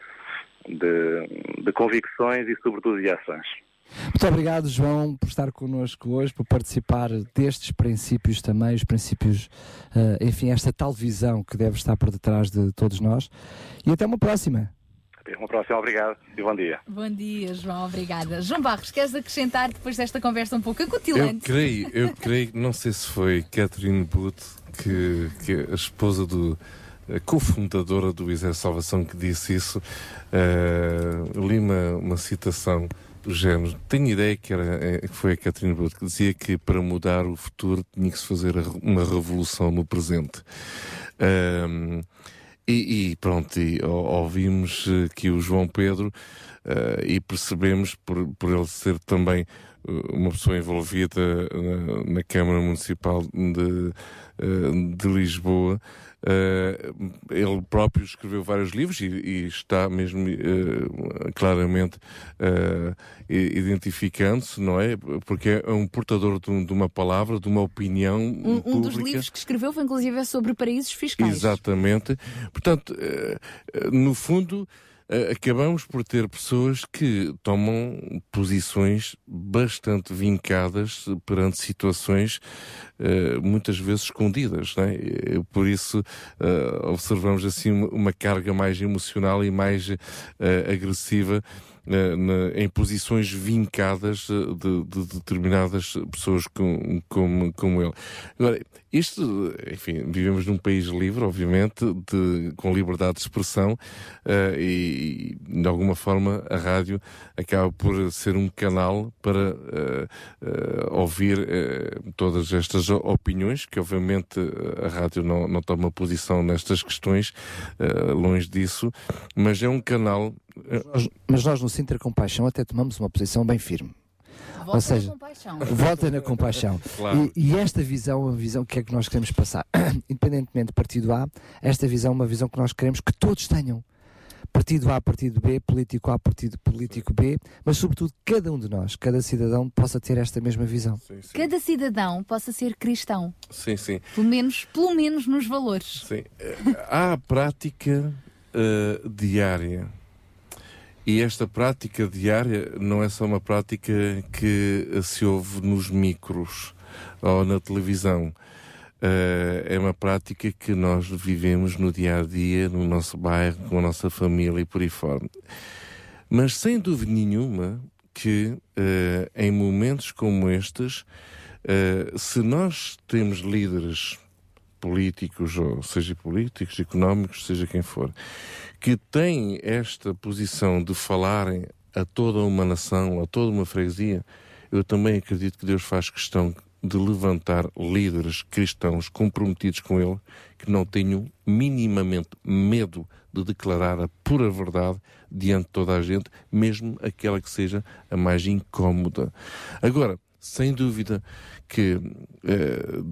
de, de convicções e, sobretudo, de ações. Muito obrigado, João, por estar connosco hoje, por participar destes princípios também, os princípios, uh, enfim, esta tal visão que deve estar por detrás de todos nós. E até uma próxima. Uma próxima, obrigado e bom dia. Bom dia, João, obrigada. João Barros, queres acrescentar depois desta conversa um pouco acutilante? Eu creio, eu creio, não sei se foi Catherine Booth que, que a esposa do a cofundadora do Exército Salvação que disse isso, uh, li uma, uma citação do género. Tenho ideia que, era, eh, que foi a Catherine Booth que dizia que para mudar o futuro tinha que se fazer uma revolução no presente. Uh, e, e, pronto, e, ouvimos eh, que o João Pedro uh, e percebemos, por, por ele ser também uma pessoa envolvida na, na Câmara Municipal de, uh, de Lisboa, Uh, ele próprio escreveu vários livros e, e está mesmo uh, claramente uh, identificando-se, não é? Porque é um portador de, de, uma palavra, de uma opinião. Um, um dos livros que escreveu foi inclusive sobre paraísos fiscais. Exatamente. Portanto, no fundo acabamos por ter pessoas que tomam posições bastante vincadas perante situações uh, muitas vezes escondidas. Não é? Por isso observamos assim uma, carga mais emocional e mais agressiva na- em posições vincadas eh, de, de determinadas pessoas com, como, como ele. Agora, isto, enfim, vivemos num país livre, obviamente, de, com liberdade de expressão eh, e, de alguma forma, a rádio acaba por ser um canal para eh, eh, ouvir todas estas opiniões, que obviamente a rádio não, não toma posição nestas questões, longe disso, mas é um canal. Nós- mas nós no Sintra Compaixão até tomamos uma posição bem firme. Volta Ou seja, na compaixão. volta na compaixão. Claro. E, e esta visão é uma visão que é que nós queremos passar. Independentemente de partido A, esta visão é uma visão que nós queremos que todos tenham. Partido A, partido B, político A, partido político B, mas sobretudo cada um de nós, cada cidadão possa ter esta mesma visão. Cada cidadão possa ser cristão, Sim, sim. pelo menos, pelo menos nos valores. Sim. Eh, Há a prática eh, diária. E esta prática diária não é só uma prática que se ouve nos micros ou na televisão. Eh, é uma prática que nós vivemos no dia a dia, no nosso bairro, com a nossa família e por aí fora. Mas sem dúvida nenhuma que eh, em momentos como estes, eh, se nós temos líderes políticos, ou seja políticos, económicos, seja quem for, que têm esta posição de falarem a toda uma nação, a toda uma freguesia, eu também acredito que Deus faz questão de levantar líderes cristãos comprometidos com Ele, que não tenham minimamente medo de declarar a pura verdade diante de toda a gente, mesmo aquela que seja a mais incómoda. Agora, sem dúvida que eh,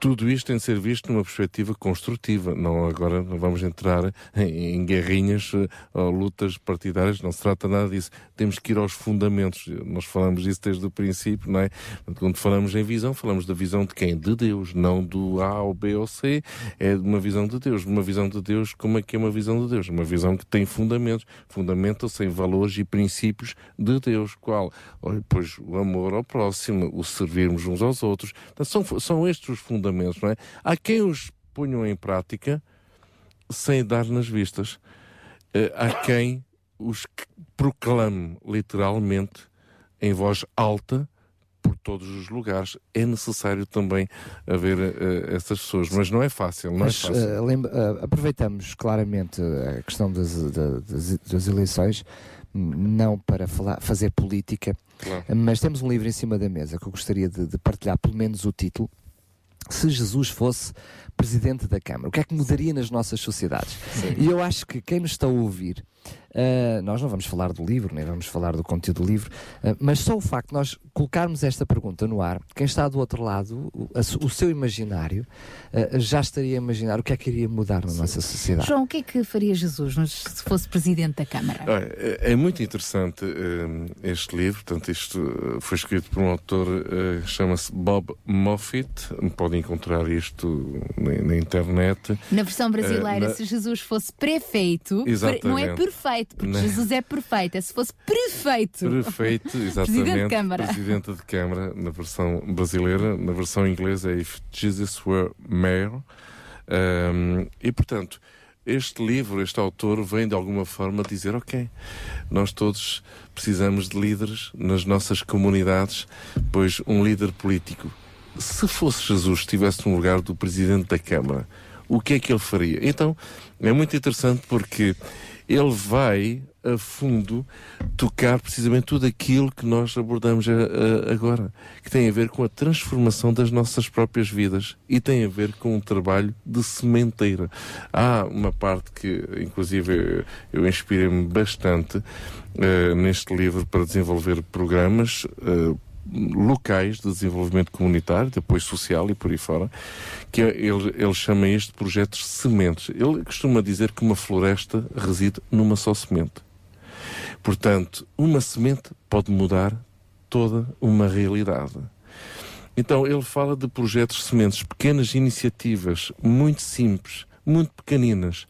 tudo isto tem de ser visto numa perspectiva construtiva. Não agora não vamos entrar em, em guerrinhas eh, ou lutas partidárias. Não se trata nada disso. Temos que ir aos fundamentos. Nós falamos disso desde o princípio, não é? Quando falamos em visão, falamos da visão de quem? De Deus, não do A ou B ou C. É de uma visão de Deus. Uma visão de Deus, como é que é uma visão de Deus? Uma visão que tem fundamentos. Fundamenta-se em valores e princípios de Deus. Qual? Pois o amor ao próximo, o servirmos uns aos outros. Portanto, são, são estes os fundamentos, não é? Há quem os ponham em prática sem dar nas vistas. Eh, há quem os proclame literalmente em voz alta por todos os lugares. É necessário também haver eh, essas pessoas, mas não é fácil, não Mas é fácil. eh, lembra- eh, aproveitamos claramente a questão das, da- das, das eleições, não para falar, fazer política, Claro. mas temos um livro em cima da mesa que eu gostaria de, de partilhar pelo menos o título. Se Jesus fosse presidente da Câmara, o que é que mudaria nas nossas sociedades? E eu acho que quem nos está a ouvir, ah, nós não vamos falar do livro, nem vamos falar do conteúdo do livro, ah, mas só o facto de nós colocarmos esta pergunta no ar, quem está do outro lado, o, a o seu imaginário, ah, já estaria a imaginar o que é que iria mudar na nossa sociedade. João, o que é que faria Jesus se fosse presidente da Câmara? Olha, é é muito interessante este livro, portanto, isto foi escrito por um autor, eh, chama-se Bob Moffitt, podem encontrar isto na, na internet. Na versão brasileira, na- se Jesus fosse prefeito, Exatamente. não é perfeito, porque Na- Jesus é perfeito, é se fosse prefeito. Prefeito, Presidente exatamente. de Câmara. Presidente de Câmara, na versão brasileira. Na versão inglesa é If Jesus Were Mayor. Um, e, portanto, este livro, este autor, vem de alguma forma dizer: ok, nós todos precisamos de líderes nas nossas comunidades, pois um líder político, se fosse Jesus, estivesse no lugar do presidente da Câmara, o que é que ele faria? Então, é muito interessante porque ele vai a fundo tocar precisamente tudo aquilo que nós abordamos a- a- agora, que tem a ver com a transformação das nossas próprias vidas e tem a ver com um trabalho de sementeira. Há uma parte que, inclusive, eu inspirei-me bastante eh, neste livro para desenvolver programas. eh, locais de desenvolvimento comunitário, de apoio social e por aí fora, que ele, ele chama isto de projetos sementes. Ele costuma dizer que uma floresta reside numa só semente. Portanto, uma semente pode mudar toda uma realidade. Então, ele fala de projetos sementes, pequenas iniciativas, muito simples, muito pequeninas,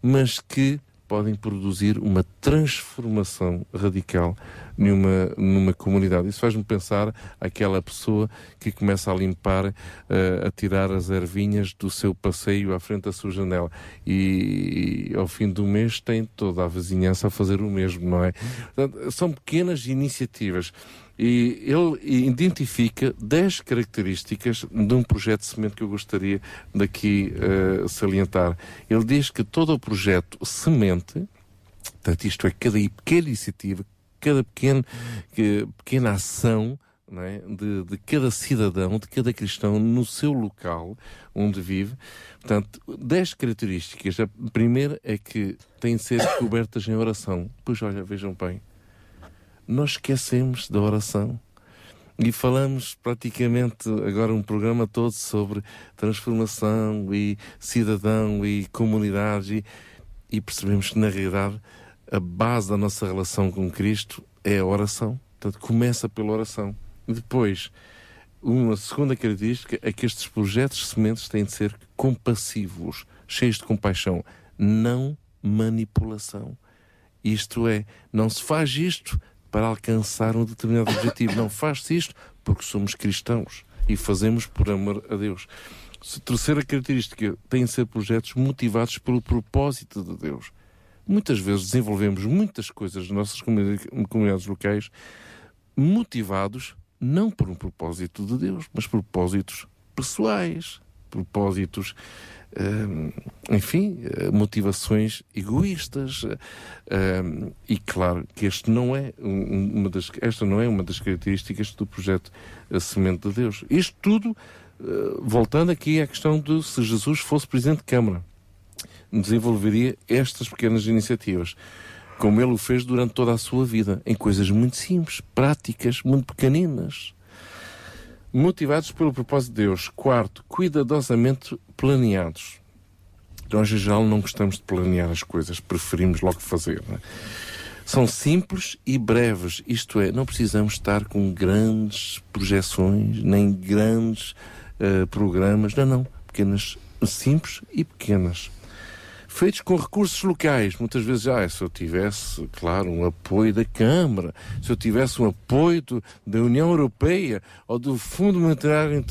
mas que podem produzir uma transformação radical numa, numa comunidade. Isso faz-me pensar aquela pessoa que começa a limpar, eh, a tirar as ervinhas do seu passeio à frente da sua janela e, ao fim do mês tem toda a vizinhança a fazer o mesmo, não é? Portanto, são pequenas iniciativas. E ele identifica 10 características de um projeto de semente que eu gostaria daqui uh, salientar. Ele diz que todo o projeto semente, portanto, isto é, cada pequena iniciativa, cada pequeno, que, pequena ação é? de, de cada cidadão, de cada cristão no seu local onde vive. Portanto, 10 características. A primeira é que têm de ser cobertas em oração. Pois olha, vejam bem nós esquecemos da oração. E falamos praticamente agora um programa todo sobre transformação e cidadão e comunidade e, e percebemos que na realidade a base da nossa relação com Cristo é a oração. Portanto, começa pela oração. Depois, uma segunda característica é que estes projetos sementes têm de ser compassivos, cheios de compaixão, não manipulação. Isto é, não se faz isto para alcançar um determinado objetivo. Não faz-se isto porque somos cristãos e fazemos por amor a Deus. Terceira característica tem de ser projetos motivados pelo propósito de Deus. Muitas vezes desenvolvemos muitas coisas nas nossas comunidades locais motivados não por um propósito de Deus, mas propósitos pessoais, propósitos enfim, eh, motivações egoístas. e claro que este não é uma das, esta não é uma das características do projeto A Semente de Deus. Isto tudo, eh, voltando aqui à questão de se Jesus fosse Presidente de Câmara, desenvolveria estas pequenas iniciativas como ele o fez durante toda a sua vida, em coisas muito simples, práticas, muito pequeninas motivados pelo propósito de Deus. Quarto, cuidadosamente planeados. Nós, em geral, não gostamos de planear as coisas, preferimos logo fazer. É? São simples e breves, isto é, não precisamos estar com grandes projeções, nem grandes uh, programas, não, não. Pequenas, simples e pequenas feitos com recursos locais. Muitas vezes, ah, se eu tivesse, claro, um apoio da Câmara, se eu tivesse um apoio do, da União Europeia ou do Fundo Monetário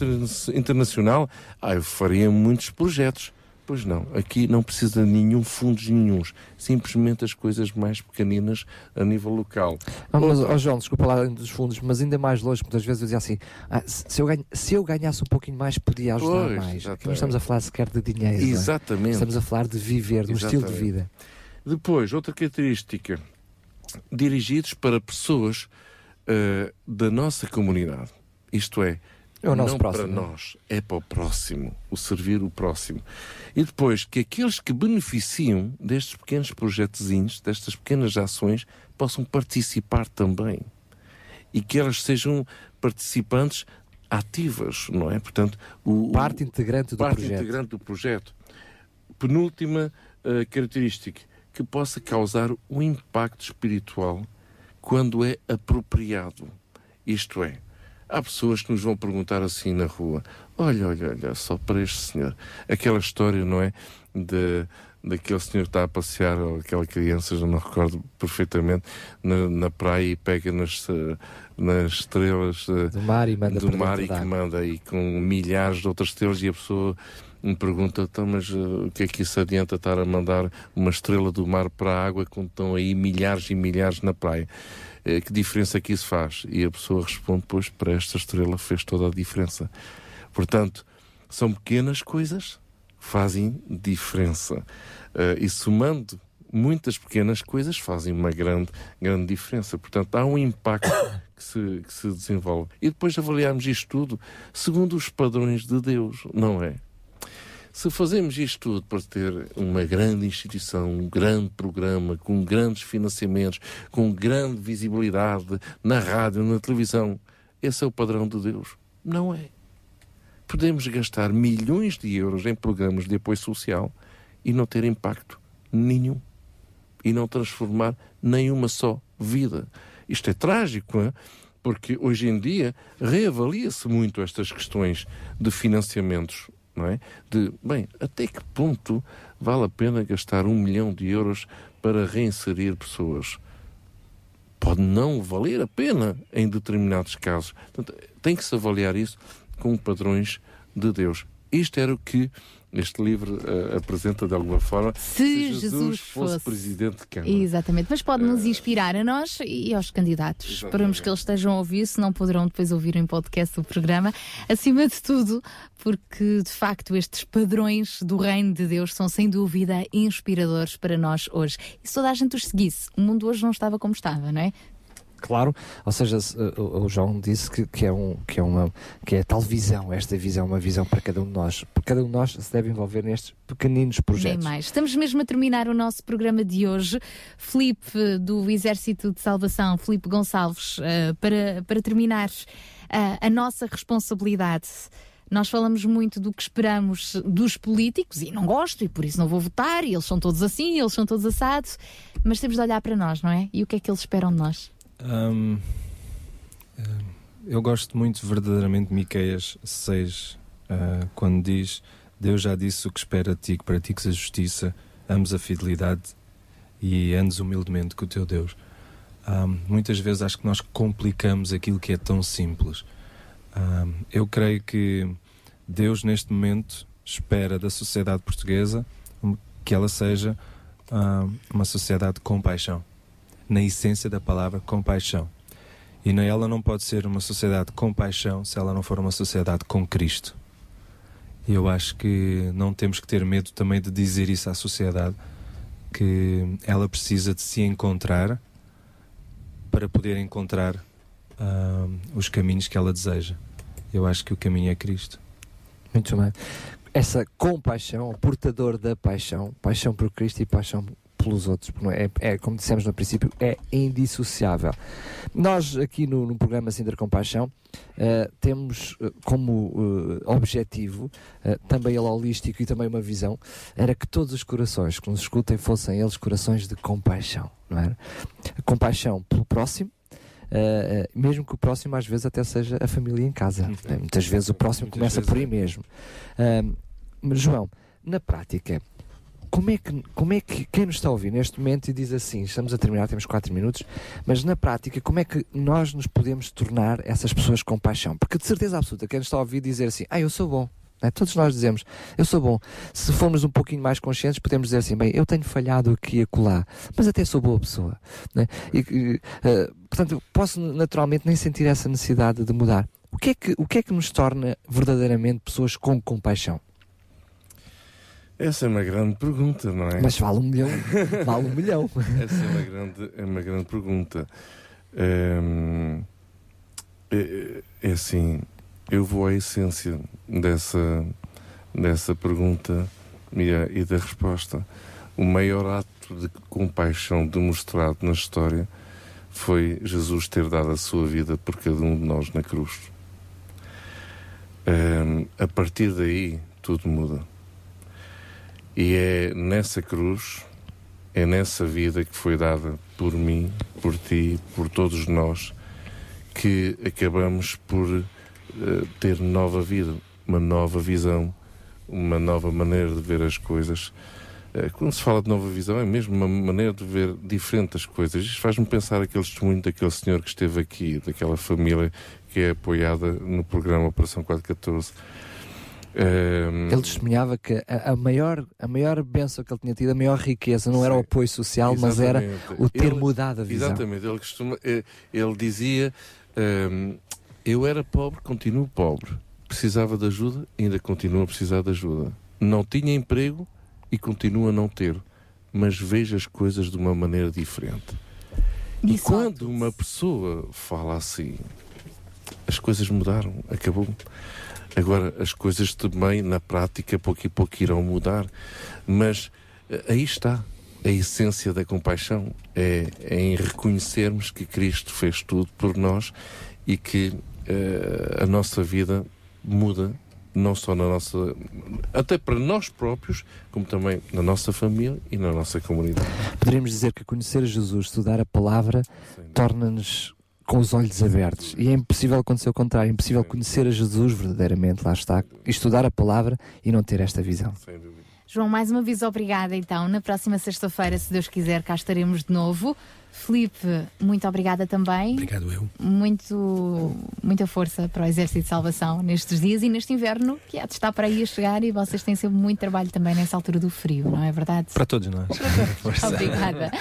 Internacional, ah, eu faria muitos projetos. Pois não, aqui não precisa de nenhum fundos nenhums, simplesmente as coisas mais pequeninas a nível local. Ah, mas, oh, João, desculpa lá dos fundos, mas ainda mais longe, muitas vezes eu dizia assim: ah, se, eu ganha, se eu ganhasse um pouquinho mais, podia ajudar pois, mais. Aqui não estamos a falar sequer de dinheiro. é? Exatamente. Estamos a falar de viver, de um estilo de vida. Depois, outra característica: dirigidos para pessoas uh, da nossa comunidade. Isto é, é o nosso não próximo. para nós, é para o próximo, o servir o próximo. E depois que aqueles que beneficiam destes pequenos projetozinhos, destas pequenas ações, possam participar também. E que elas sejam participantes ativas, não é? Portanto, o, parte integrante do parte projeto. integrante do projeto. Penúltima uh, característica, que possa causar um impacto espiritual quando é apropriado. Isto é, Há pessoas que nos vão perguntar assim na rua: olha, olha, olha, só para este senhor. Aquela história, não é? De, daquele senhor que está a passear, ou aquela criança, já não recordo perfeitamente, na, na praia e pega nas, nas estrelas eh, do mar e manda do mar e que manda aí com milhares de outras estrelas e a pessoa me pergunta, então, mas uh, o que é que isso adianta estar a mandar uma estrela do mar para a água quando estão aí milhares e milhares na praia? Uh, que diferença que isso faz? E a pessoa responde, pois, para esta estrela fez toda a diferença. Portanto, são pequenas coisas que fazem diferença. Uh, e somando muitas pequenas coisas fazem uma grande, grande diferença. Portanto, há um impacto que se, que se desenvolve. E depois avaliarmos isto tudo segundo os padrões de Deus, não é? Se fazemos isto tudo para ter uma grande instituição, um grande programa, com grandes financiamentos, com grande visibilidade na rádio, na televisão, esse é o padrão de Deus? Não é. Podemos gastar milhões de euros em programas de apoio social e não ter impacto nenhum. E não transformar nenhuma só vida. Isto é trágico, é? porque hoje em dia reavalia-se muito estas questões de financiamentos não é? De, bem, até que ponto vale a pena gastar um milhão de euros para reinserir pessoas? Pode não valer a pena em determinados casos. Portanto, tem que se avaliar isso com padrões de Deus. Isto era o que este livro eh, apresenta de alguma forma. Se Jesus fosse- presidente de Câmara. Exatamente, mas pode Eh, nos inspirar a nós e aos candidatos. Esperamos que eles estejam a ouvir, se não poderão depois ouvir em podcast o programa. Acima de tudo, porque de facto estes padrões do reino de Deus são sem dúvida inspiradores para nós hoje. E se toda a gente os seguisse, o mundo hoje não estava como estava, não é? Claro, ou seja, se, uh, o João disse que, que, é um, que, é uma, que é tal visão, esta visão, uma visão para cada um de nós. Cada um de nós se deve envolver nestes pequeninos Nem projetos. mais. Estamos mesmo a terminar o nosso programa de hoje. Filipe, do Exército de Salvação, Filipe Gonçalves, eh, para, para terminar eh, a nossa responsabilidade. Nós falamos muito do que esperamos dos políticos e não gosto e por isso não vou votar. E eles são todos assim, eles são todos assados. Mas temos de olhar para nós, não é? E o que é que eles esperam de nós? Hum, eu gosto muito verdadeiramente de Miqueias 6, ah, quando diz Deus já disse o que espera de ti, que pratiques a justiça, ames a fidelidade e andes humildemente com o teu Deus. Hum, muitas vezes acho que nós complicamos aquilo que é tão simples. Hum, eu creio que Deus neste momento espera da sociedade portuguesa um- que ela seja hum, uma sociedade com paixão na essência da palavra compaixão. E ela não pode ser uma sociedade com paixão se ela não for uma sociedade com Cristo. E eu acho que não temos que ter medo também de dizer isso à sociedade, que ela precisa de se encontrar para poder encontrar ah, os caminhos que ela deseja. Eu acho que o caminho é Cristo. Muito bem. Essa compaixão, portador da paixão, paixão por Cristo e paixão pelos outros, não é, é, como dissemos no princípio, é indissociável. Nós aqui no, no programa Sintra Compaixão eh, temos eh, como eh, objetivo, também ele holístico e também uma visão, era que todos os corações que nos escutem fossem eles corações de compaixão, não é? Compaixão pelo próximo, Uh, uh, mesmo que o próximo às vezes até seja a família em casa. Muitas vezes o próximo começa por aí mesmo. Uh, João, na prática, como é, que, como é que quem nos está a ouvir neste momento e diz assim, estamos a terminar, temos 4 minutos, mas na prática, como é que nós nos podemos tornar essas pessoas com paixão? Porque de certeza absoluta, quem nos está a ouvir dizer assim, ah, eu sou bom. né? Todos nós dizemos, eu sou bom. Se formos um pouquinho mais conscientes, podemos dizer assim, bem, eu tenho falhado aqui e acolá, mas até sou boa pessoa. né? E, e, eh, portanto, posso naturalmente nem sentir essa necessidade de mudar. O que, é que, o que é que nos torna verdadeiramente pessoas com compaixão? Essa é uma grande pergunta, não é? Mas vale um milhão, vale um milhão. Essa é uma grande, é uma grande pergunta. Hum, é, é assim, eu vou à essência dessa, dessa pergunta e, a- e da resposta. O maior ato de compaixão demonstrado na história foi Jesus ter dado a sua vida por cada um de nós na cruz. Hum, a partir daí, tudo muda. E é nessa cruz, é nessa vida que foi dada por mim, por ti, por todos nós, que acabamos por eh, ter nova vida, uma nova visão, uma nova maneira de ver as coisas. Eh, quando se fala de nova visão, é mesmo uma maneira de ver diferente as coisas. Isto faz-me pensar aquele testemunho daquele senhor que esteve aqui, daquela família que é apoiada no programa Operação 414. Ele testemunhava que a, a maior, a maior benção que ele tinha tido, a maior riqueza, não era o apoio social, mas era o ter Ele- mudado a visão. Exatamente, ele, costuma, eh, ele dizia: Eu era pobre, continuo pobre. Precisava de ajuda, ainda continuo a precisar de ajuda. Não tinha emprego e continuo a não ter. Mas vejo as coisas de uma maneira diferente. E quando uma pessoa fala assim, as coisas mudaram, acabou. Agora, as coisas também, na prática, pouco e pouco irão mudar. Mas eh, aí está a essência da compaixão. É, é em reconhecermos que Cristo fez tudo por nós e que eh, a nossa vida muda, não só na nossa. até para nós próprios, como também na nossa família e na nossa comunidade. Poderíamos dizer que conhecer Jesus, estudar a palavra, torna-nos com os olhos abertos. E é impossível acontecer o contrário, é impossível conhecer a Jesus verdadeiramente, lá está, estudar a palavra e não ter esta visão. João, mais uma vez obrigada então. Na próxima sexta-feira, se Deus quiser, cá estaremos de novo. Filipe, muito obrigada também. Obrigado eu. Muito, muita força para o Exército de Salvação nestes dias e neste inverno que há de estar para aí a chegar e vocês têm sempre muito trabalho também nessa altura do frio, não é verdade? Para todos nós. Força. Obrigada.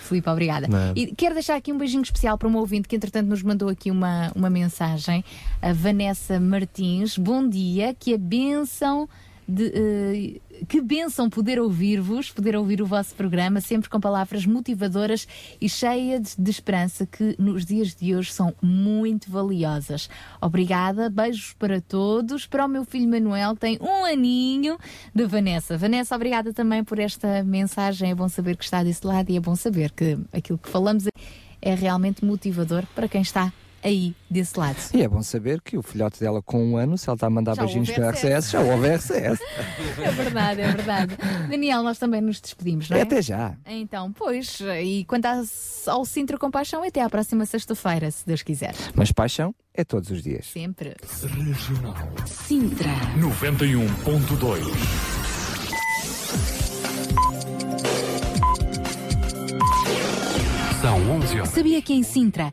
Filipe, obrigada. Nada. E quero deixar aqui um beijinho especial para uma ouvinte que, entretanto, nos mandou aqui uma, uma mensagem, a Vanessa Martins. Bom dia, que a benção. De, eh, que benção poder ouvir-vos, poder ouvir o vosso programa, sempre com palavras motivadoras e cheias de, esperança, que nos dias de hoje são muito valiosas. Obrigada, beijos para todos, para o meu filho Manuel, que tem um aninho, de Vanessa. Vanessa, obrigada também por esta mensagem. É bom saber que está desse lado e é bom saber que aquilo que falamos é realmente motivador para quem está aí desse lado. E é bom saber que o filhote dela com um ano, se ela está a mandar Já beijinhos para RCS, já houve RCS. É verdade, é verdade. Daniel, nós também nos despedimos, não é? Até já. Então, pois, e quanto ao Sintra Compaixão, até à próxima sexta-feira, se Deus quiser. Mas paixão é todos os dias. Sempre. Regional Sintra. 91.2. São 11 horas. Sabia que em Sintra,